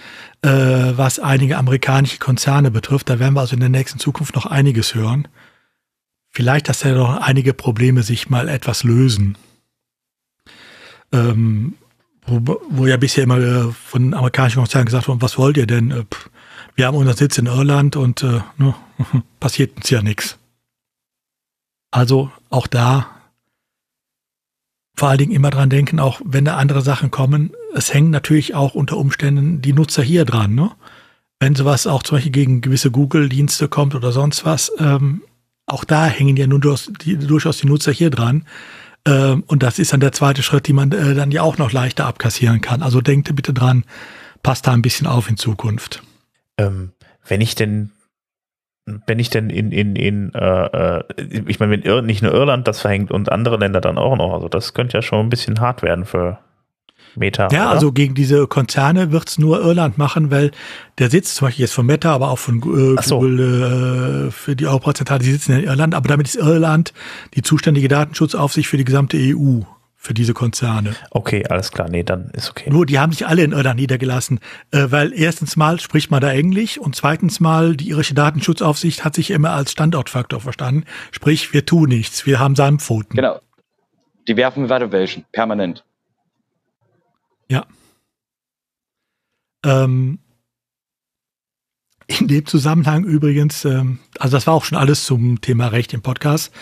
äh, was einige amerikanische Konzerne betrifft. Da werden wir also in der nächsten Zukunft noch einiges hören. Vielleicht, dass da noch einige Probleme sich mal etwas lösen. Ähm, wo, wo ja bisher immer äh, von amerikanischen Konzernen gesagt wurde, was wollt ihr denn? Äh, wir haben unseren Sitz in Irland und äh, ne, passiert uns ja nichts. Also auch da vor allen Dingen immer dran denken, auch wenn da andere Sachen kommen, es hängen natürlich auch unter Umständen die Nutzer hier dran. Ne? Wenn sowas auch zum Beispiel gegen gewisse Google-Dienste kommt oder sonst was, ähm, auch da hängen ja nun durchaus die, durchaus die Nutzer hier dran. Ähm, und das ist dann der zweite Schritt, die man äh, dann ja auch noch leichter abkassieren kann. Also denkt bitte dran, passt da ein bisschen auf in Zukunft. Ähm, wenn ich denn wenn ich denn in, in, in äh, äh ich meine, wenn Ir nicht nur Irland das verhängt und andere Länder dann auch noch, also das könnte ja schon ein bisschen hart werden für Meta. Ja, oder? also gegen diese Konzerne wird's nur Irland machen, weil der Sitz zum Beispiel jetzt von Meta, aber auch von äh, so. Google äh, für die Europazentrale, die sitzen in Irland, aber damit ist Irland die zuständige Datenschutzaufsicht für die gesamte EU für diese Konzerne. Okay, alles klar. Nee, dann ist okay. Nur die haben sich alle in Irland niedergelassen, äh, weil erstens mal spricht man da Englisch und zweitens mal die irische Datenschutzaufsicht hat sich immer als Standortfaktor verstanden. Sprich, wir tun nichts, wir haben Sandpfoten. Genau. Die werfen weiter welchen, permanent. Ja. Ähm, in dem Zusammenhang übrigens, ähm, also das war auch schon alles zum Thema Recht im Podcast.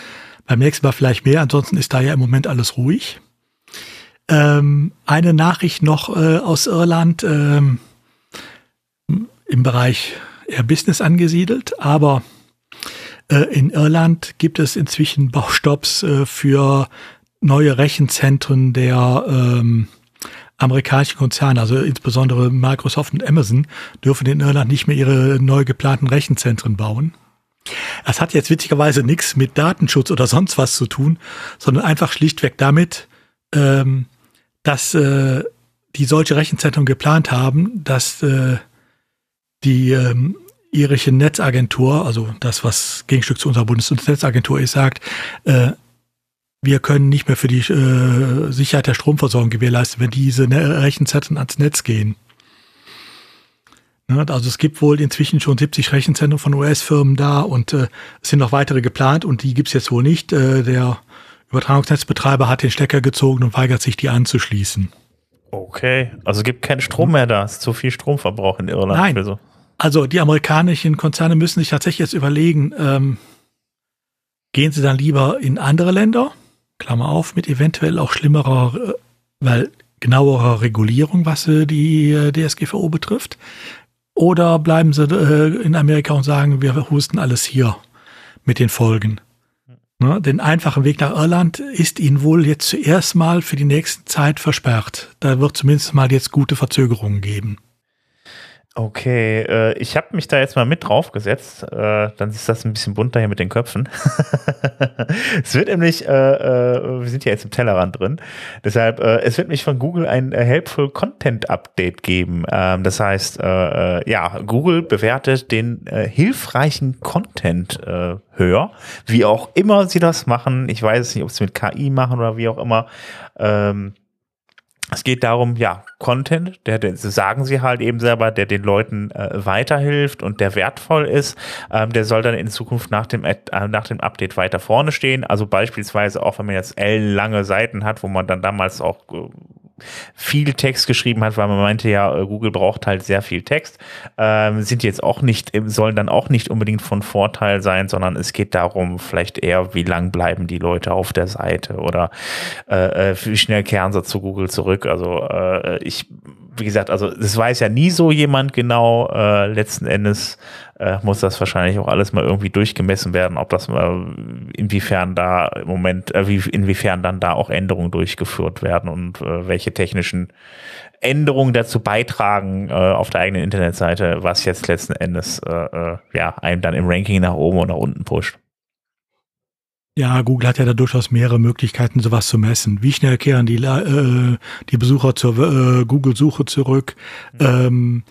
Beim nächsten Mal vielleicht mehr, ansonsten ist da ja im Moment alles ruhig. Ähm, eine Nachricht noch äh, aus Irland ähm, im Bereich eher Business angesiedelt, aber äh, in Irland gibt es inzwischen Baustopps äh, für neue Rechenzentren der ähm, amerikanischen Konzerne, also insbesondere Microsoft und Amazon, dürfen in Irland nicht mehr ihre neu geplanten Rechenzentren bauen. Das hat jetzt witzigerweise nichts mit Datenschutz oder sonst was zu tun, sondern einfach schlichtweg damit, ähm, dass äh, die solche Rechenzentren geplant haben, dass äh, die ähm, irische Netzagentur, also das, was Gegenstück zu unserer Bundesnetzagentur ist, sagt, äh, wir können nicht mehr für die äh, Sicherheit der Stromversorgung gewährleisten, wenn diese ne Rechenzentren ans Netz gehen. Ne, also es gibt wohl inzwischen schon 70 Rechenzentren von US-Firmen da und äh, es sind noch weitere geplant und die gibt's jetzt wohl nicht. Äh, der Übertragungsnetzbetreiber hat den Stecker gezogen und weigert sich, die anzuschließen. Okay, also es gibt keinen Strom mehr da. Es ist zu viel Stromverbrauch in Irland. Nein. So. Also die amerikanischen Konzerne müssen sich tatsächlich jetzt überlegen, ähm, gehen sie dann lieber in andere Länder, Klammer auf, mit eventuell auch schlimmerer, äh, weil genauerer Regulierung, was äh, die äh, DSGVO betrifft, oder bleiben sie in Amerika und sagen, wir husten alles hier mit den Folgen. Ne, den einfachen Weg nach Irland ist ihnen wohl jetzt zuerst mal für die nächste Zeit versperrt. Da wird zumindest mal jetzt gute Verzögerungen geben. Okay, äh, ich habe mich da jetzt mal mit draufgesetzt. Äh, dann ist das ein bisschen bunter hier mit den Köpfen. es wird nämlich, äh, äh, wir sind ja jetzt im Tellerrand drin, deshalb, äh, es wird mich von Google ein äh, Helpful Content Update geben. Ähm, das heißt, ja, Google bewertet den hilfreichen Content höher, wie auch immer sie das machen. Ich weiß nicht, ob sie mit KI machen oder wie auch immer. Ähm, es geht darum, ja, Content, der, der sagen sie halt eben selber, der den Leuten äh, weiterhilft und der wertvoll ist, ähm, der soll dann in Zukunft nach dem, äh, nach dem Update weiter vorne stehen. Also beispielsweise auch, wenn man jetzt ellenlange Seiten hat, wo man dann damals auch äh, viel Text geschrieben hat, weil man meinte ja, äh, Google braucht halt sehr viel Text, ähm, sind jetzt auch nicht, sollen dann auch nicht unbedingt von Vorteil sein, sondern es geht darum, vielleicht eher, wie lang bleiben die Leute auf der Seite oder äh, äh wie schnell kehren sie zu Google zurück. Also äh, ich wie gesagt, also das weiß ja nie so jemand genau. Äh, letzten Endes äh, muss das wahrscheinlich auch alles mal irgendwie durchgemessen werden, ob das mal inwiefern da im Moment, äh, wie, inwiefern dann da auch Änderungen durchgeführt werden und äh, welche technischen Änderungen dazu beitragen äh, auf der eigenen Internetseite, was jetzt letzten Endes äh, äh, ja einem dann im Ranking nach oben oder nach unten pusht. Ja, Google hat ja da durchaus mehrere Möglichkeiten, sowas zu messen. Wie schnell kehren die, äh, die Besucher zur äh, Google-Suche zurück? Mhm. Ähm,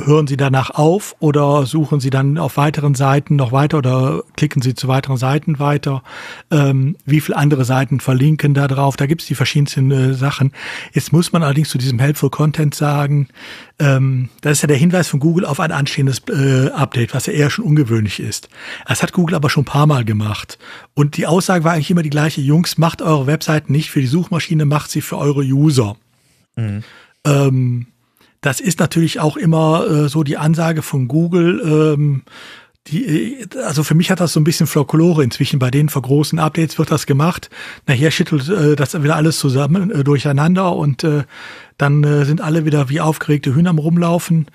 hören Sie danach auf oder suchen Sie dann auf weiteren Seiten noch weiter oder klicken Sie zu weiteren Seiten weiter? Ähm, wie viele andere Seiten verlinken da drauf? Da gibt es die verschiedensten äh, Sachen. Jetzt muss man allerdings zu diesem Helpful Content sagen, ähm, das ist ja der Hinweis von Google auf ein anstehendes äh, Update, was ja eher schon ungewöhnlich ist. Das hat Google aber schon ein paar Mal gemacht. Und die Aussage war eigentlich immer die gleiche, Jungs, macht eure Webseiten nicht für die Suchmaschine, macht sie für eure User. Mhm. Ähm, das ist natürlich auch immer äh, so die Ansage von Google. Ähm, die, äh, also für mich hat das so ein bisschen Folklore inzwischen. Bei den großen Updates wird das gemacht. Nachher schüttelt äh, das wieder alles zusammen äh, durcheinander und äh, dann äh, sind alle wieder wie aufgeregte Hühner am Rumlaufen.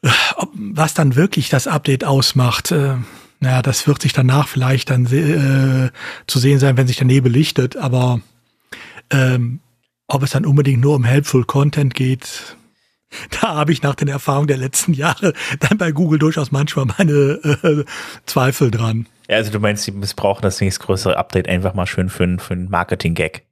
Äh, ob, was dann wirklich das Update ausmacht, äh, naja, das wird sich danach vielleicht dann äh, zu sehen sein, wenn sich der Nebel lichtet. Aber ähm, ob es dann unbedingt nur um Helpful Content geht, Da habe ich nach den Erfahrungen der letzten Jahre dann bei Google durchaus manchmal meine äh, Zweifel dran. Ja, also du meinst, sie missbrauchen das nächstgrößere Update einfach mal schön für, für einen Marketing-Gag.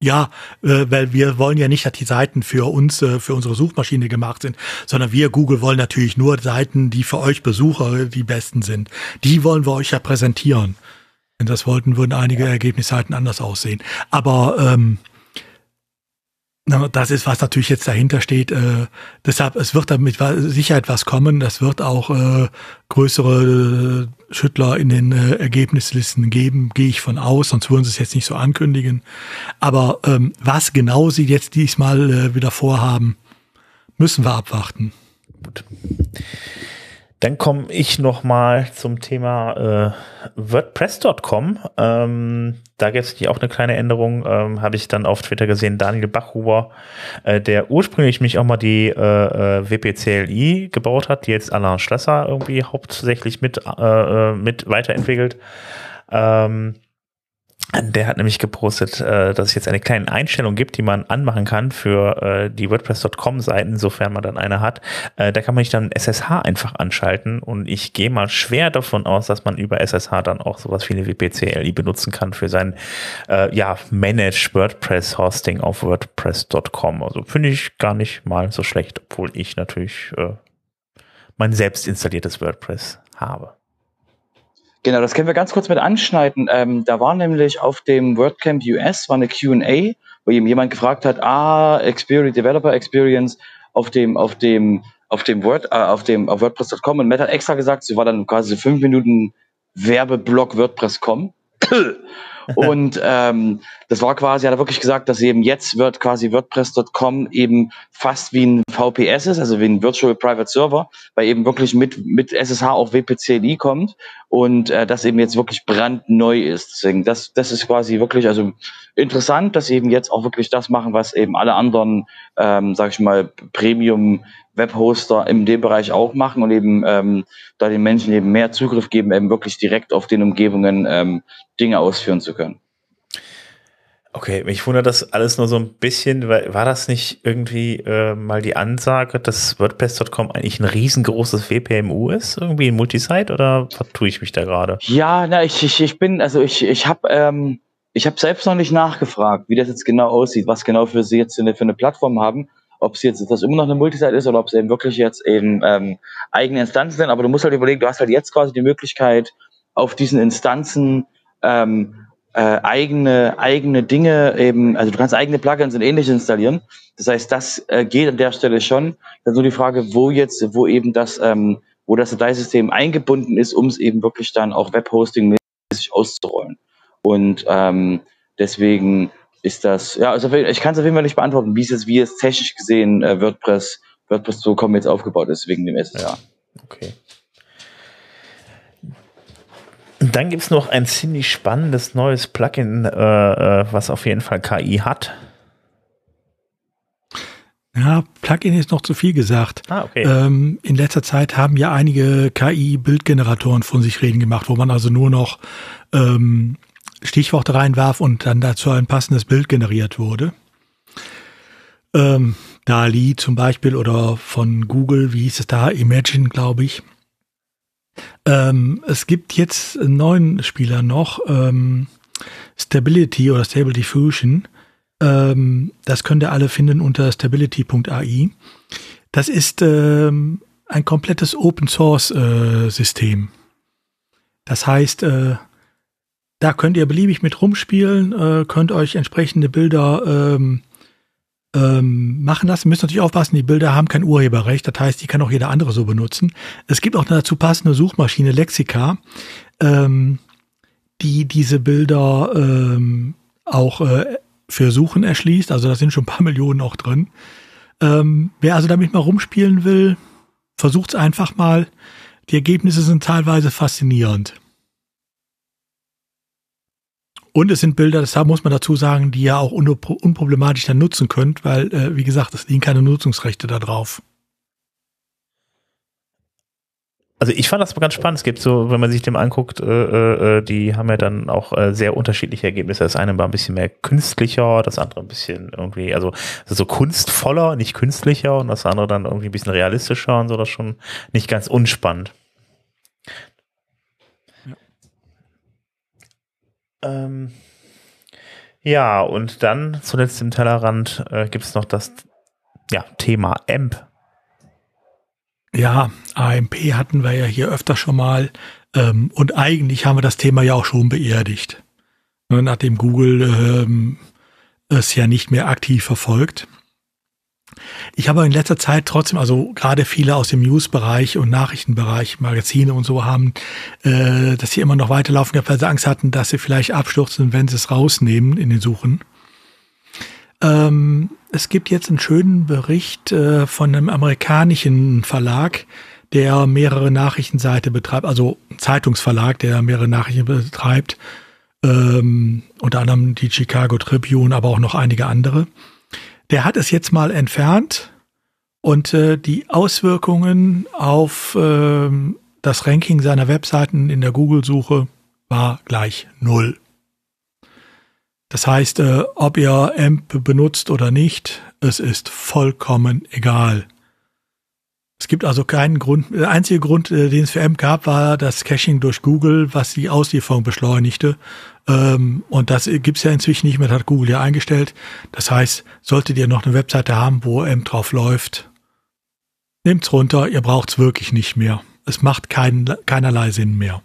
Ja, äh, weil wir wollen ja nicht, dass die Seiten für uns, äh, für unsere Suchmaschine gemacht sind, sondern wir, Google, wollen natürlich nur Seiten, die für euch Besucher die besten sind. Die wollen wir euch ja präsentieren. Wenn das wollten, würden einige Ergebnisseiten anders aussehen. Aber ähm, das ist, was natürlich jetzt dahinter steht. Äh, deshalb, es wird damit Sicherheit was kommen. Es wird auch äh, größere äh, Schüttler in den Ergebnislisten geben, gehe ich von aus, sonst würden sie es jetzt nicht so ankündigen. Aber ähm, was genau sie jetzt diesmal wieder vorhaben, müssen wir abwarten. Gut. Dann komme ich noch mal zum Thema äh, WordPress.com. Ähm, da gibt es auch eine kleine Änderung. Ähm, Habe ich dann auf Twitter gesehen. Daniel Bachhuber, äh, der ursprünglich mich auch mal die äh, äh WPCLI gebaut hat, die jetzt Alain Schlesser irgendwie hauptsächlich mit, äh, äh, mit weiterentwickelt. Ähm, der hat nämlich gepostet, äh, dass es jetzt eine kleine Einstellung gibt, die man anmachen kann für äh, die WordPress.com-Seiten, sofern man dann eine hat. Äh, da kann man sich dann SSH einfach anschalten und ich gehe mal schwer davon aus, dass man über SSH dann auch sowas wie eine WPCLI benutzen kann für sein ja, Managed WordPress Hosting auf WordPress.com. Also finde ich gar nicht mal so schlecht, obwohl ich natürlich mein selbst installiertes WordPress habe. Genau, das können wir ganz kurz mit anschneiden. Ähm, da war nämlich auf dem WordCamp US war eine Q&A, wo eben jemand gefragt hat, ah, Experience, Developer Experience auf dem, auf dem, auf dem Word, äh, auf dem, auf WordPress.com und Matt hat extra gesagt, sie war dann quasi fünf Minuten Werbeblock WordPress.com. Und ähm, das war quasi, hat er wirklich gesagt, dass eben jetzt wird quasi WordPress.com eben fast wie ein VPS ist, also wie ein Virtual Private Server, weil eben wirklich mit, mit SSH auch WPCLI kommt und äh, das eben jetzt wirklich brandneu ist. Deswegen, das, das ist quasi wirklich also interessant, dass eben jetzt auch wirklich das machen, was eben alle anderen, ähm, sag ich mal, Premium Webhoster in dem Bereich auch machen und eben ähm, da den Menschen eben mehr Zugriff geben, eben wirklich direkt auf den Umgebungen ähm, Dinge ausführen zu können. Okay, mich wundert das alles nur so ein bisschen, weil war das nicht irgendwie äh, mal die Ansage, dass WordPress.com eigentlich ein riesengroßes WPMU ist, irgendwie ein Multisite oder vertue ich mich da gerade? Ja, na, ich, ich, ich bin, also ich, ich habe ähm, ich habe selbst noch nicht nachgefragt, wie das jetzt genau aussieht, was genau für sie jetzt für eine, für eine Plattform haben ob es jetzt das immer noch eine Multisite ist oder ob es eben wirklich jetzt eben ähm, eigene Instanzen sind. Aber du musst halt überlegen, du hast halt jetzt quasi die Möglichkeit, auf diesen Instanzen ähm, äh, eigene eigene Dinge eben, also du kannst eigene Plugins und ähnliches installieren. Das heißt, das äh, geht an der Stelle schon. Dann nur die Frage, wo jetzt, wo eben das, ähm, wo das Dateisystem eingebunden ist, um es eben wirklich dann auch Webhosting-mäßig auszurollen. Und ähm, deswegen ist das, ja, also ich kann es auf jeden Fall nicht beantworten, wie es jetzt, wie es technisch gesehen äh, WordPress, WordPress.com jetzt aufgebaut ist, wegen dem SSH. Ja, Dann gibt es noch ein ziemlich spannendes neues Plugin, äh, äh, was auf jeden Fall KI hat. Ja, Plugin ist noch zu viel gesagt. Ah, okay. Ähm, in letzter Zeit haben ja einige KI-Bildgeneratoren von sich reden gemacht, wo man also nur noch ähm, Stichworte reinwarf und dann dazu ein passendes Bild generiert wurde. Ähm, DALI zum Beispiel oder von Google, wie hieß es da, Imagine, glaube ich. Ähm, es gibt jetzt einen neuen Spieler noch, ähm, Stability oder Stable Diffusion. Ähm, das könnt ihr alle finden unter stability.ai. Das ist ähm, ein komplettes Open Source äh, System. Das heißt, äh, da könnt ihr beliebig mit rumspielen, äh, könnt euch entsprechende Bilder ähm, ähm, machen lassen. Müsst natürlich aufpassen, die Bilder haben kein Urheberrecht, das heißt, die kann auch jeder andere so benutzen. Es gibt auch eine dazu passende Suchmaschine, Lexica, ähm, die diese Bilder ähm, auch äh, für Suchen erschließt. Also da sind schon ein paar Millionen auch drin. Ähm, wer also damit mal rumspielen will, versucht's einfach mal. Die Ergebnisse sind teilweise faszinierend. Und es sind Bilder, das muss man dazu sagen, die ihr auch unproblematisch dann nutzen könnt, weil, äh, wie gesagt, es liegen keine Nutzungsrechte da drauf. also ich fand das ganz spannend. Es gibt so, wenn man sich dem anguckt, äh, äh, die haben ja dann auch äh, sehr unterschiedliche Ergebnisse. Das eine war ein bisschen mehr künstlicher, das andere ein bisschen irgendwie, also so kunstvoller, nicht künstlicher und das andere dann irgendwie ein bisschen realistischer und so, das schon nicht ganz unspannend. Ähm, ja und dann zuletzt im Tellerrand äh, gibt es noch das ja, Thema AMP ja, AMP hatten wir ja hier öfter schon mal. Ähm, und eigentlich haben wir das Thema ja auch schon beerdigt. Ne, nachdem Google ähm, es ja nicht mehr aktiv verfolgt. Ich habe in letzter Zeit trotzdem, also gerade viele aus dem News-Bereich und Nachrichtenbereich, Magazine und so haben, äh, dass sie immer noch weiterlaufen gehabt, weil sie Angst hatten, dass sie vielleicht abstürzen, wenn sie es rausnehmen in den Suchen. Ähm, es gibt jetzt einen schönen Bericht äh, von einem amerikanischen Verlag, der mehrere Nachrichtenseite betreibt, also ein Zeitungsverlag, der mehrere Nachrichten betreibt, ähm, unter anderem die Chicago Tribune, aber auch noch einige andere. Der hat es jetzt mal entfernt und äh, die Auswirkungen auf äh, das Ranking seiner Webseiten in der Google-Suche war gleich null. Das heißt, äh, ob ihr AMP benutzt oder nicht, es ist vollkommen egal. Es gibt also keinen Grund, der einzige Grund, äh, den es für AMP gab, war das Caching durch Google, was die Auslieferung beschleunigte. Ähm, und das gibt's ja inzwischen nicht mehr, das hat Google ja eingestellt. Das heißt, solltet ihr noch eine Webseite haben, wo AMP drauf läuft, nehmt's runter, ihr braucht's wirklich nicht mehr. Es macht kein, keinerlei Sinn mehr.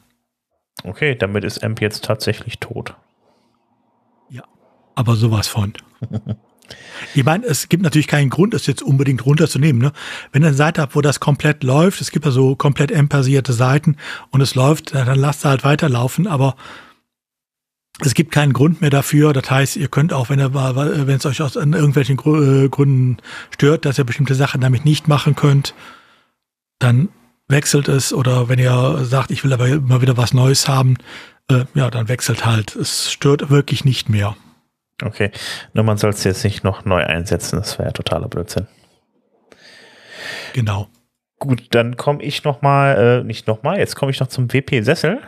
Okay, damit ist AMP jetzt tatsächlich tot aber sowas von. Ich meine, es gibt natürlich keinen Grund, es jetzt unbedingt runterzunehmen. Ne? Wenn ihr eine Seite habt, wo das komplett läuft, es gibt ja so komplett M-basierte Seiten und es läuft, dann lasst es halt weiterlaufen, aber es gibt keinen Grund mehr dafür. Das heißt, ihr könnt auch, wenn, ihr, wenn es euch aus irgendwelchen äh, Gründen stört, dass ihr bestimmte Sachen damit nicht machen könnt, dann wechselt es. Oder wenn ihr sagt, ich will aber immer wieder was Neues haben, äh, ja, dann wechselt halt. Es stört wirklich nicht mehr. Okay, nur man soll es jetzt nicht noch neu einsetzen, das wäre ja totaler Blödsinn. Genau. Gut, dann komme ich noch mal, äh, nicht noch mal, jetzt komme ich noch zum WP-Sessel.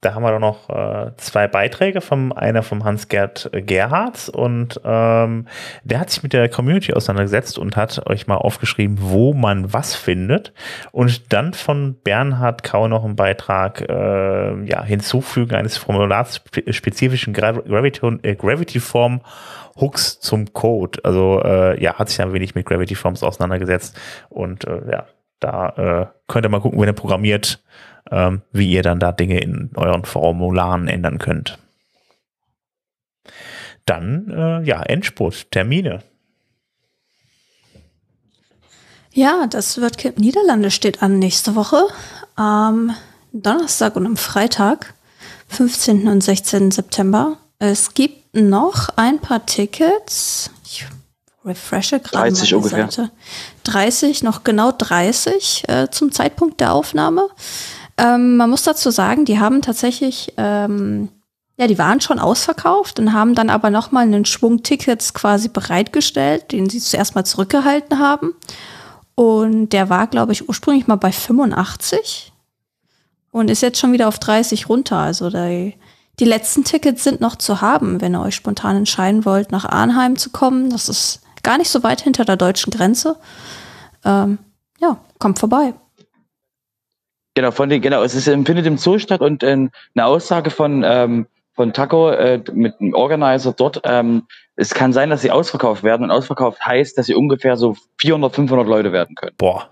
Da haben wir doch noch äh, zwei Beiträge, vom einer vom Hans-Gerd Gerhards und ähm, der hat sich mit der Community auseinandergesetzt und hat euch mal aufgeschrieben, wo man was findet. Und dann von Bernhard Kau noch einen Beitrag, äh, ja, Hinzufügen eines formularspezifischen Gravity, äh, Gravity Form Hooks zum Code. Also äh, ja, hat sich ein wenig mit Gravity Forms auseinandergesetzt und äh, ja, da äh, könnt ihr mal gucken, wenn ihr programmiert, ähm, wie ihr dann da Dinge in euren Formularen ändern könnt. Dann, äh, ja, Endspurt, Termine. Ja, das WordCamp Niederlande steht an nächste Woche. Am Donnerstag und am Freitag, 15. und 16. September. Es gibt noch ein paar Tickets. Ich refreshe gerade 30 ungefähr. Seite. 30, noch genau 30 äh, zum Zeitpunkt der Aufnahme. Ähm, man muss dazu sagen, die haben tatsächlich, ähm, ja, die waren schon ausverkauft und haben dann aber noch mal einen Schwung Tickets quasi bereitgestellt, den sie zuerst mal zurückgehalten haben. Und der war, glaube ich, ursprünglich mal bei 85 und ist jetzt schon wieder auf 30 runter. Also die, die letzten Tickets sind noch zu haben, wenn ihr euch spontan entscheiden wollt, nach Arnheim zu kommen. Das ist gar nicht so weit hinter der deutschen Grenze. Ähm, ja, kommt vorbei. Genau, von den, genau, es ist, findet im Zoo statt und äh, eine Aussage von, ähm, von Taco äh, mit dem Organizer dort, ähm, es kann sein, dass sie ausverkauft werden und ausverkauft heißt, dass sie ungefähr so 400, 500 Leute werden können. Boah.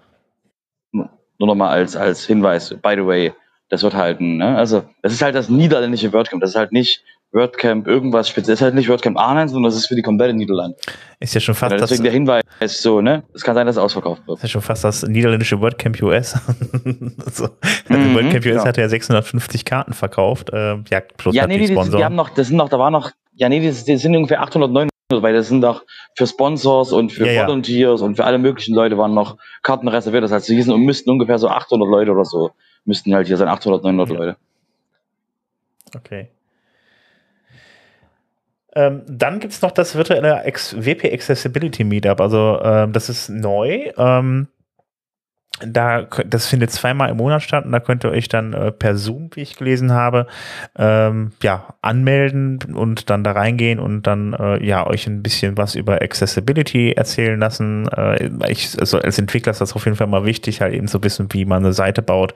Nur nochmal als, als Hinweis, by the way, das wird halten, ne? Also, das ist halt das niederländische WordCamp, das ist halt nicht WordCamp irgendwas speziell. ist halt nicht WordCamp Arnhem, sondern das ist für die komplette Niederlande. Ist ja schon fast ja, deswegen das, der Hinweis ist so, ne? Es kann sein, dass es ausverkauft wird. Ist ja schon fast das niederländische WordCamp US. so. mhm, WordCamp US ja. hat ja 650 Karten verkauft. Äh, ja, plus ja, nee, die, die, die haben noch, das sind noch, da war noch, ja, nee, das, das sind ungefähr 800, 900, weil das sind doch für Sponsors und für ja, Volunteers ja. und für alle möglichen Leute waren noch Karten reserviert. Das heißt, hier sind, müssten ungefähr so 800 Leute oder so, müssten halt hier sein, 800, 900 Leute. Okay. Ähm, dann gibt es noch das virtuelle WP Accessibility Meetup. Also ähm, das ist neu. Ähm, da, das findet zweimal im Monat statt und da könnt ihr euch dann äh, per Zoom, wie ich gelesen habe, ähm, ja, anmelden und dann da reingehen und dann äh, ja euch ein bisschen was über Accessibility erzählen lassen. Äh, ich, also als Entwickler ist das auf jeden Fall mal wichtig, halt eben zu wissen, wie man eine Seite baut.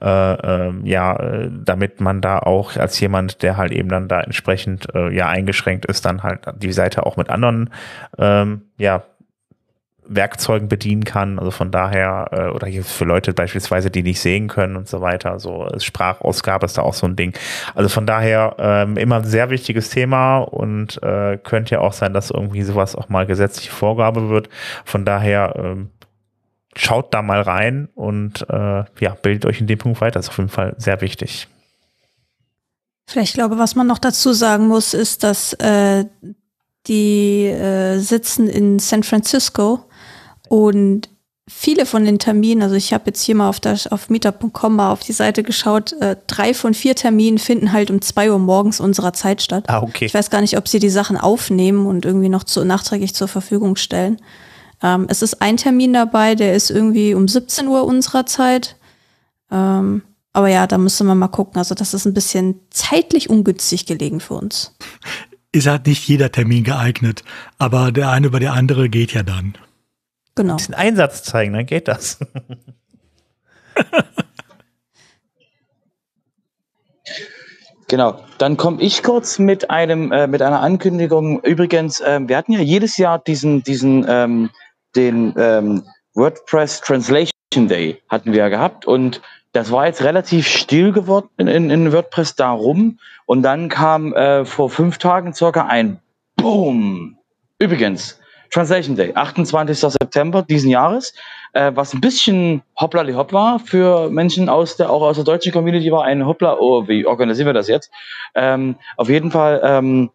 Äh, äh, ja, damit man da auch als jemand, der halt eben dann da entsprechend äh, ja eingeschränkt ist, dann halt die Seite auch mit anderen ähm, ja Werkzeugen bedienen kann. Also von daher, äh, oder hier für Leute beispielsweise, die nicht sehen können und so weiter. So Sprachausgabe ist da auch so ein Ding. Also von daher ähm, immer ein sehr wichtiges Thema und äh, könnte ja auch sein, dass irgendwie sowas auch mal gesetzliche Vorgabe wird. Von daher ähm, schaut da mal rein und äh, ja, bildet euch in dem Punkt weiter. Ist auf jeden Fall sehr wichtig. Vielleicht glaube, was man noch dazu sagen muss, ist, dass äh, die äh, sitzen in San Francisco und viele von den Terminen, also ich habe jetzt hier mal auf, das, auf meetup.com mal auf die Seite geschaut, äh, drei von vier Terminen finden halt um zwei Uhr morgens unserer Zeit statt. Ah, okay. Ich weiß gar nicht, ob sie die Sachen aufnehmen und irgendwie noch zu, nachträglich zur Verfügung stellen. Ähm, es ist ein Termin dabei, der ist irgendwie um 17 Uhr unserer Zeit. Ähm, aber ja, da müssen wir mal gucken. Also das ist ein bisschen zeitlich ungünstig gelegen für uns. Ist halt nicht jeder Termin geeignet, aber der eine über der andere geht ja dann. Genau. Ein bisschen Einsatz zeigen, dann geht das. Genau, dann komme ich kurz mit einem äh, mit einer Ankündigung. Übrigens, ähm, wir hatten ja jedes Jahr diesen diesen ähm, den ähm, WordPress Translation Day hatten wir ja gehabt und das war jetzt relativ still geworden in, in, in WordPress darum und dann kam äh, vor fünf Tagen circa ein Boom. Übrigens, Translation Day, 28. September diesen Jahres, äh, was ein bisschen hoppla hopp war für Menschen aus der, auch aus der deutschen Community war ein hoppla, oh, wie organisieren wir das jetzt? Ähm, auf jeden Fall, ähm,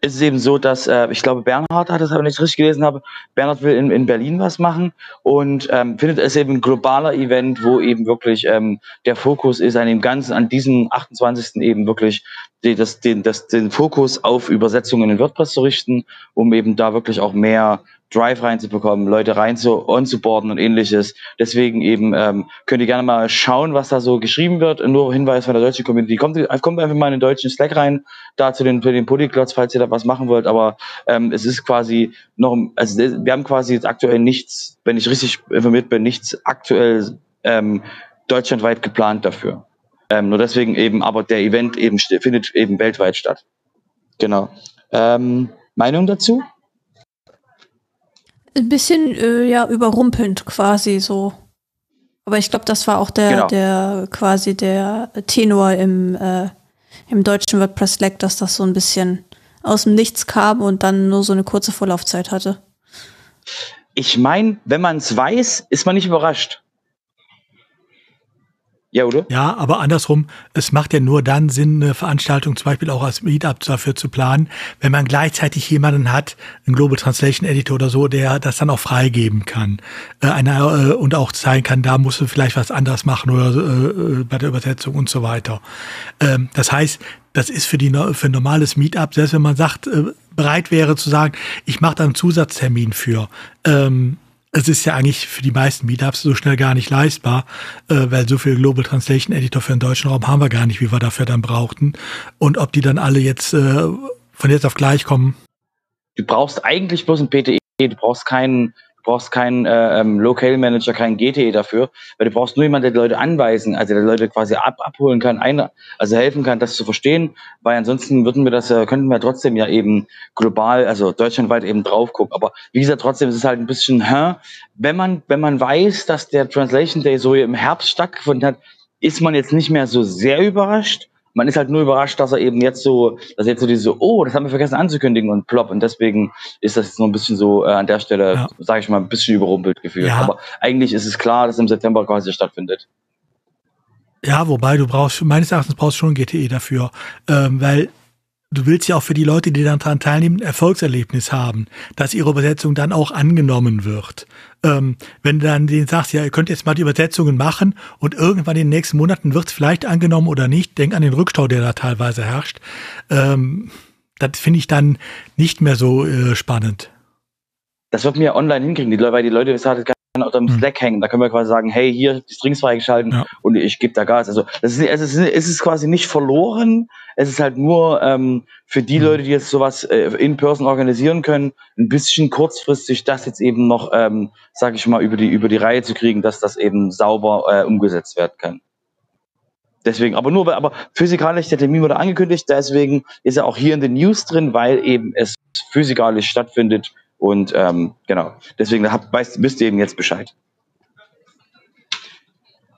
ist es eben so, dass äh, ich glaube, Bernhard hat das aber nicht richtig gelesen habe. Bernhard will in, in Berlin was machen und ähm, findet es eben ein globaler Event, wo eben wirklich ähm, der Fokus ist an dem Ganzen, an diesem 28. eben wirklich die, das, den, das, den Fokus auf Übersetzungen in WordPress zu richten, um eben da wirklich auch mehr Drive reinzubekommen, Leute rein zu onzuboarden und ähnliches. Deswegen eben ähm, könnt ihr gerne mal schauen, was da so geschrieben wird. Nur Hinweis von der deutschen Community. Kommt, kommt einfach mal in den deutschen Slack rein, da zu den, zu den Polyglots, falls ihr da was machen wollt. Aber ähm, es ist quasi noch, also wir haben quasi jetzt aktuell nichts, wenn ich richtig informiert bin, nichts aktuell ähm, deutschlandweit geplant dafür. Ähm, nur deswegen eben, aber der Event eben findet eben weltweit statt. Genau. Ähm, Meinung dazu? Ein bisschen äh, ja überrumpelnd quasi so. Aber ich glaube, das war auch der, genau. der quasi der Tenor im, äh, im deutschen WordPress Slack, dass das so ein bisschen aus dem Nichts kam und dann nur so eine kurze Vorlaufzeit hatte. Ich meine, wenn man es weiß, ist man nicht überrascht. Ja, oder? Ja, aber andersrum, es macht ja nur dann Sinn, eine Veranstaltung zum Beispiel auch als Meetup dafür zu planen, wenn man gleichzeitig jemanden hat, einen Global Translation Editor oder so, der das dann auch freigeben kann. Äh, einer, äh, und auch zeigen kann, da musst du vielleicht was anders machen oder äh, bei der Übersetzung und so weiter. Ähm, das heißt, das ist für, die, für ein normales Meetup, selbst wenn man sagt, äh, bereit wäre zu sagen, ich mache da einen Zusatztermin für, ähm, es ist ja eigentlich für die meisten Meetups so schnell gar nicht leistbar, äh, weil so viel Global Translation Editor für den deutschen Raum haben wir gar nicht, wie wir dafür dann brauchten. Und ob die dann alle jetzt äh, von jetzt auf gleich kommen. Du brauchst eigentlich bloß ein PTE, du brauchst keinen brauchst keinen äh, ähm, Local Manager, keinen GTE dafür, weil du brauchst nur jemanden, der die Leute anweisen, also der Leute quasi ab, abholen kann, ein, also helfen kann, das zu verstehen, weil ansonsten würden wir das, äh, könnten wir trotzdem ja eben global, also deutschlandweit eben drauf gucken. Aber wie gesagt, trotzdem ist es halt ein bisschen, hä? wenn man, wenn man weiß, dass der Translation Day so im Herbst stattgefunden hat, ist man jetzt nicht mehr so sehr überrascht man ist halt nur überrascht, dass er eben jetzt so, dass jetzt so diese, oh, das haben wir vergessen anzukündigen und plopp. Und deswegen ist das jetzt noch ein bisschen so äh, an der Stelle, ja. sage ich mal, ein bisschen überrumpelt gefühlt. Ja. Aber eigentlich ist es klar, dass im September quasi stattfindet. Ja, wobei du brauchst, meines Erachtens brauchst du schon GTE dafür, ähm, weil du willst ja auch für die Leute, die daran teilnehmen, ein Erfolgserlebnis haben, dass ihre Übersetzung dann auch angenommen wird. Ähm, wenn du dann denen sagst, ja, ihr könnt jetzt mal die Übersetzungen machen und irgendwann in den nächsten Monaten wird es vielleicht angenommen oder nicht, denk an den Rückstau, der da teilweise herrscht. Ähm, das finde ich dann nicht mehr so äh, spannend. Das wird mir online hinkriegen, die, weil die Leute, hat oder im Slack hängen. Da können wir quasi sagen, hey, hier die Strings freigeschalten ja. und ich gebe da Gas. Also das ist, es, ist, es ist quasi nicht verloren. Es ist halt nur ähm, für die Leute, die jetzt sowas äh, in Person organisieren können, ein bisschen kurzfristig das jetzt eben noch, ähm, sage ich mal, über die über die Reihe zu kriegen, dass das eben sauber äh, umgesetzt werden kann. Deswegen, aber nur, aber physikalisch, der Termin wurde angekündigt, deswegen ist er auch hier in den News drin, weil eben es physikalisch stattfindet und ähm, genau, deswegen habt, weißt, wisst ihr eben jetzt Bescheid.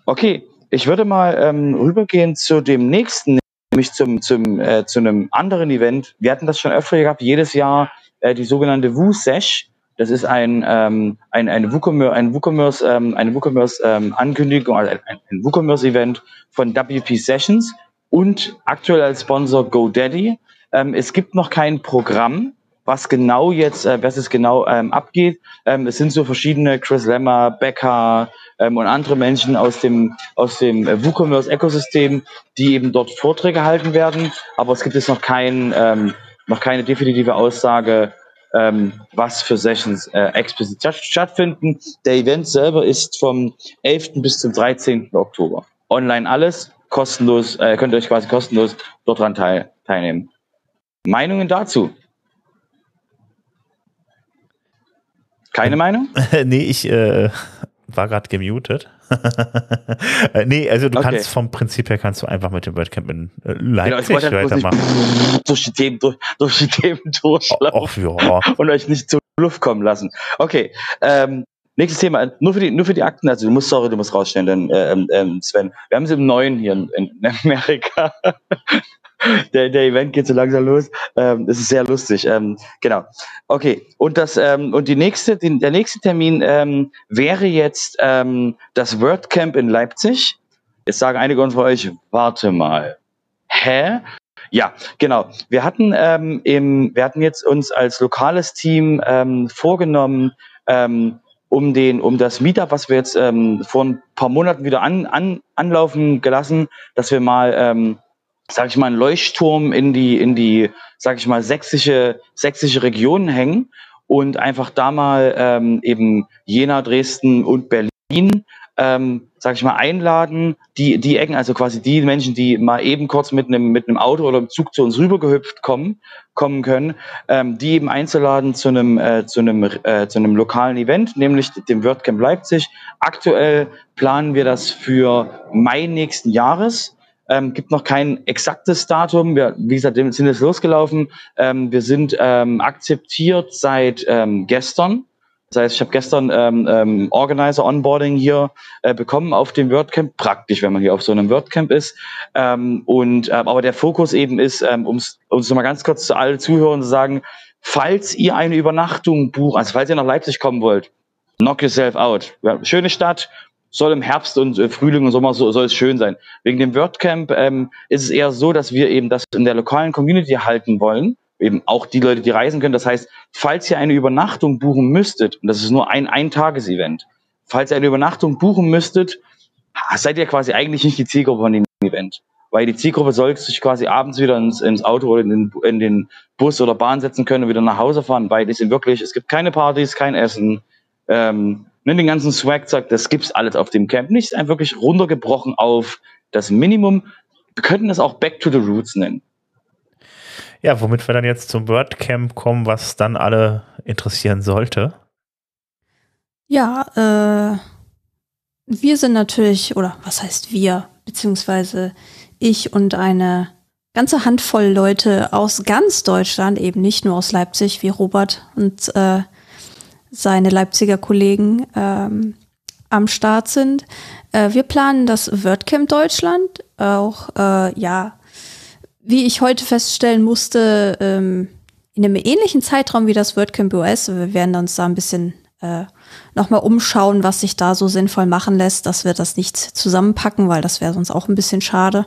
Okay, ich würde mal ähm, rübergehen zu dem nächsten, nämlich zum, zum, äh, zu einem anderen Event. Wir hatten das schon öfter gehabt, jedes Jahr äh, die sogenannte WooSesh. Das ist ein, ähm, ein, ein WooCommerce, ein WooCommerce, ähm, eine WooCommerce ähm, Ankündigung, also ein, ein WooCommerce Event von WP Sessions und aktuell als Sponsor GoDaddy. Ähm, es gibt noch kein Programm, was genau jetzt, äh, was es genau ähm, abgeht. Ähm, es sind so verschiedene Chris Lemmer, Becker ähm, und andere Menschen aus dem aus dem äh, WooCommerce-Ökosystem, die eben dort Vorträge halten werden. Aber es gibt jetzt noch kein ähm, noch keine definitive Aussage, ähm, was für Sessions äh, explizit stattfinden. Der Event selber ist vom 11. bis zum 13. Oktober. Online alles, kostenlos, äh, könnt ihr euch quasi kostenlos dort dran teil, teilnehmen. Meinungen dazu? Keine Meinung? nee, ich äh, war gerade gemutet. Äh, nee, also du okay. kannst vom Prinzip her kannst du einfach mit dem WordCamp in äh, Leipzig genau, weitermachen. Durch die Themen, durch, durch die Themen durchlaufen ja. und euch nicht zur Luft kommen lassen. Okay, ähm, nächstes Thema, nur für die, nur für die Akten, also du musst, sorry, du musst rausstellen, denn, äh, ähm, ähm, Sven, wir haben sie im Neuen hier in, in Amerika der, der Event geht so langsam los. Ähm, das ist sehr lustig. Ähm, genau. Okay. Und das ähm, und die nächste, die, der nächste Termin ähm, wäre jetzt ähm, das WordCamp in Leipzig. Jetzt sagen einige von euch, warte mal. Hä? Ja, genau. Wir hatten ähm, im, wir hatten jetzt uns als lokales Team ähm, vorgenommen, ähm, um den, um das Meetup, was wir jetzt ähm, vor ein paar Monaten wieder an, an, anlaufen gelassen, dass wir mal ähm, sag ich mal, einen Leuchtturm in die, in die, sag ich mal, sächsische, sächsische Region hängen und einfach da mal ähm, eben Jena, Dresden und Berlin, ähm, sag ich mal, einladen, die, die Ecken, also quasi die Menschen, die mal eben kurz mit einem, mit einem Auto oder einem Zug zu uns rübergehüpft kommen, kommen können, ähm, die eben einzuladen zu einem, äh, zu einem, äh, zu einem lokalen Event, nämlich dem WordCamp Leipzig. Aktuell planen wir das für Mai nächsten Jahres. Ähm, gibt noch kein exaktes Datum. Wir, wie gesagt, sind jetzt losgelaufen. Ähm, wir sind ähm, akzeptiert seit ähm, gestern. Das heißt, ich habe gestern ähm, ähm, Organizer Onboarding hier äh, bekommen auf dem WordCamp. Praktisch, wenn man hier auf so einem WordCamp ist. Ähm, und äh, aber der Fokus eben ist, ähm, um es nochmal ganz kurz zu allen Zuhörern zu sagen, falls ihr eine Übernachtung bucht, also falls ihr nach Leipzig kommen wollt, knock yourself out. Schöne Stadt, soll im Herbst und äh, Frühling und Sommer so, soll es schön sein. Wegen dem WordCamp ähm, ist es eher so, dass wir eben das in der lokalen Community halten wollen. Eben auch die Leute, die reisen können. Das heißt, falls ihr eine Übernachtung buchen müsstet, und das ist nur ein Eintages-Event, falls ihr eine Übernachtung buchen müsstet, seid ihr quasi eigentlich nicht die Zielgruppe von dem Event. Weil die Zielgruppe sollte sich quasi abends wieder ins, ins Auto oder in den, in den Bus oder Bahn setzen können und wieder nach Hause fahren, weil sind wirklich, es gibt keine Partys, kein Essen, ähm, ne, den ganzen Swag-Zeug, das gibt's alles auf dem Camp nicht. Ist einfach wirklich runtergebrochen auf das Minimum. Wir könnten das auch Back to the Roots nennen. Ja, womit wir dann jetzt zum WordCamp kommen, was dann alle interessieren sollte. Ja, äh, wir sind natürlich, oder was heißt wir, beziehungsweise ich und eine ganze Handvoll Leute aus ganz Deutschland, eben nicht nur aus Leipzig wie Robert und äh, seine Leipziger Kollegen ähm, am Start sind. Äh, wir planen das WordCamp Deutschland auch, äh, ja, wie ich heute feststellen musste, ähm, in einem ähnlichen Zeitraum wie das WordCamp US. Wir werden uns da ein bisschen äh, nochmal umschauen, was sich da so sinnvoll machen lässt, dass wir das nicht zusammenpacken, weil das wäre sonst auch ein bisschen schade.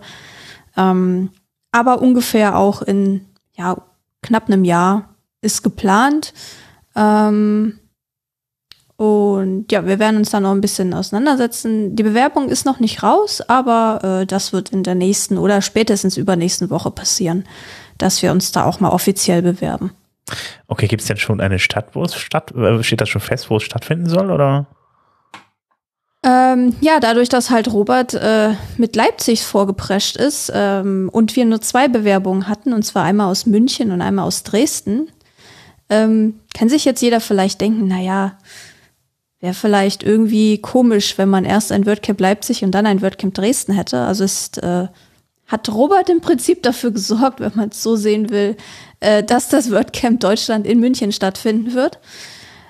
Ähm, aber ungefähr auch in ja, knapp einem Jahr ist geplant. Ähm, und ja, wir werden uns dann noch ein bisschen auseinandersetzen. Die Bewerbung ist noch nicht raus, aber äh, das wird in der nächsten oder spätestens übernächsten Woche passieren, dass wir uns da auch mal offiziell bewerben. Okay, gibt es denn schon eine Stadt, wo es statt, äh, steht das schon fest, wo es stattfinden soll, oder? Ähm, ja, dadurch, dass halt Robert äh, mit Leipzig vorgeprescht ist ähm, und wir nur zwei Bewerbungen hatten, und zwar einmal aus München und einmal aus Dresden, ähm, kann sich jetzt jeder vielleicht denken, naja, wäre vielleicht irgendwie komisch, wenn man erst ein WordCamp Leipzig und dann ein WordCamp Dresden hätte. Also ist, äh, hat Robert im Prinzip dafür gesorgt, wenn man es so sehen will, äh, dass das WordCamp Deutschland in München stattfinden wird.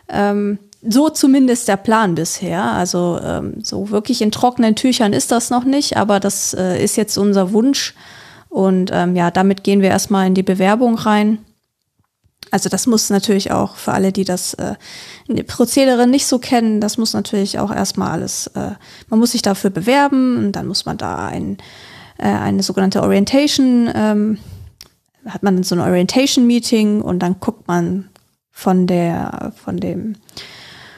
Ähm, so zumindest der Plan bisher. Also ähm, so wirklich in trockenen Tüchern ist das noch nicht, aber das äh, ist jetzt unser Wunsch. Und ähm, ja, damit gehen wir erstmal in die Bewerbung rein. Also das muss natürlich auch für alle, die das äh, Prozedere nicht so kennen, das muss natürlich auch erstmal alles, äh, man muss sich dafür bewerben und dann muss man da ein, äh, eine sogenannte Orientation, ähm, hat man so ein Orientation-Meeting und dann guckt man von der, von dem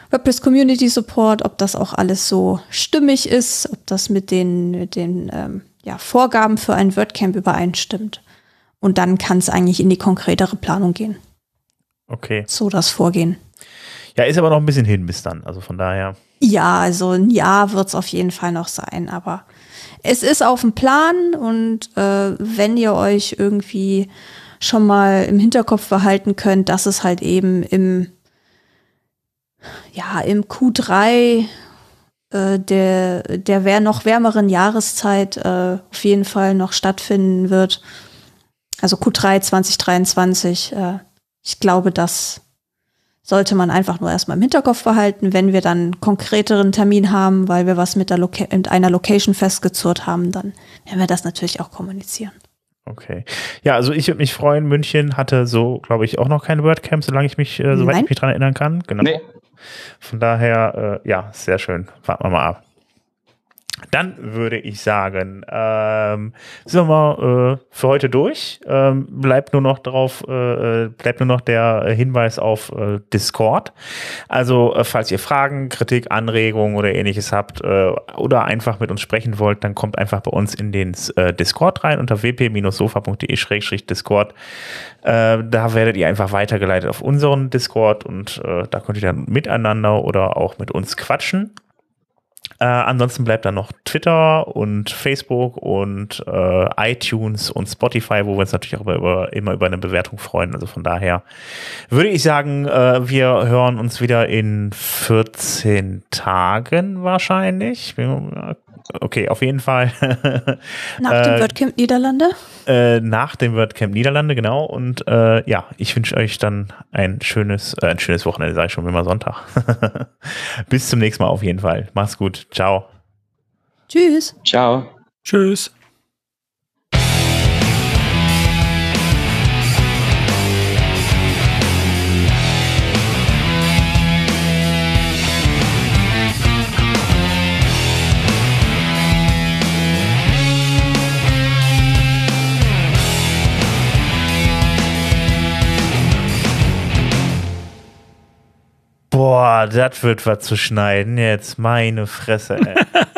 WordPress Community Support, ob das auch alles so stimmig ist, ob das mit den, mit den ähm, ja, Vorgaben für ein WordCamp übereinstimmt. Und dann kann es eigentlich in die konkretere Planung gehen. Okay. So das Vorgehen. Ja, ist aber noch ein bisschen hin bis dann. Also von daher. Ja, also ein Jahr wird es auf jeden Fall noch sein, aber es ist auf dem Plan und äh, wenn ihr euch irgendwie schon mal im Hinterkopf behalten könnt, dass es halt eben im ja, im Q3 äh, der, der wär noch wärmeren Jahreszeit äh, auf jeden Fall noch stattfinden wird. Also Q3 2023. Äh, ich glaube, das sollte man einfach nur erstmal im Hinterkopf behalten, wenn wir dann konkreteren Termin haben, weil wir was mit, der Loca mit einer Location festgezurrt haben, dann werden wir das natürlich auch kommunizieren. Okay. Ja, also ich würde mich freuen. München hatte so, glaube ich, auch noch kein WordCamp, solange ich mich, äh, soweit Nein. ich mich dran erinnern kann. Genau. Nee. Von daher, äh, ja, sehr schön. Warten wir mal ab. Dann würde ich sagen, ähm, sind wir äh, für heute durch. Ähm, bleibt nur noch drauf, äh, bleibt nur noch der Hinweis auf äh, Discord. Also, äh, falls ihr Fragen, Kritik, Anregungen oder ähnliches habt äh, oder einfach mit uns sprechen wollt, dann kommt einfach bei uns in den äh, Discord rein unter wp-sofa.de-discord. Äh, da werdet ihr einfach weitergeleitet auf unseren Discord und äh, da könnt ihr dann miteinander oder auch mit uns quatschen. Äh, ansonsten bleibt dann noch Twitter und Facebook und äh, iTunes und Spotify, wo wir uns natürlich auch über, immer über eine Bewertung freuen. Also von daher würde ich sagen, äh, wir hören uns wieder in 14 Tagen wahrscheinlich. Okay, auf jeden Fall. Nach dem Äh, WordCamp Niederlande? Äh, nach dem WordCamp Niederlande, genau. Und äh, ja, ich wünsche euch dann ein schönes, äh, ein schönes Wochenende, sage ich schon, immer Sonntag. Bis zum nächsten Mal auf jeden Fall. Mach's gut. Ciao. Tschüss. Ciao. Tschüss. Boah, das wird was zu schneiden jetzt. Meine Fresse, ey.